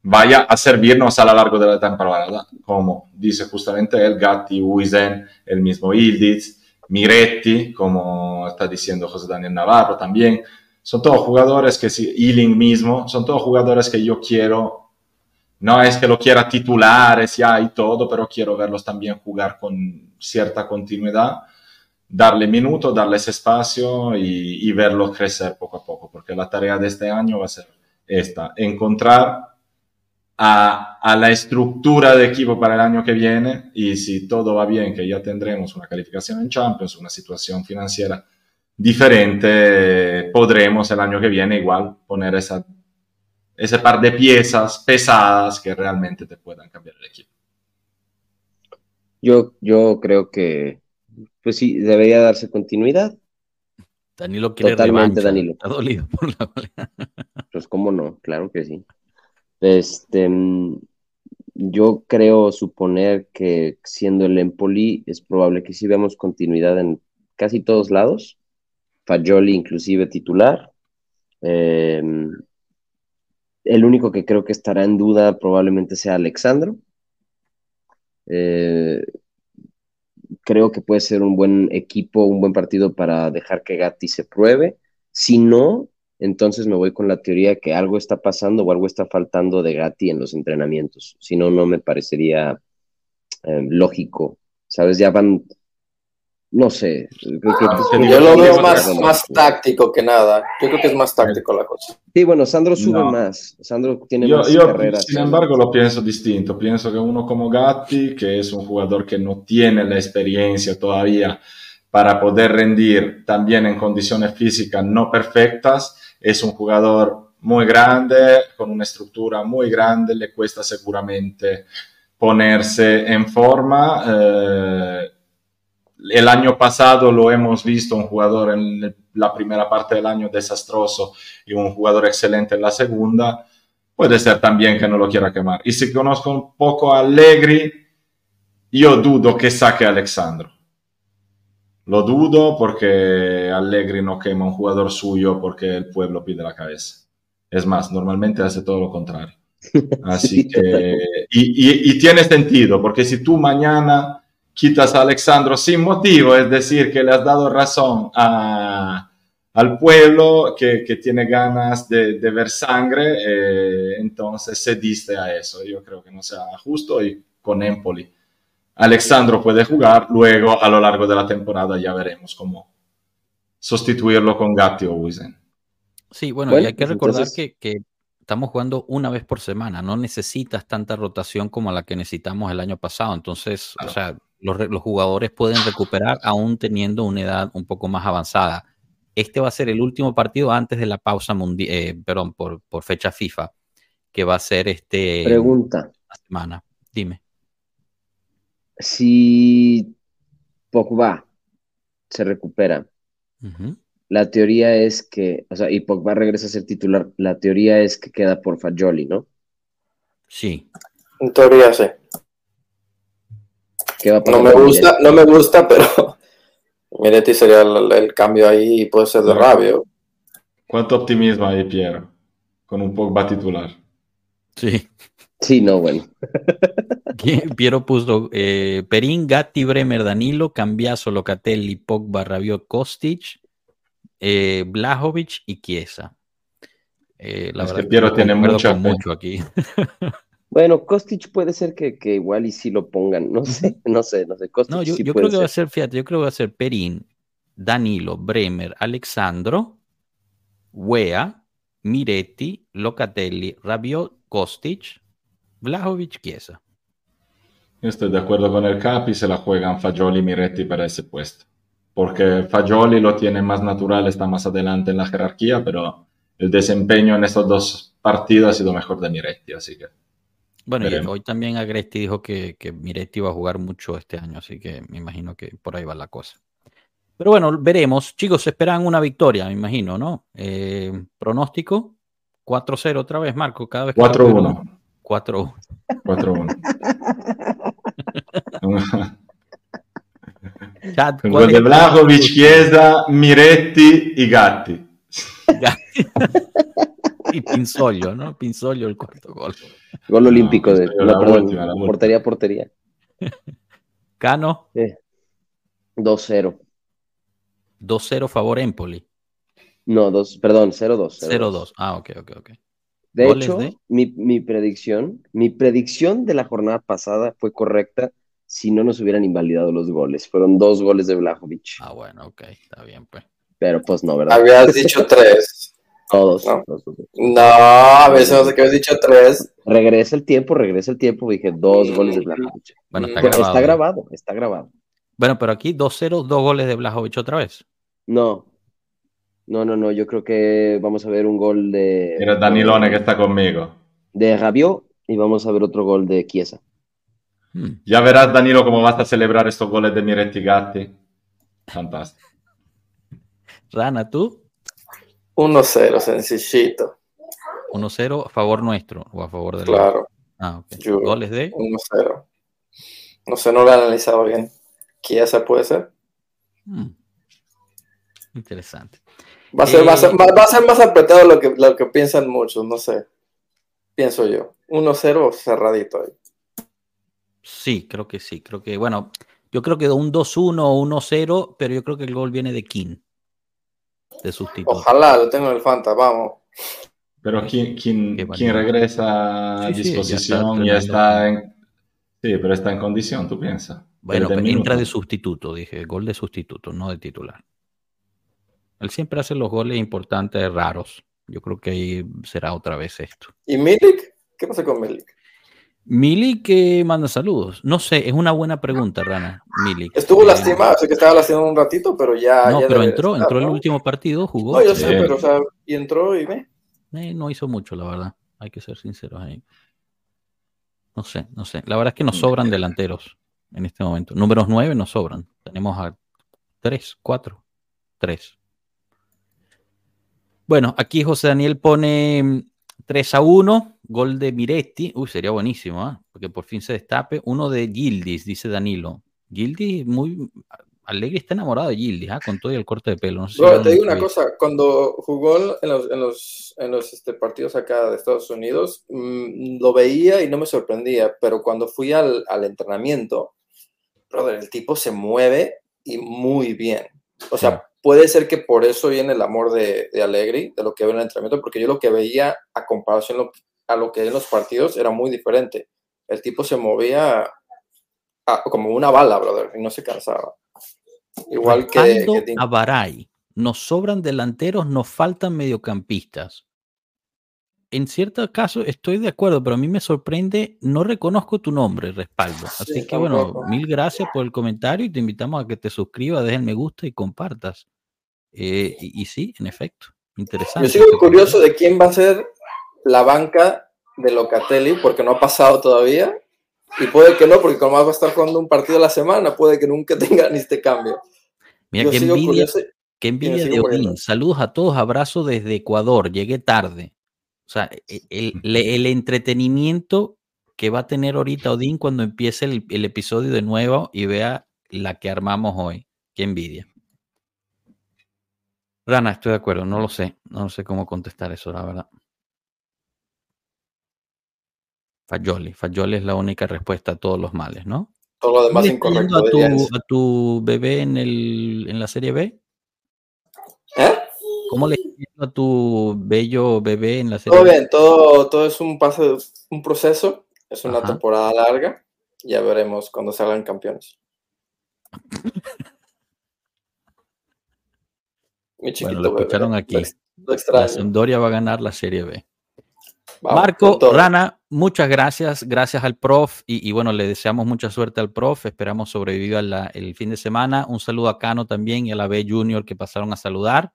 E: vaya a servirnos a lo largo de la temporada, como dice justamente el Gatti, Uisen, el mismo Ildiz, Miretti, como está diciendo José Daniel Navarro también. Son todos jugadores que, si, Ealing mismo, son todos jugadores que yo quiero no es que lo quiera titulares ya y todo, pero quiero verlos también jugar con cierta continuidad, darle minutos, darles espacio y, y crecer poco a poco, porque la tarea de este año va a ser esta, encontrar a, a, la estructura de equipo para el año que viene y si todo va bien, que ya tendremos una calificación en Champions, una situación financiera diferente, podremos el año que viene igual poner esa ese par de piezas pesadas que realmente te puedan cambiar el equipo.
F: Yo, yo creo que, pues sí, debería darse continuidad.
A: Danilo quiere
F: Totalmente, Danilo.
A: Está dolido por la
F: Pues cómo no, claro que sí. Este, yo creo suponer que siendo el Empoli es probable que sí veamos continuidad en casi todos lados. Fagioli inclusive titular. Eh, el único que creo que estará en duda probablemente sea Alexandro. Eh, creo que puede ser un buen equipo, un buen partido para dejar que Gatti se pruebe. Si no, entonces me voy con la teoría que algo está pasando o algo está faltando de Gatti en los entrenamientos. Si no, no me parecería eh, lógico. ¿Sabes? Ya van no sé.
D: yo lo veo más, más táctico que nada. Yo creo que es más táctico la cosa.
F: Sí, bueno, Sandro sube más. Sandro tiene
E: yo,
F: más
E: yo,
F: carreras.
E: Sin embargo, lo pienso distinto. Pienso que uno como Gatti, que es un jugador que no tiene la experiencia todavía para poder rendir también en condiciones físicas no perfectas, es un jugador muy grande, con una estructura muy grande, le cuesta seguramente ponerse en forma. Eh, el año pasado lo hemos visto, un jugador en la primera parte del año desastroso y un jugador excelente en la segunda. Puede ser también que no lo quiera quemar. Y si conozco un poco a Allegri, yo dudo que saque a Alexandro. Lo dudo porque Allegri no quema un jugador suyo porque el pueblo pide la cabeza. Es más, normalmente hace todo lo contrario. Así que, y, y tiene sentido, porque si tú mañana quitas a Alexandro sin motivo, es decir, que le has dado razón al pueblo que, tiene ganas de, ver sangre, eh, entonces cediste a eso. Yo creo que no sea justo y con Empoli. Alexandro puede jugar, luego a lo largo de la temporada ya veremos cómo sustituirlo con Gatti o Wisen.
A: Sí, bueno, y hay que pues recordar que, que, estamos jugando una vez por semana, no necesitas tanta rotación como la que necesitamos el año pasado, entonces, o sea, los, jugadores pueden recuperar aún teniendo una edad un poco más avanzada. Este va a ser el último partido antes de la pausa mundial, eh, perdón, por, fecha FIFA, que va a ser este.
F: Pregunta.
A: semana. Dime.
F: Si Pogba se recupera, la teoría es que, o sea, y Pogba regresa a ser titular, la teoría es que queda por Fagioli, ¿no?
A: Sí.
D: En teoría sí.
F: Que va a
D: No me gusta, no me gusta, pero Miretti sería el, el cambio ahí y puede ser de rabio.
E: ¿Cuánto optimismo hay, Piero? Con un Pogba titular.
A: Sí.
F: Sí, no, bueno.
A: Piero puso eh, Perín, Gatti, Bremer, Danilo, Cambiaso, Locatelli, Pogba, Rabiot, Kostic, eh, Blajovic y Chiesa. Eh, la
E: Es que
A: verdad
E: Piero
A: no
E: tiene fe.
A: mucho aquí.
F: Bueno, Kostic puede ser que, que igual y sí lo pongan, no sé, no sé, no sé. Kostic
A: No, yo,
F: sí
A: yo
F: puede
A: creo que va a
F: ser.
A: ser, fíjate, yo creo que va a ser Perín, Danilo, Bremer, Alexandro, Wea, Miretti, Locatelli, Rabiot, Kostic, Blajovic, Chiesa.
E: Yo estoy de acuerdo con el Capi, se la juegan Fagioli y Miretti para ese puesto. Porque Fagioli lo tiene más natural, está más adelante en la jerarquía, pero el desempeño en estos dos partidos ha sido mejor de Miretti, así que
A: Bueno, y hoy también Agresti dijo que, que Miretti iba a jugar mucho este año, así que me imagino que por ahí va la cosa. Pero bueno, veremos. Chicos, esperan una victoria, me imagino, ¿no? Eh, pronóstico, 4-0 otra vez, Marco, cada vez que...
E: 4-1.
A: 4-1.
E: 4-1.
A: Chat,
E: Con
A: ¿cuál
E: gol de Vlahovic, Chiesa, Miretti y Gatti.
A: Y Pinzolio, ¿no? Pinzolio el cuarto gol.
F: Gol olímpico de,
E: pues,
F: no,
E: la
F: perdón,
E: última, la última.
F: portería a portería.
A: Cano,
F: Eh, 2-0.
A: 2-0 favor Empoli.
F: No, dos, perdón, 0-2.
A: 0-2. Ah, ok, ok, ok.
F: De
A: ¿Goles
F: hecho,
A: de?
F: mi, mi predicción, mi predicción de la jornada pasada fue correcta si no nos hubieran invalidado los goles. Fueron dos goles de Vlahovic.
A: Ah, bueno, ok, está bien, pues.
F: Pero pues no, ¿verdad?
D: Habías dicho tres.
F: Todos.
D: No.
F: los dos.
D: No, a veces no sé qué habías dicho tres.
F: Regresa el tiempo, regresa el tiempo. Dije dos goles de Vlahovic.
A: Bueno, está grabado.
F: está grabado, está grabado.
A: Bueno, pero aquí 2-0, dos goles de Blajovic otra vez.
F: No. No, no, no. Yo creo que vamos a ver un gol de.
E: Era Danilone que está conmigo.
F: De Rabiot y vamos a ver otro gol de Chiesa.
A: Hmm.
E: Ya verás, Danilo, cómo vas a celebrar estos goles de Miretti y Gatti. Fantástico.
A: Rana, tú,
D: 1-0, sencillito.
A: 1-0 a favor nuestro o a favor del
D: Claro,
A: Ah, ok.
D: Yo-
A: Goles de
D: 1-0. No sé, no lo he analizado bien. Chiesa puede ser.
A: Hmm. Interesante.
D: Va a ser,
A: Eh,
D: va a ser, va- va a ser más apretado lo que, lo que piensan muchos, no sé. Pienso yo. 1-0 cerradito ahí.
A: Sí, creo que sí. Creo que, bueno, yo creo que un 2-1 o 1-0, pero yo creo que el gol viene de King. De sustituto.
D: Ojalá lo tengo en el Fanta, vamos.
E: Pero ¿quién, quién,
A: Qué
E: quién
A: valiente.
E: regresa a
A: Sí, sí, ya
E: disposición
A: está
E: en... Sí, pero está en condición, ¿tú piensas?
A: Bueno, pero entra de sustituto, dije, gol de sustituto, no de titular. Él siempre hace los goles importantes raros. Yo creo que ahí será otra vez esto.
D: ¿Y Milik? ¿Qué pasa con Milik?
A: Mili que manda saludos. No sé, es una buena pregunta, Rana. Milik.
D: Estuvo
A: Eh,
D: lastimado, sé que estaba lastimado un ratito, pero ya.
A: No,
D: ya
A: pero entró,
D: estar,
A: entró el
D: ¿no?
A: último partido, jugó.
D: No, yo sé, pero o sea, y entró y ve.
A: Eh, no hizo mucho, la verdad. Hay que ser sinceros ahí. No sé, no sé. La verdad es que nos sobran delanteros en este momento. Números 9 nos sobran. Tenemos a 3, 4, 3. Bueno, aquí José Daniel pone 3 a 1, gol de Miretti. Uy, sería buenísimo, ¿ah? Porque por fin se destape. Uno de Gildis, dice Danilo. Gildis, muy. Alegre está enamorado de Gildis, ¿ah? Con todo y el corte de pelo. No sé
D: Bro, te digo una cosa, cuando jugó en los, en los, en los este, partidos acá de Estados Unidos, mm, lo veía y no me sorprendía, pero cuando fui al, al entrenamiento, brother, el tipo se mueve y muy bien. O sea, puede ser que por eso viene el amor de, de Allegri, de lo que ve en el entrenamiento, porque yo lo que veía a comparación lo- a lo que en los partidos era muy diferente. El tipo se movía a- como una bala, brother, y no se cansaba. Igual que, que
A: a Baray. Nos sobran delanteros, nos faltan mediocampistas. En cierto caso estoy de acuerdo, pero a mí me sorprende, no reconozco tu nombre, respaldo. Así
D: Sí,
A: que bueno, mil gracias por el comentario y te invitamos a que te suscribas, dejes me gusta y compartas. Eh, y, y sí, en efecto, interesante.
D: Yo sigo
A: este
D: curioso de quién va a ser la banca de Locatelli, porque no ha pasado todavía. Y puede que no, porque como va a estar jugando un partido a la semana, puede que nunca tenga ni este cambio.
A: Mira
D: Yo
A: qué envidia. Qué envidia de. Odín. Saludos a todos, abrazo desde Ecuador. Llegué tarde. O sea, e- el, el entretenimiento que va a tener ahorita Odín cuando empiece el, el episodio de nuevo y vea la que armamos hoy. Qué envidia. Rana, estoy de acuerdo, no lo sé. No sé cómo contestar eso, la verdad. Fayoli. Fayoli es la única respuesta a todos los males, ¿no?
D: Todo lo demás
A: ¿Cómo le está yendo
D: incorrecto.
A: a tu, a tu bebé en, el, en la serie B? ¿Cómo le está a tu bello bebé en la serie
D: Todo
A: B?
D: bien, todo, todo es un paso, un proceso, es una
A: Ajá.
D: temporada larga, ya veremos cuando salgan campeones. Mi chiquito
A: Bueno, lo
D: bebé,
A: escucharon aquí.
D: Lo,
A: La. Sampdoria va a ganar la serie B.
D: Vamos,
A: Marco. Rana, muchas gracias. Gracias al prof. Y, y bueno, le deseamos mucha suerte al prof. Esperamos sobreviva la- el fin de semana. Un saludo a Cano también y a la B Junior que pasaron a saludar.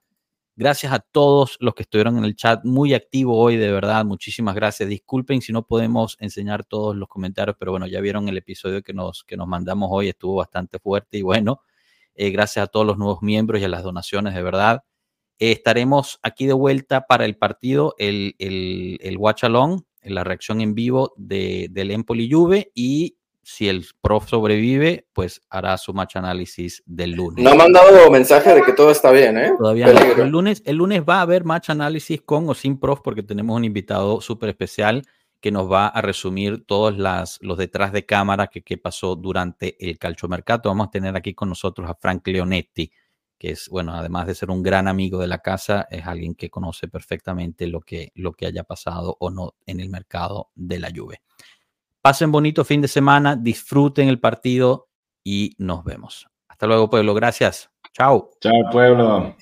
A: Gracias a todos los que estuvieron en el chat, muy activo hoy, de verdad. Muchísimas gracias. Disculpen si no podemos enseñar todos los comentarios, pero bueno, ya vieron el episodio que nos, que nos mandamos hoy, estuvo bastante fuerte y bueno, eh, gracias a todos los nuevos miembros y a las donaciones, de verdad. Eh, estaremos aquí de vuelta para el partido, el, el, el watch la reacción en vivo de, del Empoli Juve y si el prof sobrevive, pues hará su match análisis del lunes.
D: No me han dado mensaje de que todo está bien, ¿eh?
A: Todavía no. El lunes, el lunes va a haber match análisis con o sin prof porque tenemos un invitado súper especial que nos va a resumir todos las, los detrás de cámara que, que pasó durante el calchomercato. Vamos a tener aquí con nosotros a Frank Leonetti, que es, bueno, además de ser un gran amigo de la casa, es alguien que conoce perfectamente lo que, lo que haya pasado o no en el mercado de la Juve. Pasen bonito fin de semana, disfruten el partido y nos vemos. Hasta luego, pueblo. Gracias. Chao.
E: Chao, pueblo.